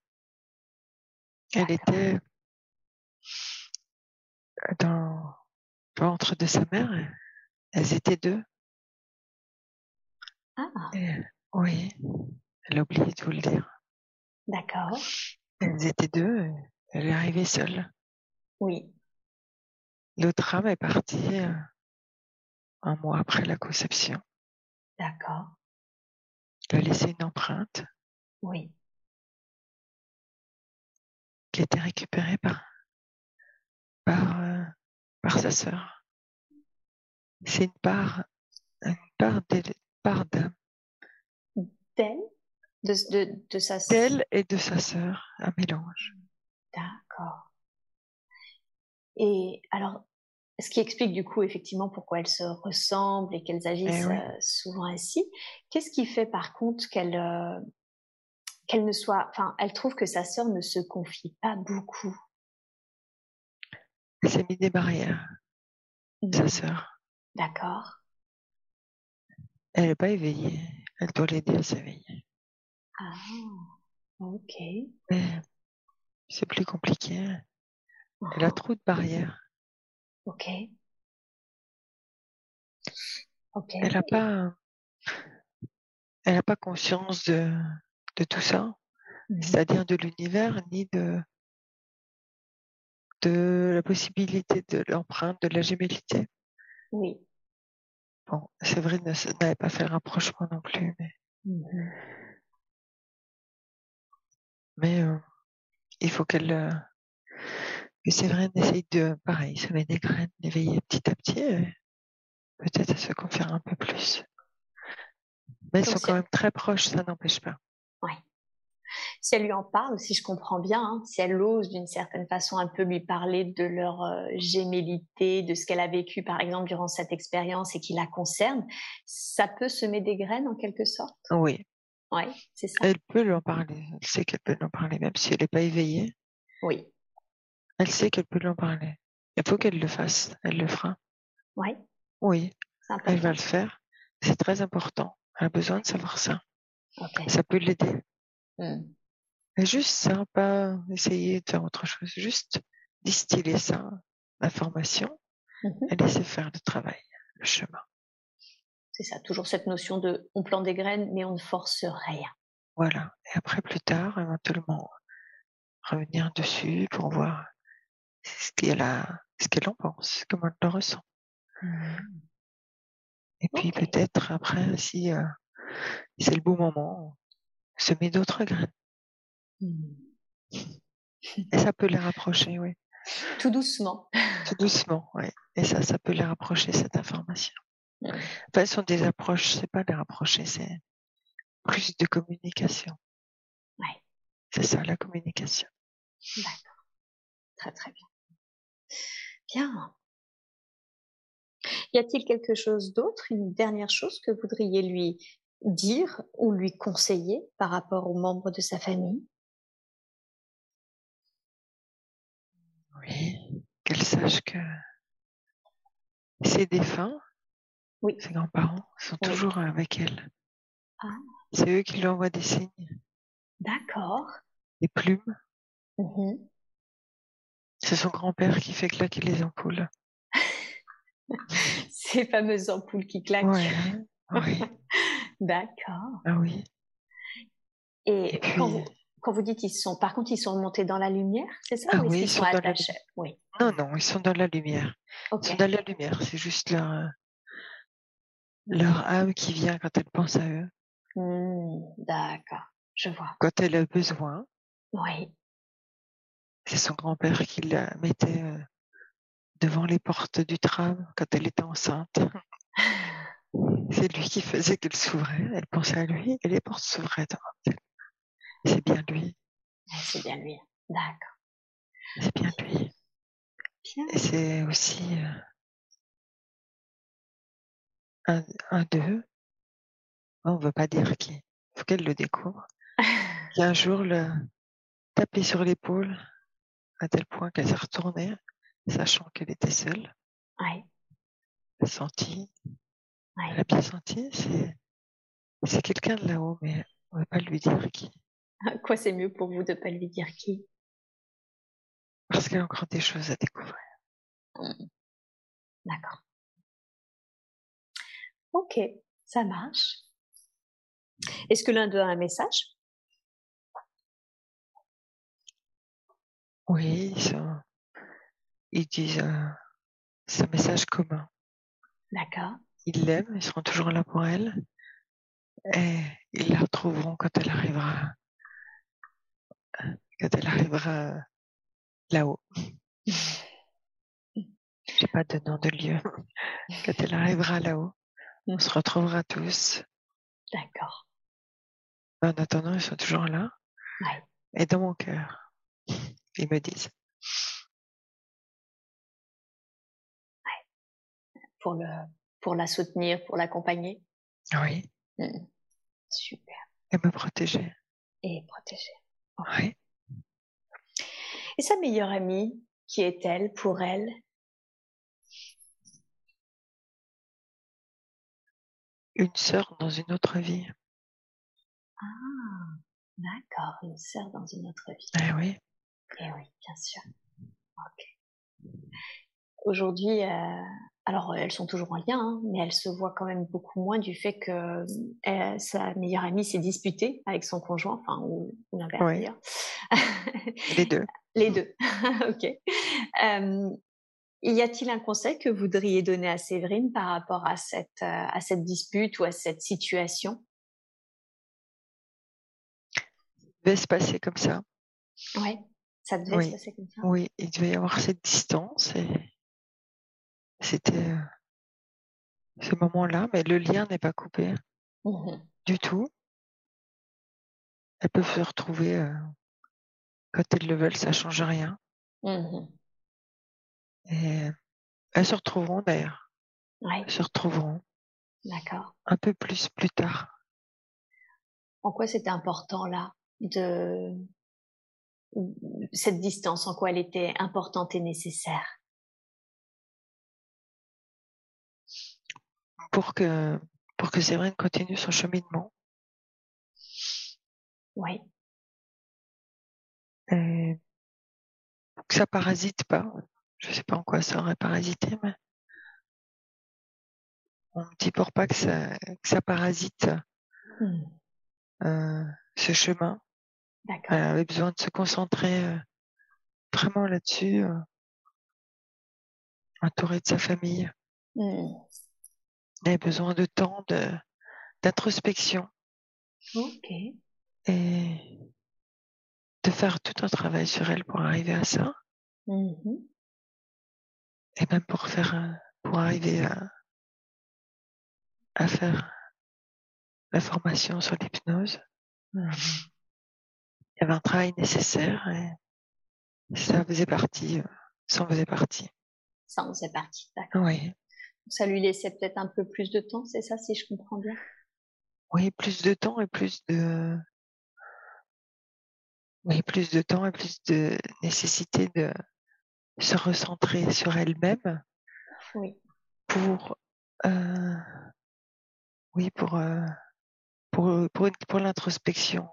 Elle était dans ventre de sa mère. Elles étaient deux. Ah. oui, elle a oublié de vous le dire. D'accord. Elles étaient deux. Elle est arrivée seule. Oui. L'autre âme est partie euh, un mois après la conception. D'accord. Elle a laissé une empreinte. Oui. Qui a été récupérée par, par, euh, par sa sœur. C'est une part, une part d'elle, part. D'elle de, de, de, sa D'elle et de sa sœur, un mélange. D'accord. Et alors, ce qui explique du coup effectivement pourquoi elles se ressemblent et qu'elles agissent eh euh, souvent ainsi. Qu'est-ce qui fait par contre qu'elle euh, qu'elle ne soit, enfin, elle trouve que sa sœur ne se confie pas beaucoup. Elle s'est mis des barrières, sa mmh. sœur. D'accord. Elle n'est pas éveillée. Elle doit l'aider à s'éveiller. Ah, ok. c'est plus compliqué. Elle a ah. trop de barrières. Ok. Ok. Elle n'a pas, elle n'a pas conscience de, de tout ça, mmh c'est-à-dire de l'univers ni de, de la possibilité de l'empreinte, de la gémellité. Oui. Bon, vrai, n'avait pas fait le rapprochement non plus, mais. Mmh mais euh, il faut qu'elle, euh, vrai, essaye de, pareil, semer des graines, d'éveiller petit à petit, peut-être se confère un peu plus. Mais ils sont quand même très proches, ça n'empêche pas. Si elle lui en parle, si je comprends bien, hein, si elle ose d'une certaine façon un peu lui parler de leur euh, gémellité, de ce qu'elle a vécu par exemple durant cette expérience et qui la concerne, ça peut semer des graines en quelque sorte? Oui. Oui, c'est ça. Elle peut lui en parler, elle sait qu'elle peut lui en parler, même si elle n'est pas éveillée. Oui. Elle sait qu'elle peut lui en parler. Il faut qu'elle le fasse. Elle le fera. Oui. Oui. Elle va le faire. C'est très important. Elle a besoin de savoir ça. Ça peut l'aider. Hmm. Juste ça, pas essayer de faire autre chose. Juste distiller ça, l'information, mm-hmm. et laisser faire le travail, le chemin. C'est ça, toujours cette notion de on plante des graines, mais on ne force rien. Voilà. Et après, plus tard, éventuellement, revenir dessus pour voir ce qu'elle a, ce qu'elle en pense, comment elle le ressent. Mmh. Et puis peut-être après, si euh, c'est le beau moment, semer d'autres graines. Mmh. Et ça peut les rapprocher, oui. Tout doucement. Tout doucement, oui. Et ça, ça peut les rapprocher, cette information. Mmh. Enfin, ce sont des approches, c'est pas les rapprocher, c'est plus de communication. Oui. C'est ça, la communication. D'accord. Très très bien. Bien. Y a-t-il quelque chose d'autre, une dernière chose que vous voudriez lui dire ou lui conseiller par rapport aux membres de sa famille? Oui, qu'elle sache que ses défunts, oui. ses grands-parents, sont toujours avec elle. Ah. C'est eux qui lui envoient des signes. D'accord. Des plumes. Mmh c'est son grand-père qui fait claquer les ampoules. Ces fameuses ampoules qui claquent. oui. D'accord. Ah oui. Et, quand, vous, dites qu'ils sont, par contre, ils sont montés dans la lumière, c'est ça ah ou oui, ils sont, attachés? Oui. Non, non, ils sont dans la lumière. Ils sont dans la lumière. C'est juste leur, leur âme qui vient quand elle pense à eux. Mmh, d'accord, je vois. Quand elle a besoin, Oui. c'est son grand-père qui la mettait euh, devant les portes du tram quand elle était enceinte. C'est lui qui faisait qu'elle s'ouvrait. Elle pensait à lui et les portes s'ouvraient. C'est bien lui. Ouais, c'est bien lui. D'accord. C'est bien lui. Bien. Et c'est aussi euh, un, un d'eux. On ne veut pas dire qui. faut qu'elle le découvre. Qui un jour l'a tapé sur l'épaule à tel point qu'elle s'est retournée, sachant qu'elle était seule. Oui, Elle a senti, oui. elle a bien senti. C'est, c'est quelqu'un de là-haut, mais on ne veut pas lui dire qui. Quoi, c'est mieux pour vous de pas lui dire qui? Parce qu'il y a encore des choses à découvrir. D'accord. Ok, ça marche. Est-ce que l'un d'eux a un message? Oui, ils, disent, euh, c'est un message commun. D'accord. Ils l'aiment, ils seront toujours là pour elle. Et ils la retrouveront quand elle arrivera, quand elle arrivera là-haut. J'ai pas de nom de lieu. Quand elle arrivera là-haut, on se retrouvera tous. D'accord. En attendant, ils sont toujours là. Ouais. Et dans mon cœur, ils me disent. Pour, le, pour la soutenir, pour l'accompagner. Oui. Mm. Super. Et me protéger. Et protéger. Oui. Et sa meilleure amie, qui est-elle pour elle? Une sœur dans une autre vie. Ah, d'accord, une sœur dans une autre vie. Eh oui. Eh oui, bien sûr. Ok. Aujourd'hui, euh, alors elles sont toujours en lien, hein, mais elles se voient quand même beaucoup moins du fait que euh, sa meilleure amie s'est disputée avec son conjoint, enfin, ou, ou l'inverse Oui. d'ailleurs. Les deux. Les deux. ok. Euh, y a-t-il un conseil que vous voudriez donner à Séverine par rapport à cette, euh, à cette dispute ou à cette situation? Devait se passer comme ça. Ouais. Ça devait Oui. se passer comme ça. Oui, il devait y avoir cette distance et c'était euh, ce moment-là, mais le lien n'est pas coupé Mhm. du tout. Elles peuvent se retrouver euh, quand elles le veulent, ça change rien. Mhm. Et elles se retrouveront d'ailleurs. Ouais, Elles se retrouveront d'accord. un peu plus plus tard. En quoi c'était important là de cette distance, en quoi elle était importante et nécessaire? Pour que pour que Séverine continue son cheminement. Oui, Et que ça parasite pas. Je sais pas en quoi ça aurait parasité, mais on me dit pour pas que ça, que ça parasite Hmm. euh, ce chemin. d'accord. Elle avait besoin de se concentrer euh, vraiment là-dessus, euh, entourée de sa famille. Hmm. Elle avait besoin de temps de d'introspection Ok, et de faire tout un travail sur elle pour arriver à ça, Mhm. et même pour faire pour arriver à à faire la formation sur l'hypnose. Mhm. Il y avait un travail nécessaire et ça faisait partie, euh, ça en faisait partie. ça on c'est parti. D'accord. Oui, Ça lui laissait peut-être un peu plus de temps, c'est ça, si je comprends bien? oui, plus de temps et plus de, oui, plus de temps et plus de nécessité de se recentrer sur elle-même Oui. pour, euh, oui, pour, euh, pour, pour, une- pour l'introspection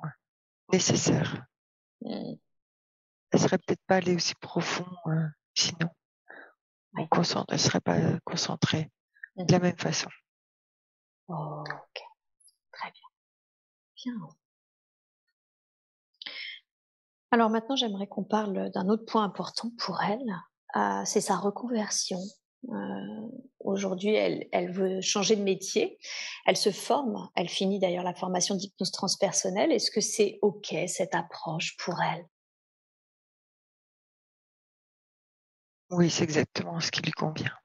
nécessaire. Hmm. Elle serait peut-être pas allée aussi profond euh, sinon. Oui. Elle serait pas concentrée de la même façon. Ok, très bien. Bien. Alors maintenant, j'aimerais qu'on parle d'un autre point important pour elle. Euh, c'est sa reconversion Aujourd'hui, elle, elle, veut changer de métier. Elle se forme. Elle finit d'ailleurs la formation d'hypnose transpersonnelle. Est-ce que c'est OK, cette approche pour elle? Oui, c'est exactement ce qui lui convient.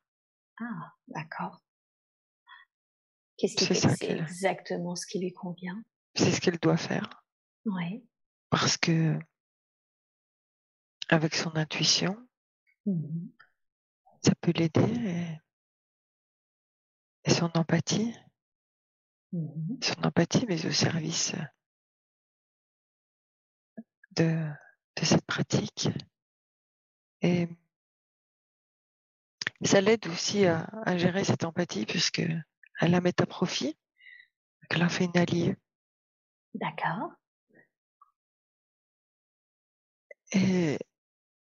Ah, d'accord. Qu'est-ce qui c'est exactement ce qui lui convient? C'est ce qu'elle doit faire. Oui. Parce que, avec son intuition, mmh ça peut l'aider et, son empathie, mmh son empathie, mais au service de, de cette pratique. Et ça l'aide aussi à, à, gérer cette empathie puisque elle la met à profit, qu'elle en fait une alliée. D'accord. Et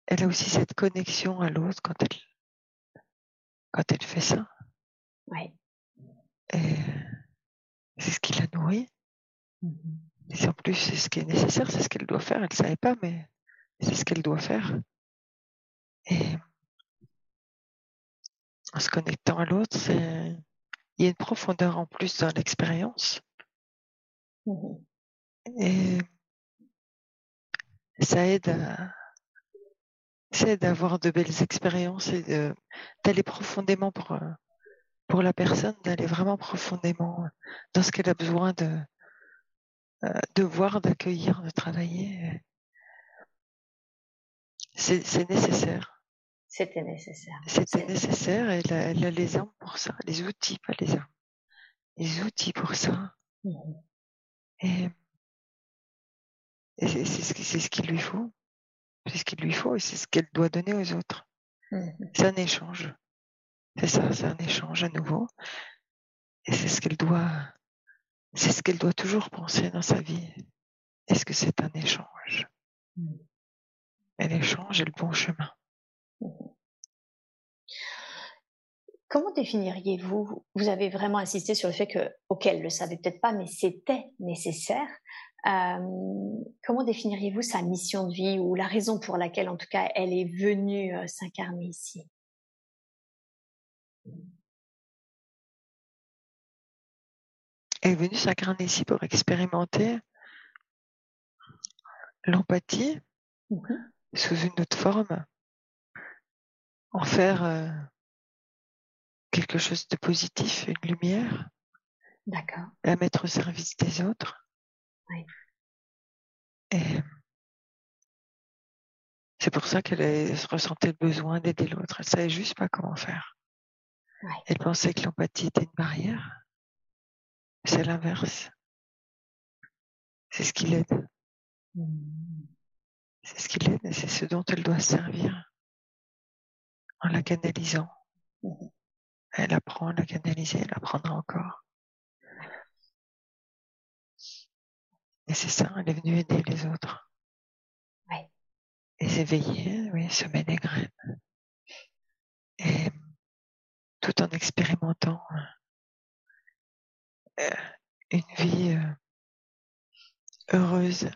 elle a aussi cette connexion à l'autre quand elle, quand elle fait ça. Oui. Et c'est ce qui la nourrit. Mmh et en plus, c'est ce qui est nécessaire, c'est ce qu'elle doit faire. Elle ne savait pas, mais c'est ce qu'elle doit faire. Et en se connectant à l'autre, c'est il y a une profondeur en plus dans l'expérience. Mmh et ça aide à, c'est d'avoir de belles expériences et d'aller profondément pour, pour la personne, d'aller vraiment profondément dans ce qu'elle a besoin de, euh, de voir, d'accueillir, de travailler. C'est nécessaire. C'était nécessaire. C'était nécessaire et elle a, les armes pour ça, les outils, pas les armes. Les outils pour ça. Mmh et, et c'est ce, ce qu'il lui faut. C'est ce qu'il lui faut et c'est ce qu'elle doit donner aux autres. Mmh c'est un échange. C'est ça, c'est un échange à nouveau. Et c'est ce qu'elle doit, c'est ce qu'elle doit toujours penser dans sa vie. Est-ce que c'est un échange? Mmh. Et l'échange est le bon chemin. Mmh Comment définiriez-vous Vous avez vraiment insisté sur le fait que, auquel elle le savait peut-être pas, mais c'était nécessaire. Comment définiriez-vous sa mission de vie ou la raison pour laquelle, en tout cas, elle est venue s'incarner ici? Elle est venue s'incarner ici pour expérimenter l'empathie mmh sous une autre forme, en faire quelque chose de positif, une lumière. D'accord. La mettre au service des autres. Et c'est pour ça qu'elle ressentait le besoin d'aider l'autre. Elle savait juste pas comment faire. Elle pensait que l'empathie était une barrière. C'est l'inverse. C'est ce qui l'aide. Mmh. C'est ce qui l'aide et c'est ce dont elle doit servir en la canalisant. Mmh. Elle apprend à la canaliser, elle apprendra encore. Et c'est ça, elle est venue aider les autres. Oui. Et éveiller, oui, semer des graines. Et tout en expérimentant euh, une vie euh, heureuse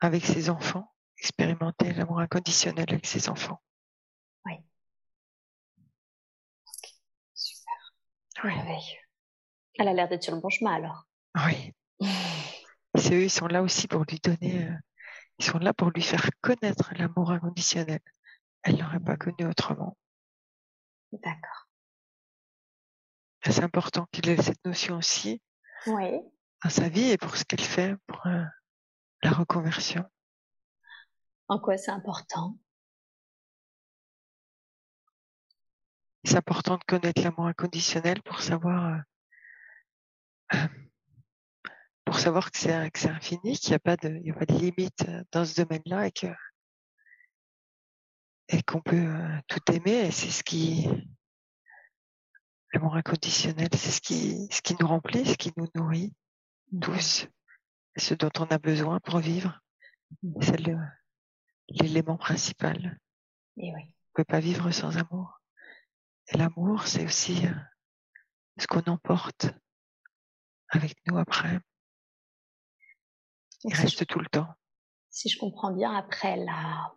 avec ses enfants, expérimenter l'amour inconditionnel avec ses enfants. Oui. Oui. Elle a l'air d'être sur le bon chemin alors. Oui. C'est eux, ils sont là aussi pour lui donner, euh, ils sont là pour lui faire connaître l'amour inconditionnel. Elle l'aurait pas connu autrement. D'accord. C'est important qu'il ait cette notion aussi oui. dans sa vie et pour ce qu'elle fait pour euh, la reconversion. En quoi c'est important? C'est important de connaître l'amour inconditionnel pour savoir euh, pour savoir que c'est infini, qu'il n'y a pas de, il y a pas de limite euh, dans ce domaine-là et que et qu'on peut euh, tout aimer. Et c'est ce qui l'amour inconditionnel, c'est ce qui ce qui nous remplit, ce qui nous nourrit tous, ce dont on a besoin pour vivre. Mmh. C'est l'élément principal. Et oui. On peut pas vivre sans amour. Et l'amour, c'est aussi euh, ce qu'on emporte avec nous après. Il reste tout le temps. Si je comprends bien, après la,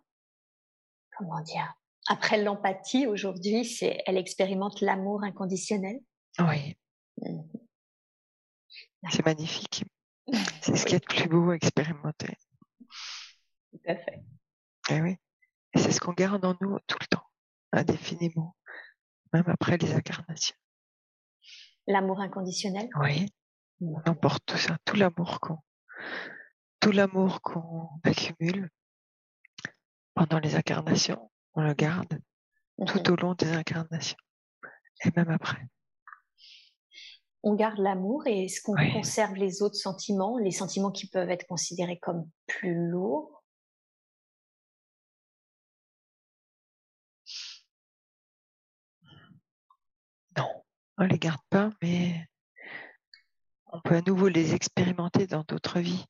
comment dire, Après l'empathie, aujourd'hui, c'est elle expérimente l'amour inconditionnel. Oui. Mmh. C'est magnifique. C'est ce qui est le plus beau à expérimenter. Tout à fait. Et eh oui. Et c'est ce qu'on garde en nous tout le temps, indéfiniment, même après les incarnations. L'amour inconditionnel Oui. On emporte tout ça, tout l'amour qu'on tout l'amour qu'on accumule pendant les incarnations, on le garde tout mhm. au long des incarnations et même après. On garde l'amour et est-ce qu'on conserve les autres sentiments, les sentiments qui peuvent être considérés comme plus lourds on les garde pas, mais on peut à nouveau les expérimenter dans d'autres vies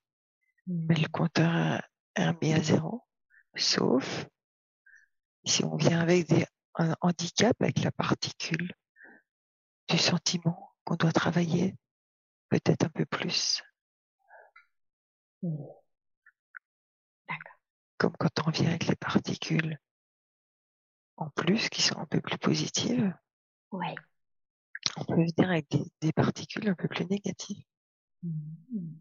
mais le compteur est mis à zéro, sauf si on vient avec des, un handicap, avec la particule du sentiment qu'on doit travailler peut-être un peu plus. Comme quand on vient avec les particules en plus, qui sont un peu plus positives. Ouais. On peut venir avec des, des particules un peu plus négatives. Mmh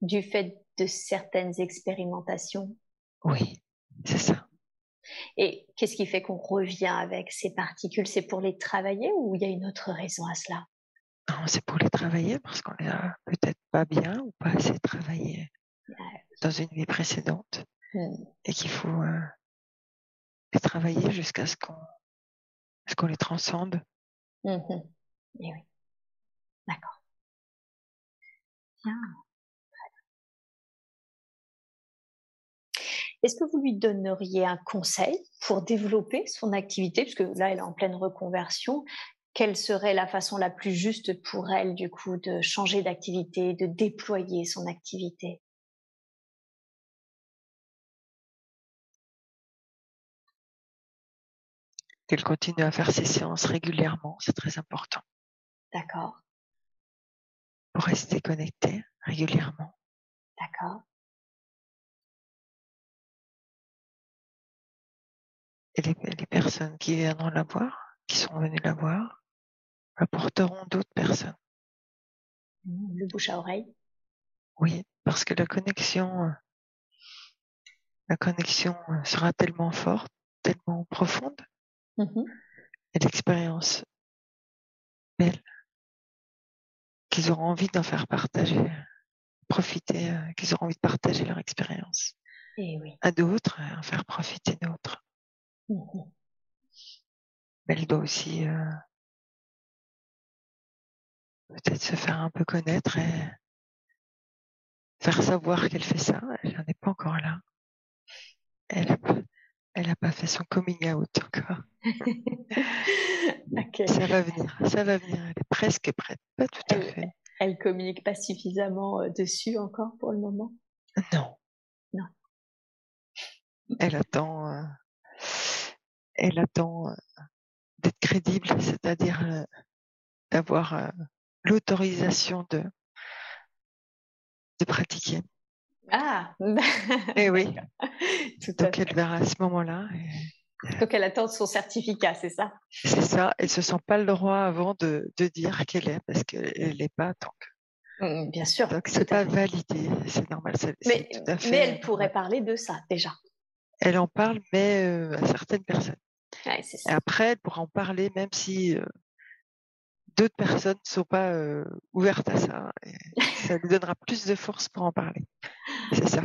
du fait de certaines expérimentations. Oui, c'est ça. Et qu'est-ce qui fait qu'on revient avec ces particules? C'est pour les travailler ou il y a une autre raison à cela? Non, c'est pour les travailler parce qu'on les a peut-être pas bien ou pas assez travaillé dans une vie précédente hmm. et qu'il faut euh, les travailler jusqu'à ce qu'on ce qu'on les transcende. Mmh oui. D'accord. Bien. Est-ce que vous lui donneriez un conseil pour développer son activité, puisque là, elle est en pleine reconversion Quelle serait la façon la plus juste pour elle, du coup, de changer d'activité, de déployer son activité? Qu'elle continue à faire ses séances régulièrement, c'est très important. D'accord. Pour rester connectée régulièrement. D'accord. Et les, personnes qui viendront la voir, qui sont venues la voir, apporteront d'autres personnes. Mmh, le bouche à oreille. Oui, parce que la connexion, la connexion sera tellement forte, tellement profonde, mmh et l'expérience belle, qu'ils auront envie d'en faire partager, profiter, euh, qu'ils auront envie de partager leur expérience et eh oui. à d'autres, en faire profiter d'autres. Mmh elle doit aussi euh, peut-être se faire un peu connaître et faire savoir qu'elle fait ça. Elle n'en est pas encore là. Elle n'a pas, fait son coming out encore. Ça va venir, ça va venir. Elle est presque prête, pas tout à fait. Elle communique pas suffisamment euh, dessus encore pour le moment? Non. Non. Elle attend. Euh, elle attend euh, d'être crédible, c'est-à-dire euh, d'avoir l'autorisation de, de pratiquer. Ah Et eh oui. Donc elle verra à ce moment-là. Donc elle attend son certificat, c'est ça? C'est ça. Elle se sent pas le droit avant de, de dire qu'elle est, parce qu'elle n'est pas que. Mmh, bien sûr. Donc c'est pas validé, c'est normal. Mais, mais, elle pourrait parler de ça déjà. Elle en parle, mais à certaines personnes après, elle pourra en parler même si d'autres personnes ne sont pas ouvertes à ça. ça lui donnera plus de force pour en parler. C'est ça.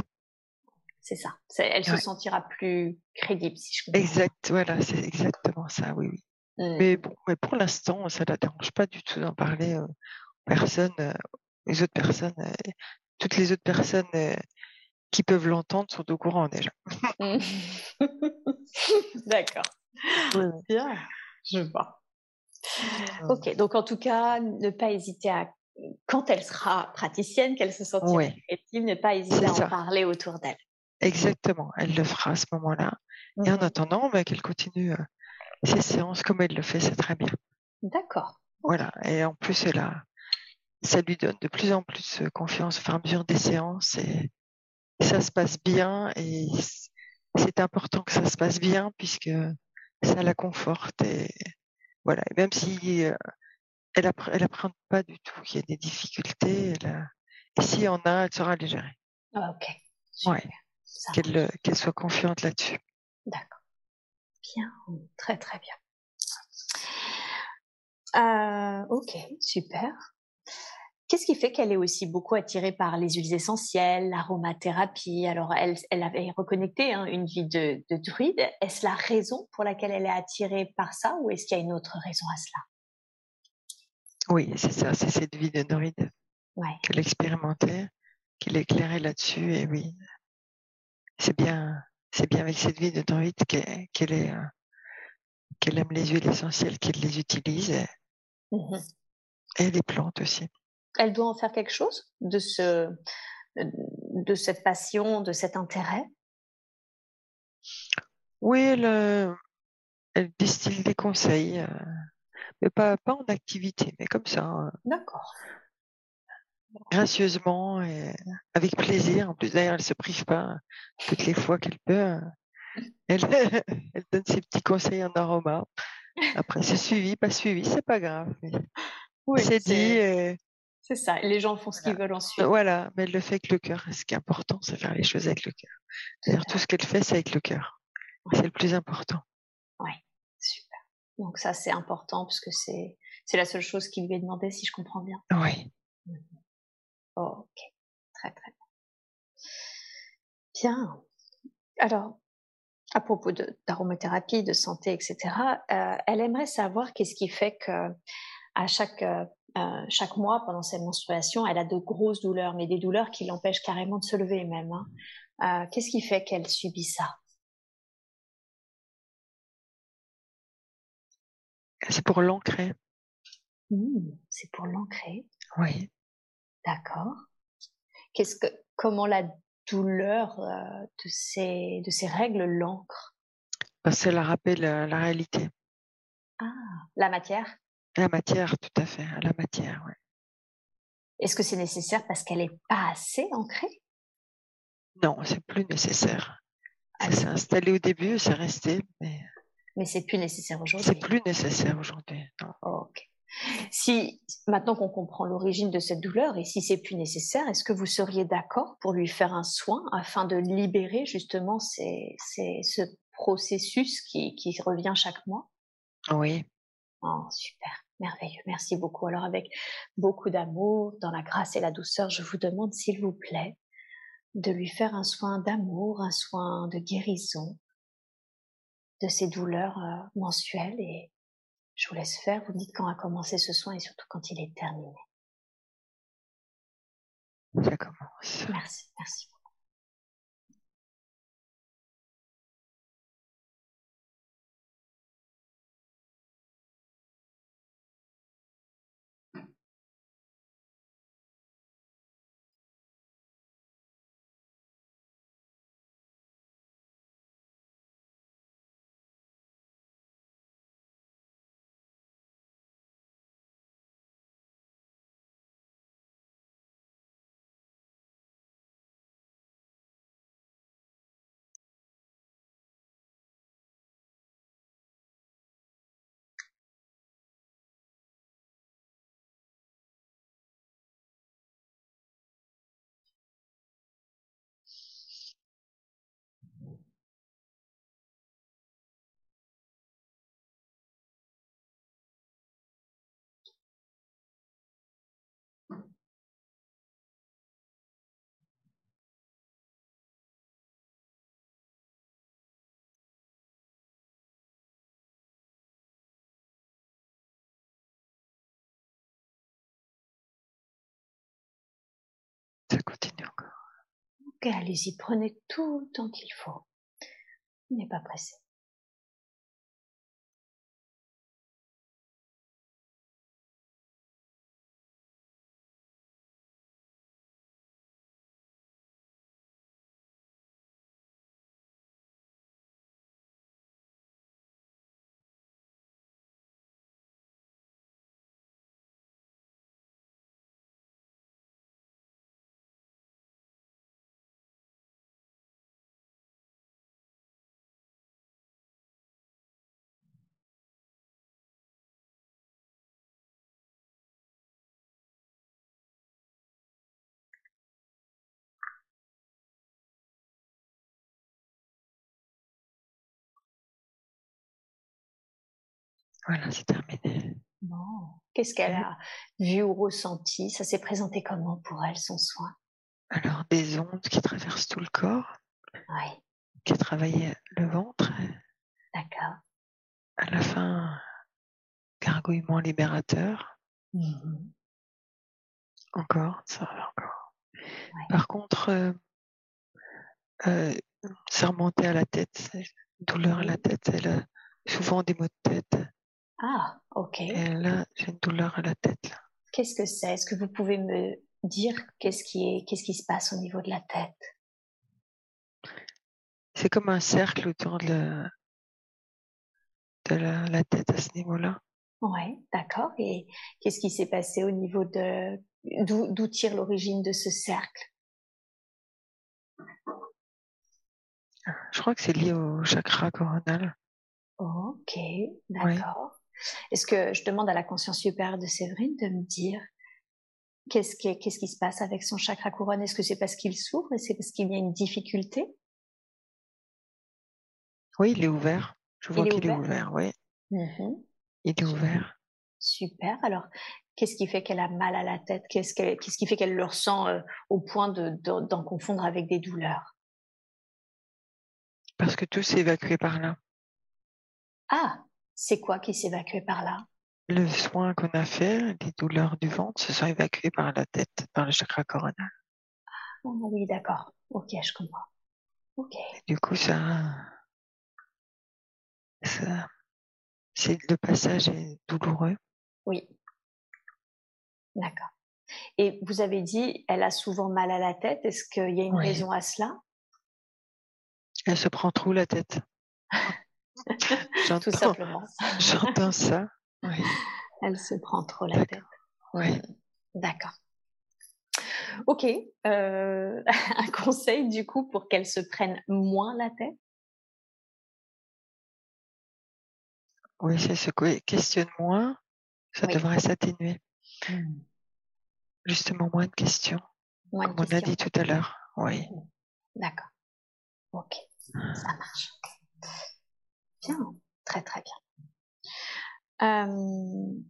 C'est ça. Elle se sentira plus crédible, si je comprends. Exact, voilà, c'est exactement ça, oui, oui. Mmh. Mais bon, mais pour l'instant, ça ne la dérange pas du tout d'en parler aux personnes, aux autres personnes. toutes les autres personnes qui peuvent l'entendre sont au courant déjà. Mmh. D'accord. Bien, je vois. Ok, donc en tout cas, ne pas hésiter à, quand elle sera praticienne, qu'elle se sentira effective, ne pas hésiter à en parler autour d'elle. Exactement, elle le fera à ce moment-là. Et en mmh attendant, bah, qu'elle continue euh, ses séances comme elle le fait, c'est très bien. D'accord. Voilà, et en plus, elle a, ça lui donne de plus en plus euh, confiance au fur et à mesure des séances et ça se passe bien et c'est important que ça se passe bien puisque ça la conforte et voilà. même si euh, elle apprend pas du tout qu'il y a des difficultés, et si y en a, elle saura les gérer. Ah, ok. Ouais. Qu'elle soit confiante là-dessus. D'accord. Bien, très très bien. Euh, ok, super. Qu'est-ce qui fait qu'elle est aussi beaucoup attirée par les huiles essentielles, l'aromathérapie? Alors, elle, elle avait reconnecté hein, une vie de, druide. Est-ce la raison pour laquelle elle est attirée par ça ou est-ce qu'il y a une autre raison à cela? Oui, c'est ça, c'est cette vie de druide ouais. qu'elle expérimentait, qu'elle éclairait là-dessus. Et oui, c'est bien, c'est bien avec cette vie de druide qu'elle est, euh, qu'elle aime les huiles essentielles, qu'elle les utilise. Mmh et les plantes aussi elle doit en faire quelque chose de ce, de cette passion, de cet intérêt? Oui, elle, euh, elle distille des conseils, euh, mais pas, pas en activité, mais comme ça. Hein. D'accord. Gracieusement et avec plaisir. En plus, d'ailleurs, elle se prive pas toutes les fois qu'elle peut. Elle, elle donne ses petits conseils en aroma. Après, c'est suivi, pas suivi, c'est pas grave. Oui, c'est dit. C'est ça, les gens font ce qu'ils veulent ensuite. Voilà, mais elle le fait avec le cœur. Ce qui est important, c'est faire les choses avec le cœur. D'ailleurs, tout ce qu'elle fait, c'est avec le cœur. C'est le plus important. Oui, super. Donc ça, c'est important puisque c'est c'est la seule chose qui lui est demandée, si je comprends bien. Oui. Mhm. ok, très très bien. Bien. Alors, à propos d'aromathérapie, de, santé, etc., euh, elle aimerait savoir qu'est-ce qui fait que à chaque euh, chaque mois pendant ses menstruations, elle a de grosses douleurs, mais des douleurs qui l'empêchent carrément de se lever même. Hein. Euh, qu'est-ce qui fait qu'elle subit ça? C'est pour l'ancrer. Mmh, c'est pour l'ancrer. Oui. D'accord. Qu'est-ce que, comment la douleur euh, de ces de ces règles l'ancre? Parce qu'elle rappelle la, la réalité. Ah, la matière? La matière, tout à fait, la matière, oui. Est-ce que c'est nécessaire parce qu'elle n'est pas assez ancrée? Non, c'est plus nécessaire. Ça s'est installé au début, c'est resté, mais. Mais c'est plus nécessaire aujourd'hui. C'est plus nécessaire aujourd'hui. ok. Si maintenant qu'on comprend l'origine de cette douleur et si c'est plus nécessaire, est-ce que vous seriez d'accord pour lui faire un soin afin de libérer justement ce processus qui, qui revient chaque mois? Oui. Oh, super. Merveilleux, merci beaucoup. Alors avec beaucoup d'amour, dans la grâce et la douceur, je vous demande s'il vous plaît de lui faire un soin d'amour, un soin de guérison de ces douleurs euh, mensuelles et je vous laisse faire. Vous me dites quand a commencé ce soin et surtout quand il est terminé. Ça commence. Merci, merci. Allez-y, prenez tout le temps qu'il faut. n'est pas pressé. Voilà, c'est terminé. Bon. Qu'est-ce qu'elle a vu ou ressenti? Ça s'est présenté comment pour elle, son soin? Alors, des ondes qui traversent tout le corps, Oui, qui a travaillé le ventre. d'accord. À la fin, gargouillement libérateur. Mhm. Encore, ça va encore. Par contre, euh, euh, ça remontait à la tête, douleur à la tête. Elle a souvent des maux de tête. Ah, ok. Et là, j'ai une douleur à la tête. là. Qu'est-ce que c'est? Est-ce que vous pouvez me dire qu'est-ce qui est, qu'est-ce qui se passe au niveau de la tête? C'est comme un cercle autour de, la- de la, la tête à ce niveau-là. Ouais, d'accord. Et qu'est-ce qui s'est passé au niveau de d'où d'où tire l'origine de ce cercle? Je crois que c'est lié au chakra coronal. Ok, d'accord. Est-ce que je demande à la conscience supérieure de Séverine de me dire qu'est-ce qui, qu'est-ce qui se passe avec son chakra couronne? Est-ce que c'est parce qu'il s'ouvre et c'est parce qu'il y a une difficulté? Oui, il est ouvert. Je vois qu'il est ouvert? oui. Mhm. Il est ouvert. Super. Alors, qu'est-ce qui fait qu'elle a mal à la tête? Qu'est-ce qu'elle- qu'est-ce qui fait qu'elle le ressent euh, au point de, de- d'en confondre avec des douleurs? Parce que tout s'est évacué par là. Ah, c'est quoi qui s'évacue par là? Le soin qu'on a fait, les douleurs du ventre se sont évacuées par la tête, par le chakra coronal. Ah Oui, d'accord. Ok, je comprends. Ok. Du coup, ça, ça, c'est le passage est douloureux. Oui. D'accord. Et vous avez dit, elle a souvent mal à la tête. Est-ce qu'il y a une Oui. raison à cela? Elle se prend trop la tête. Tout J'entends, simplement. j'entends ça. Oui, Elle se prend trop la tête. d'accord. Oui. D'accord. Ok. Euh, un conseil du coup pour qu'elle se prenne moins la tête? Oui, c'est ce que questionne moins, ça Oui. devrait s'atténuer. Justement, moins de questions, Moins de comme on a dit tout à l'heure. Oui. D'accord. Ok. Ça marche. Bien. Très très bien. Euh,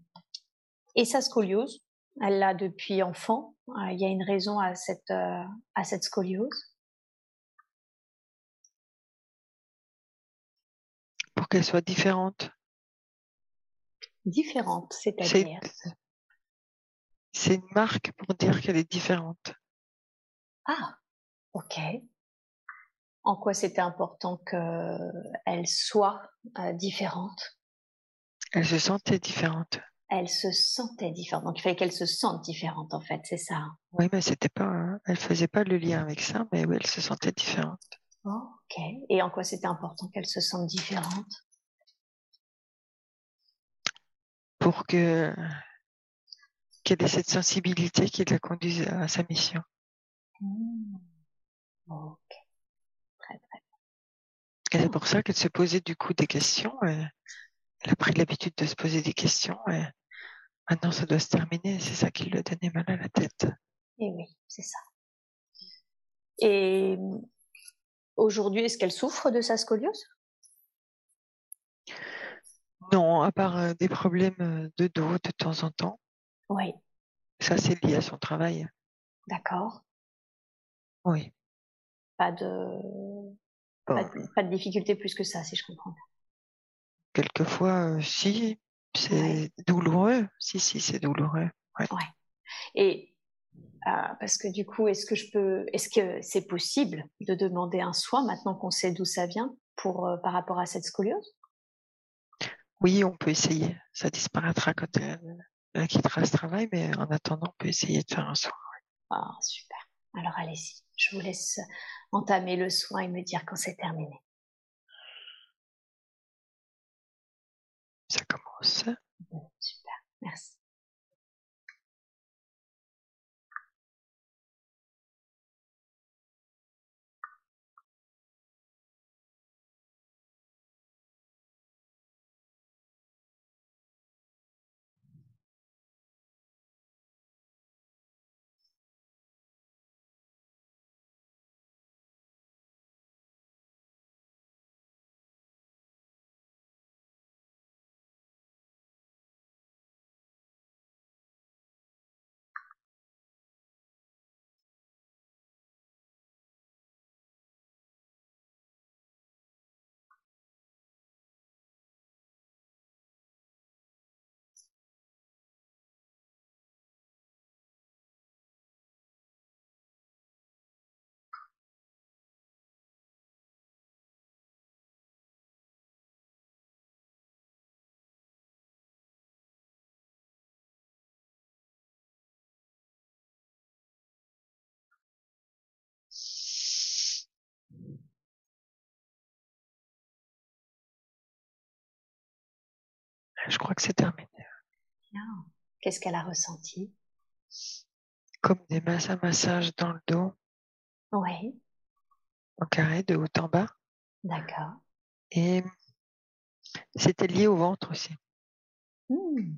et sa scoliose, elle l'a depuis enfant. Euh, Il y a une raison à cette, euh, à cette scoliose Pour qu'elle soit différente. différente, C'est, c'est-à-dire. c'est une marque pour dire qu'elle est différente. Ah, ok. En quoi c'était important qu'elle soit euh, différente Elle se sentait différente. Elle se sentait différente. Donc il fallait qu'elle se sente différente en fait, c'est ça. hein. Oui, mais c'était pas, hein, elle faisait pas le lien avec ça, mais oui, elle se sentait différente. Ok. Et en quoi c'était important qu'elle se sente différente? Pour que, qu'elle ait cette sensibilité qui la conduise à sa mission. Hmm. Ok. Et c'est pour ça qu'elle se posait du coup des questions. et elle a pris l'habitude de se poser des questions et maintenant ça doit se terminer. C'est ça qui lui donné mal à la tête. Et oui, c'est ça. Et aujourd'hui, est-ce qu'elle souffre de sa scoliose? Non, à part euh, des problèmes euh, de dos de temps en temps. Oui, Ça, c'est lié à son travail. d'accord. Oui. Pas de, pas de, pas de difficulté plus que ça, si je comprends. bien. quelquefois, euh, si, c'est Ouais. douloureux. Si, si, c'est douloureux. Et euh, parce que du coup, est-ce que je peux, est-ce que c'est possible de demander un soin maintenant qu'on sait d'où ça vient pour euh, par rapport à cette scoliose? Oui, on peut essayer. Ça disparaîtra quand elle, elle quittera ce travail, mais en attendant, on peut essayer de faire un soin. Ah, super. Alors allez-y, je vous laisse entamer le soin et me dire quand c'est terminé. Ça commence. Super, merci. Je crois que c'est terminé. Qu'est-ce qu'elle a ressenti? Comme des massages dans le dos. Oui. En carré, de haut en bas. D'accord. Et c'était lié au ventre aussi. Hmm.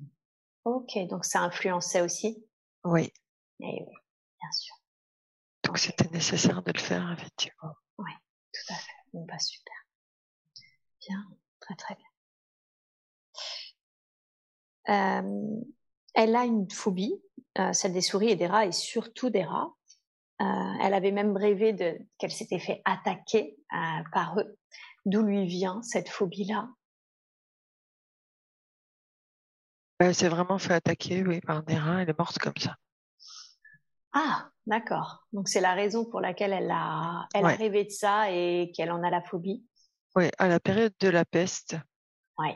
Ok, donc ça influençait aussi? Oui. Eh oui, bien sûr. Donc c'était nécessaire de le faire, effectivement. Oui, tout à fait. Bon, bah super. Bien, très très bien. Euh, elle a une phobie, euh, celle des souris et des rats, et surtout des rats. Euh, elle avait même rêvé qu'elle s'était fait attaquer par eux. D'où lui vient cette phobie-là? Elle s'est vraiment fait attaquer, oui, par des rats. Elle est morte comme ça. Ah, d'accord. Donc c'est la raison pour laquelle elle a, elle a rêvé de ça et qu'elle en a la phobie? Oui, à la période de la peste. Oui.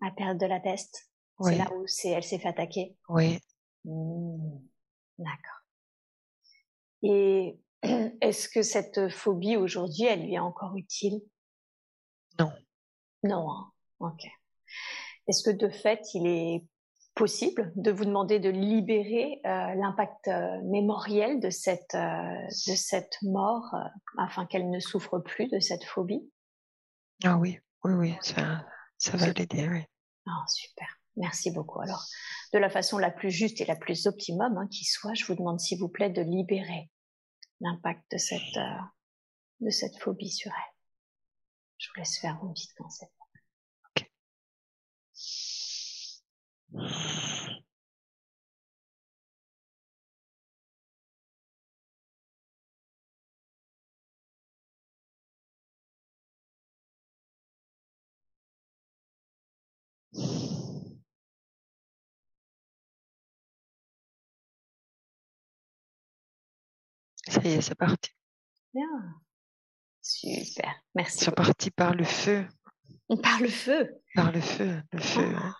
À la période de la peste. C'est là où elle s'est fait attaquer. Oui. Mmh. D'accord. Et est-ce que cette phobie aujourd'hui, elle lui est encore utile? Non. Non. Hein. Ok. Est-ce que de fait, il est possible de vous demander de libérer euh, l'impact euh, mémoriel de cette, euh, de cette mort afin qu'elle ne souffre plus de cette phobie? Ah oui, oui, oui, ça, ça va l'aider, oui. Ah, super. Merci beaucoup. Alors, de la façon la plus juste et la plus optimum hein, qui soit, je vous demande s'il vous plaît de libérer l'impact de cette, de cette phobie sur elle. Je vous laisse faire vos petites pensées. Ça y est, c'est parti. Bien. Super. Merci. C'est parti par le feu. Par le feu. Par le feu, le feu. Ah.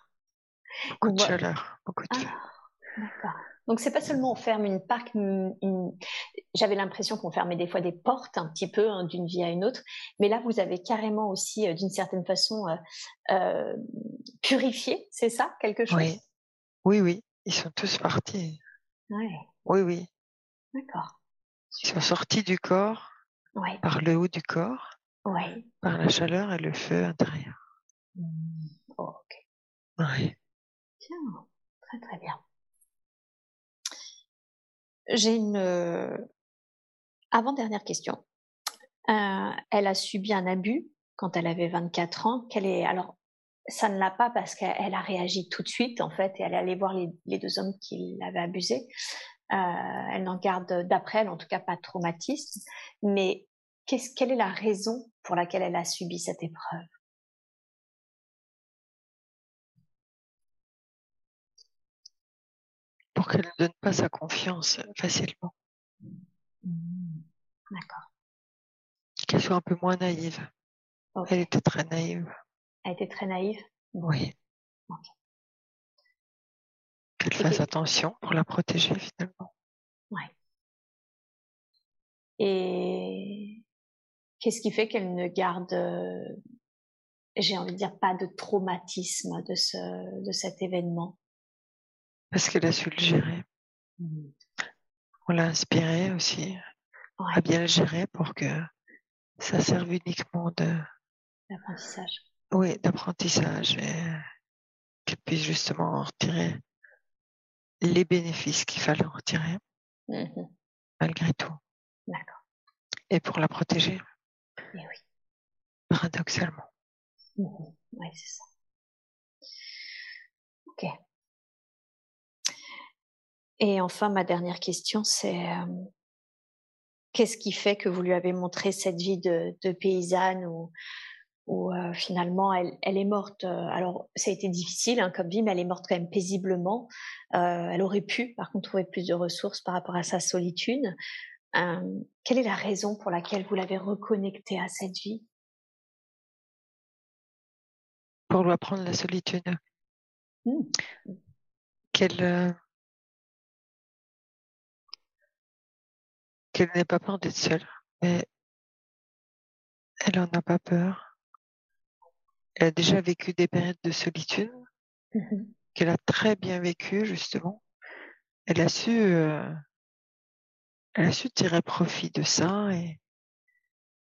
Beaucoup de chaleur, beaucoup de feu. Ah, d'accord. Donc c'est pas seulement on ferme une parc, j'avais l'impression qu'on fermait des fois des portes un petit peu hein, d'une vie à une autre, mais là vous avez carrément aussi euh, d'une certaine façon euh, euh, purifié, c'est ça quelque chose? Oui, oui, oui, ils sont tous partis. Ouais. Oui, oui. D'accord. Ils sont sortis du corps ouais. par le haut du corps, ouais. par la chaleur et le feu intérieur. Mmh. ok. Bien, très très bien. J'ai une euh, avant-dernière question. Euh, elle a subi un abus quand elle avait 24 ans. Quelle est alors ça ne l'a pas parce qu'elle a réagi tout de suite en fait et elle est allée voir les, deux hommes qui l'avaient abusée. Euh, elle n'en garde d'après elle en tout cas pas de traumatisme. Mais quelle est la raison pour laquelle elle a subi cette épreuve? Pour qu'elle ne donne pas sa confiance facilement. Mmh. D'accord. Qu'elle soit un peu moins naïve. Elle était très naïve. Elle était très naïve? Oui. Qu'elle fasse attention pour la protéger finalement. Oui. Et qu'est-ce qui fait qu'elle ne garde, j'ai envie de dire, pas de traumatisme de, ce, de cet événement? Parce qu'elle a su le gérer. Mmh. On l'a inspiré aussi à bien le gérer pour que ça serve uniquement de d'apprentissage. Oui, d'apprentissage et qu'elle puisse justement en retirer les bénéfices qu'il fallait en retirer mmh malgré tout. D'accord. Et pour la protéger. Et oui. Paradoxalement. Mmh oui, c'est ça. Ok. Et enfin, ma dernière question, c'est euh, qu'est-ce qui fait que vous lui avez montré cette vie de, paysanne où, euh, finalement elle, est morte. Euh, alors, ça a été difficile hein, comme vie, mais elle est morte quand même paisiblement. elle aurait pu, par contre, trouver plus de ressources par rapport à sa solitude. quelle est la raison pour laquelle vous l'avez reconnectée à cette vie? Pour lui apprendre la solitude. Mmh. Quelle qu'elle n'ait pas peur d'être seule, mais elle n'en a pas peur. Elle a déjà vécu des périodes de solitude Mhm. qu'elle a très bien vécues, justement. Elle a su, euh, elle a su tirer profit de ça et,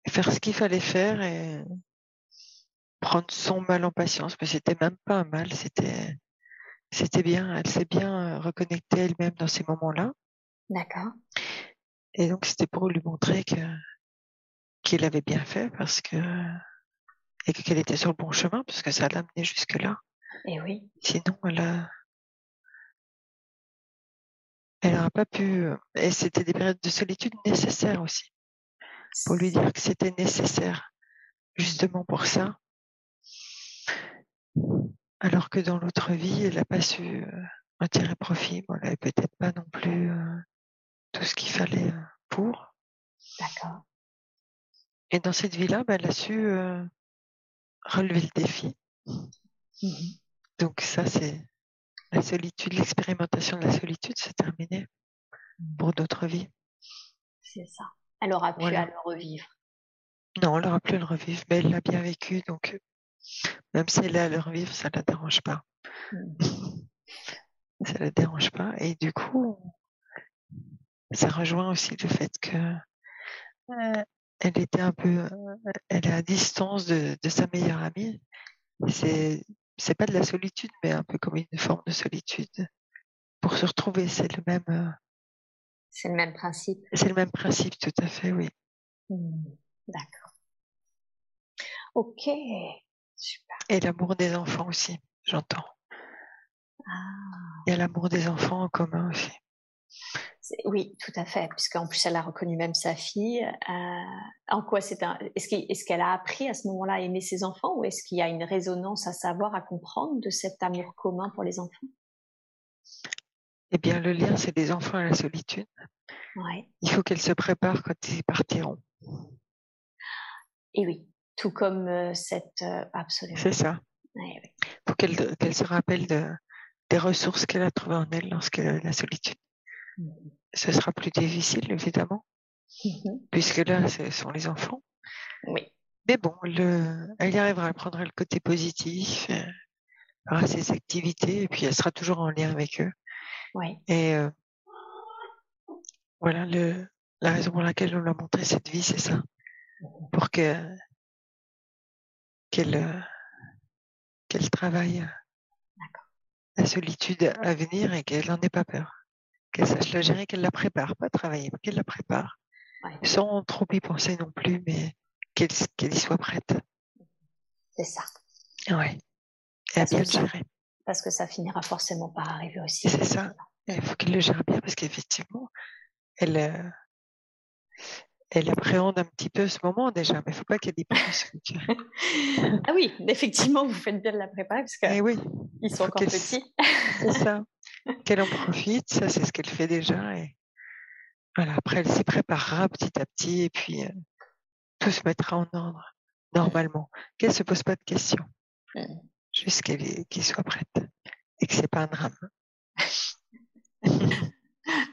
et faire ce qu'il fallait faire et prendre son mal en patience. Mais c'était même pas un mal, c'était, c'était bien. Elle s'est bien euh, reconnectée elle-même dans ces moments-là. D'accord. Et donc, c'était pour lui montrer que, qu'il avait bien fait parce que, et que- qu'elle était sur le bon chemin parce que ça l'a amené jusque-là. Et oui. Sinon, elle a, elle n'aurait pas pu, et c'était des périodes de solitude nécessaires aussi, pour lui dire que c'était nécessaire, justement pour ça. Alors que dans l'autre vie, elle n'a pas su euh, en tirer profit. Bon, elle n'avait peut-être pas non plus euh, tout ce qu'il fallait euh, pour. D'accord. Et dans cette vie-là, bah, elle a su euh, relever le défi. Mhm. Donc ça, c'est la solitude, l'expérimentation de la solitude, c'est terminé pour d'autres vies. C'est ça. Elle aura pu Voilà. à le revivre. Non, elle n'aura plus à le revivre, mais elle l'a bien vécu, donc euh, même si elle a à le revivre, ça ne la dérange pas. Mhm. Ça ne la dérange pas. Et du coup, ça rejoint aussi le fait que euh, elle était un peu, elle est à distance de, de sa meilleure amie. C'est, c'est pas de la solitude, mais un peu comme une forme de solitude. Pour se retrouver, c'est le même, euh, C'est le même principe. c'est le même principe, tout à fait, oui. Mhm. D'accord. Ok. Super. Et l'amour des enfants aussi, j'entends. Ah. Il y a l'amour des enfants en commun aussi. Oui, tout à fait, puisqu'en plus elle a reconnu même sa fille. Euh, en quoi c'est un Est-ce qu'elle a appris à ce moment-là à aimer ses enfants ou est-ce qu'il y a une résonance à savoir, à comprendre de cet amour commun pour les enfants? Eh bien, le lien, c'est les enfants et la solitude. Ouais. Il faut qu'elles se préparent quand ils partiront. Et oui, tout comme euh, cette euh, absolument. C'est ça. Ouais, ouais. Il faut qu'elle qu'elle se rappelle de, des ressources qu'elle a trouvées en elle lorsqu'elle a la solitude. Mhm. Ce sera plus difficile, évidemment, Mhm. puisque là, ce sont les enfants. Oui. Mais bon, le, elle y arrivera, elle prendra le côté positif, euh, fera ses activités, et puis elle sera toujours en lien avec eux. Et euh, voilà, le, la raison pour laquelle on l'a montré cette vie, c'est ça. Pour que qu'elle euh, qu'elle travaille la solitude à venir et qu'elle n'en ait pas peur. Qu'elle sache la gérer, qu'elle la prépare, pas travailler, mais qu'elle la prépare. Ouais. Sans trop y penser non plus, mais qu'elle qu'elle y soit prête. C'est ça. Ouais. Et à bien le gérer. Parce que ça finira forcément par arriver aussi. C'est ça. Il faut qu'elle le gère bien parce qu'effectivement, elle, euh, elle appréhende un petit peu ce moment déjà, mais il faut pas qu'elle y pense. Ah oui, effectivement, vous faites bien de la préparer parce eh oui, qu'ils sont encore petits. c'est ça. Qu'elle en profite, ça c'est ce qu'elle fait déjà. Et voilà, après elle s'y préparera petit à petit et puis euh, tout se mettra en ordre normalement. Qu'elle se pose pas de questions, juste qu'elle qu'elle soit prête et que c'est pas un drame.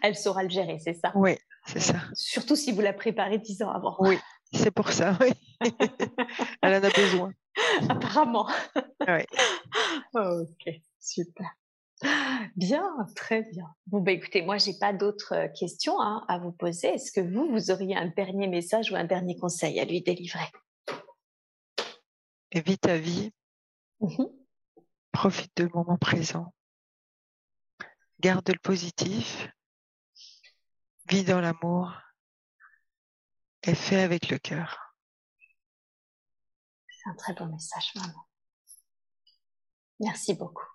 Elle saura le gérer, c'est ça. Oui, c'est ça. Surtout si vous la préparez dix ans avant. Oui, c'est pour ça. Oui. elle en a besoin. Apparemment. Ouais. ok, super. Bien, très bien. Bon, bah écoutez, moi, j'ai pas d'autres questions hein, à vous poser. Est-ce que vous, vous auriez un dernier message ou un dernier conseil à lui délivrer? Et vis ta vie, Mhm. profite du moment présent, garde le positif, vis dans l'amour et fais avec le cœur. C'est un très bon message, vraiment. Merci beaucoup.